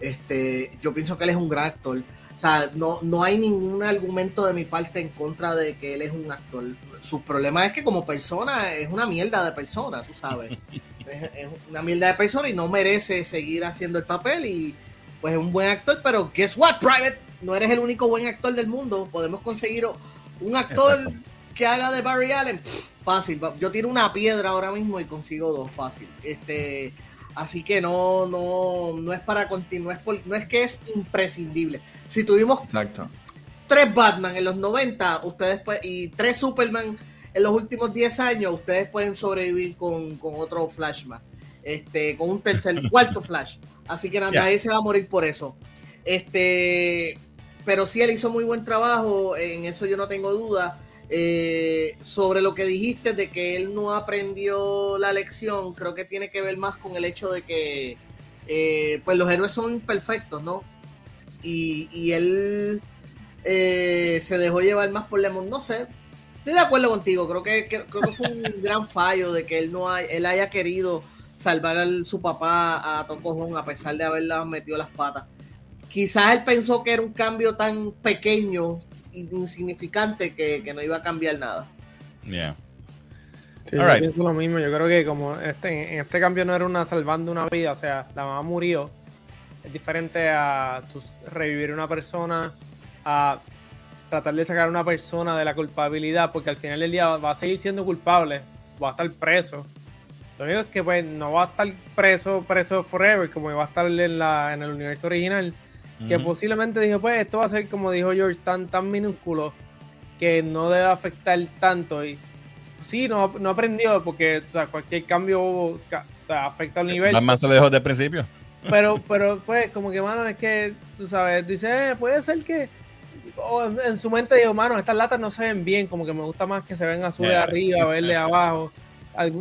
este, yo pienso que él es un gran actor. O sea, no, no hay ningún argumento de mi parte en contra de que él es un actor. Su problema es que como persona es una mierda de persona, tú sabes. es, una mierda de persona y no merece seguir haciendo el papel y pues es un buen actor, pero guess what, Private? No eres el único buen actor del mundo. Podemos conseguir un actor que haga de Barry Allen. fácil. Yo tiro una piedra ahora mismo y consigo dos fácil. Este Así que no, no, no es para continuar, no es que es imprescindible. Si tuvimos tres Batman en los 90, ustedes y tres Superman en los últimos 10 años, ustedes pueden sobrevivir con, otro Flashman. Este, con un tercer, cuarto Flash. Así que nadie se va a morir por eso. Este, pero sí él hizo muy buen trabajo, en eso yo no tengo duda. Eh, sobre lo que dijiste de que él no aprendió la lección, creo que tiene que ver más con el hecho de que eh, pues los héroes son imperfectos, ¿no? Y, él eh, se dejó llevar más por Lemon, no sé. Estoy de acuerdo contigo, creo que, creo que fue un gran fallo de que él no hay, él haya querido salvar a su papá a Tocojón a pesar de haberla metido las patas. Quizás él pensó que era un cambio tan pequeño insignificante que, no iba a cambiar nada. Yeah. Sí, yo pienso lo mismo. Yo creo que como este, en este cambio no era una salvando una vida, o sea, la mamá murió. Es diferente a revivir una persona, a tratar de sacar a una persona de la culpabilidad, porque al final del día va a seguir siendo culpable, va a estar preso. Lo único es que pues no va a estar preso, preso forever, como va a estar en, la, en el universo original. Que posiblemente dijo, pues esto va a ser, como dijo George, tan, tan minúsculo que no debe afectar tanto. Y sí, no, no aprendió porque o sea, cualquier cambio afecta al nivel. Más se lo dejó desde el principio. Pero, pero pues, como que, mano, es que, tú sabes, dice, eh, puede ser que. en, su mente digo, mano, estas latas no se ven bien, como que me gusta más que se ven azul de arriba, verde de abajo.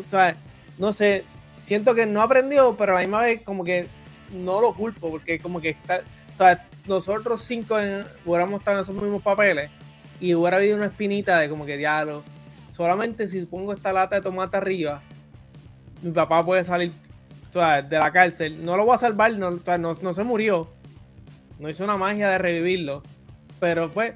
¿sabes? No sé, siento que no aprendió, pero a la misma vez, como que no lo culpo, porque como que está, o sea, nosotros cinco hubiéramos estado en esos mismos papeles y hubiera habido una espinita de como que diablo. Solamente si pongo esta lata de tomate arriba, mi papá puede salir de la cárcel. No lo voy a salvar, no, no, se murió. No hizo una magia de revivirlo. Pero pues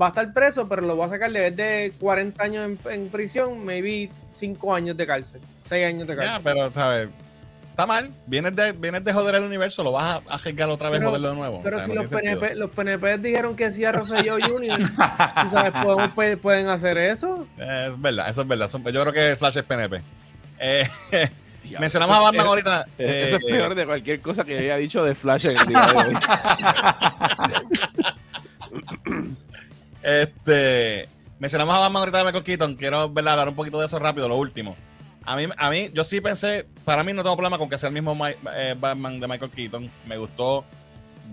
va a estar preso, pero lo voy a sacar de vez de 40 años en, prisión, maybe 5 años de cárcel, 6 años de cárcel. Ya, pero, ¿sabes? Está mal. Vienes de, vienes de joder el universo, lo vas a arriesgar otra vez joderlo de nuevo. Pero si los PNP, los PNP, dijeron que sí a Rosselló Junior, sabes, ¿pueden, pueden hacer eso? es verdad, eso es verdad. Yo creo que Flash es PNP. Eh, mencionamos a Batman ahorita. eso es eh, peor de cualquier cosa que haya dicho de Flash en el día de hoy. este, mencionamos a Batman ahorita de Michael Keaton. Quiero hablar un poquito de eso rápido, lo último. A mí, a mí, yo sí pensé, para mí no tengo problema con que sea el mismo eh, Batman de Michael Keaton. Me gustó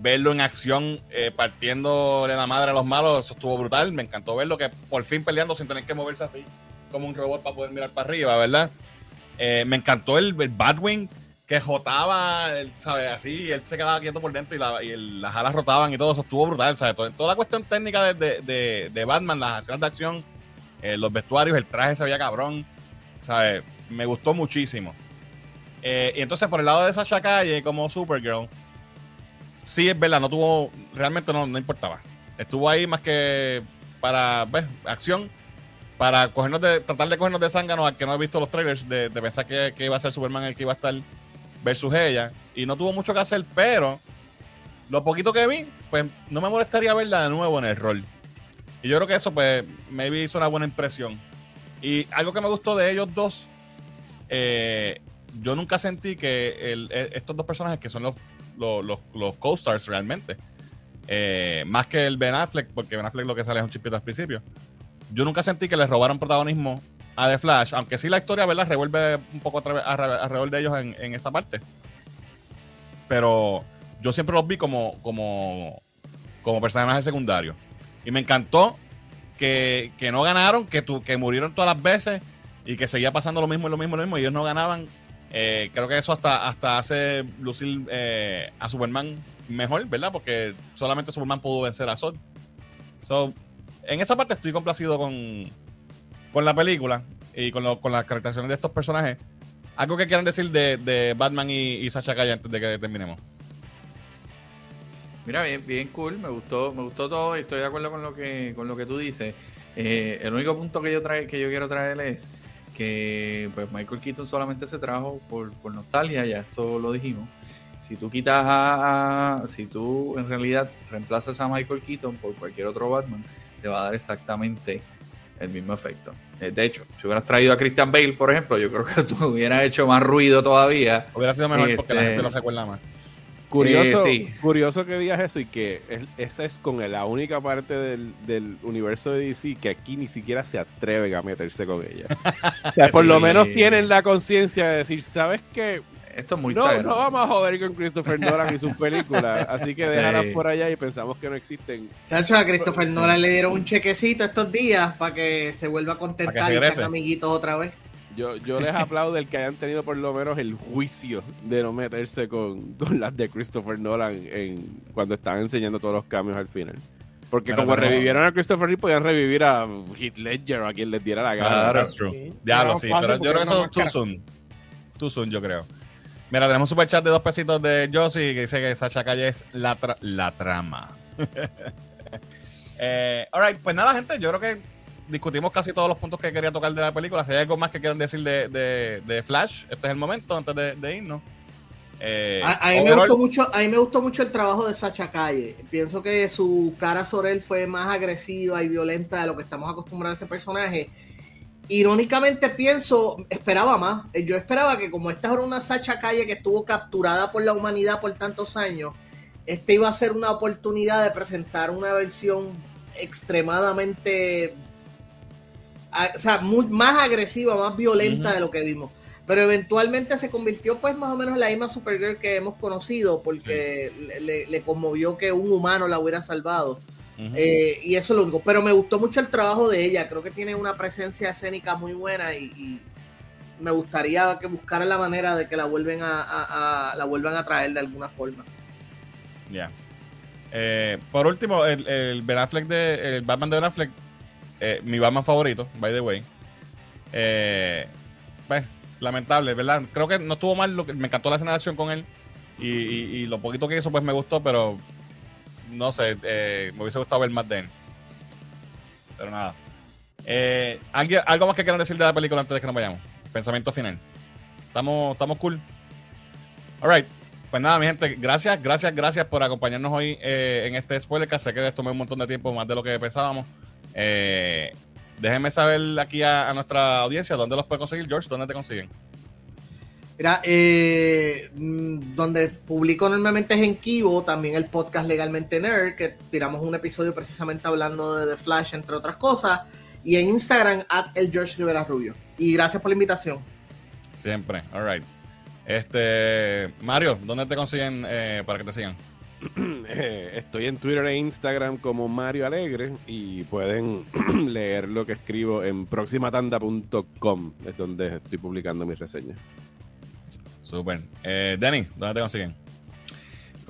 verlo en acción, eh, partiendo de la madre a los malos, eso estuvo brutal. Me encantó verlo que por fin peleando sin tener que moverse así, como un robot para poder mirar para arriba, ¿verdad? Eh, me encantó el, Batwing que jotaba, ¿sabes? Así, él se quedaba quieto por dentro y, las alas rotaban y todo eso estuvo brutal, ¿sabes? Toda, la cuestión técnica de, de, Batman, las escenas de acción, los vestuarios, el traje se veía cabrón, ¿sabes? Me gustó muchísimo. Eh, y entonces, por el lado de esa Calle, como Supergirl, sí es verdad, no tuvo, realmente no, no importaba. Estuvo ahí más que para, ¿ves? Acción, para cogernos de, tratar de cogernos de zángano al que no ha visto los trailers, de, pensar que, iba a ser Superman el que iba a estar versus ella. Y no tuvo mucho que hacer, pero lo poquito que vi, pues no me molestaría verla de nuevo en el rol. Y yo creo que eso, pues, maybe hizo una buena impresión. Y algo que me gustó de ellos dos eh, yo nunca sentí que e, estos dos personajes, que son los, los, los, co-stars realmente, eh, más que el Ben Affleck, porque Ben Affleck lo que sale es un chispito al principio, yo nunca sentí que les robaron protagonismo a The Flash, aunque sí la historia, ¿verdad? Revuelve un poco alrededor de ellos en, esa parte. Pero yo siempre los vi como, como, como personajes secundarios. Y me encantó que, que no ganaron, que, tu, que murieron todas las veces y que seguía pasando lo mismo y lo mismo lo mismo y ellos no ganaban. Eh, creo que eso hasta, hasta hace lucir eh, a Superman mejor, ¿verdad? Porque solamente Superman pudo vencer a Zod. En esa parte estoy complacido con, con la película y con, con las caracterizaciones de estos personajes. ¿Algo que quieran decir de, Batman y, y Sacha Calle antes de que terminemos? Mira, bien, bien cool, me gustó, me gustó todo y estoy de acuerdo con lo que, con lo que tú dices. Eh, el único punto que yo trae, que yo quiero traer es que pues Michael Keaton solamente se trajo por, nostalgia, ya esto lo dijimos. Si tú quitas a, si tú en realidad reemplazas a Michael Keaton por cualquier otro Batman, te va a dar exactamente el mismo efecto. Eh, de hecho, si hubieras traído a Christian Bale, por ejemplo, yo creo que tú hubieras hecho más ruido todavía. Hubiera sido mejor porque la gente no se acuerda más. Curioso, curioso que digas eso y que esa es con la única parte del, universo de DC que aquí ni siquiera se atreven a meterse con ella. o sea, por lo menos tienen la conciencia de decir, ¿sabes qué? Esto es muy no, no vamos a joder con Christopher Nolan y sus películas, así que déjalas por allá y pensamos que no existen. Chacho, a Christopher Nolan le dieron un chequecito estos días para que se vuelva a contentar y sean amiguitos otra vez. Yo, yo les aplaudo el que hayan tenido por lo menos el juicio de no meterse con, las de Christopher Nolan en, cuando estaban enseñando todos los cambios al final. Porque como revivieron a Christopher Reeve, podían revivir a Heath Ledger o a quien les diera la gana. Claro, true. Ya lo sí, pero yo creo que eso es too soon. Too soon, yo creo. Mira, tenemos un super chat de dos pesitos de Josie que dice que Sacha Calle es la, la trama. eh, alright, pues nada, gente, yo creo que discutimos casi todos los puntos que quería tocar de la película. Si hay algo más que quieran decir de, de, Flash, este es el momento antes de, irnos. Eh, a, mí me gustó mucho, a mí me gustó mucho el trabajo de Sacha Calle. Pienso que su cara sobre él fue más agresiva y violenta de lo que estamos acostumbrados a ese personaje. Irónicamente pienso, esperaba más. Yo esperaba que como esta era una Sacha Calle que estuvo capturada por la humanidad por tantos años, este iba a ser una oportunidad de presentar una versión extremadamente, o sea, más agresiva, más violenta de lo que vimos. Pero eventualmente se convirtió pues más o menos en la misma Supergirl que hemos conocido porque le, conmovió que un humano la hubiera salvado. Eh, y eso es lo único. Pero me gustó mucho el trabajo de ella. Creo que tiene una presencia escénica muy buena y, me gustaría que buscaran la manera de que la vuelven a, la vuelvan a traer de alguna forma. Ya. Eh, por último, el, el Ben Affleck de el Batman de Ben Affleck, eh, mi Batman favorito, by the way. Eh, pues, lamentable, ¿verdad? Creo que no estuvo mal, lo que, me encantó la escena de acción con él. Y, lo poquito que hizo, pues me gustó, pero no sé, me hubiese gustado ver más de él. Pero nada. ¿Algo más que quieran decir de la película antes de que nos vayamos? Pensamiento final. Estamos, estamos cool. Alright. Pues nada, mi gente, gracias, gracias, gracias por acompañarnos hoy eh, en este spoiler que sé que esto tomó un montón de tiempo, más de lo que pensábamos. Eh, déjenme saber aquí a, nuestra audiencia dónde los puede conseguir, George, dónde te consiguen. Mira, eh, mm, donde publico normalmente es en Kibo, también el podcast Legalmente Nerd, que tiramos un episodio precisamente hablando de The Flash, entre otras cosas, y en Instagram, at el George Rivera Rubio. Y gracias por la invitación. Siempre, alright. Este, Mario, ¿dónde te consiguen eh, para que te sigan? Eh, estoy en Twitter e Instagram como Mario Alegre y pueden leer lo que escribo en proximatanda.com, es donde estoy publicando mis reseñas. Súper. Eh, Denny, ¿dónde te consiguen?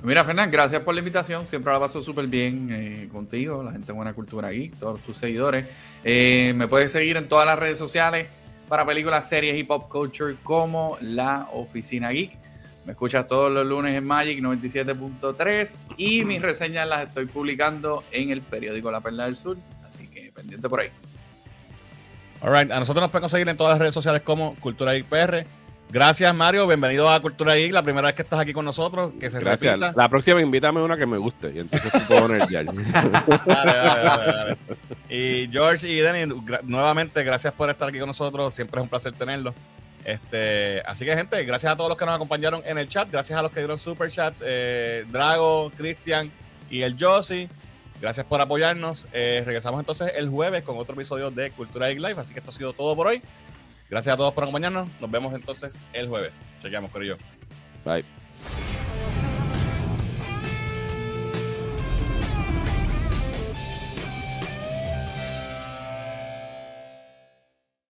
Mira, Fernán, gracias por la invitación. Siempre la paso súper bien eh, contigo, la gente de Buena Cultura aquí, todos tus seguidores. me puedes seguir en todas las redes sociales para películas, series y pop culture como La Oficina Geek. Me escuchas todos los lunes en Magic 97.3 y mis reseñas las estoy publicando en el periódico La Perla del Sur, así que pendiente por ahí. Alright, a nosotros nos pueden conseguir en todas las redes sociales como Cultura Geek PR. Gracias, Mario. Bienvenido a Cultura Geek, la primera vez que estás aquí con nosotros. Que se Gracias. La próxima invítame una que me guste y entonces tú puedo poner ya. Y George y Denny, nuevamente, gracias por estar aquí con nosotros. Siempre es un placer tenerlo. Este, así que, gente, gracias a todos los que nos acompañaron en el chat. Gracias a los que dieron super chats. Eh, Drago, Cristian y el Josie. Gracias por apoyarnos. Eh, regresamos entonces el jueves con otro episodio de Cultura Geek Live. Así que esto ha sido todo por hoy. Gracias a todos por acompañarnos. Nos vemos entonces el jueves. Chequeamos, yo. Bye.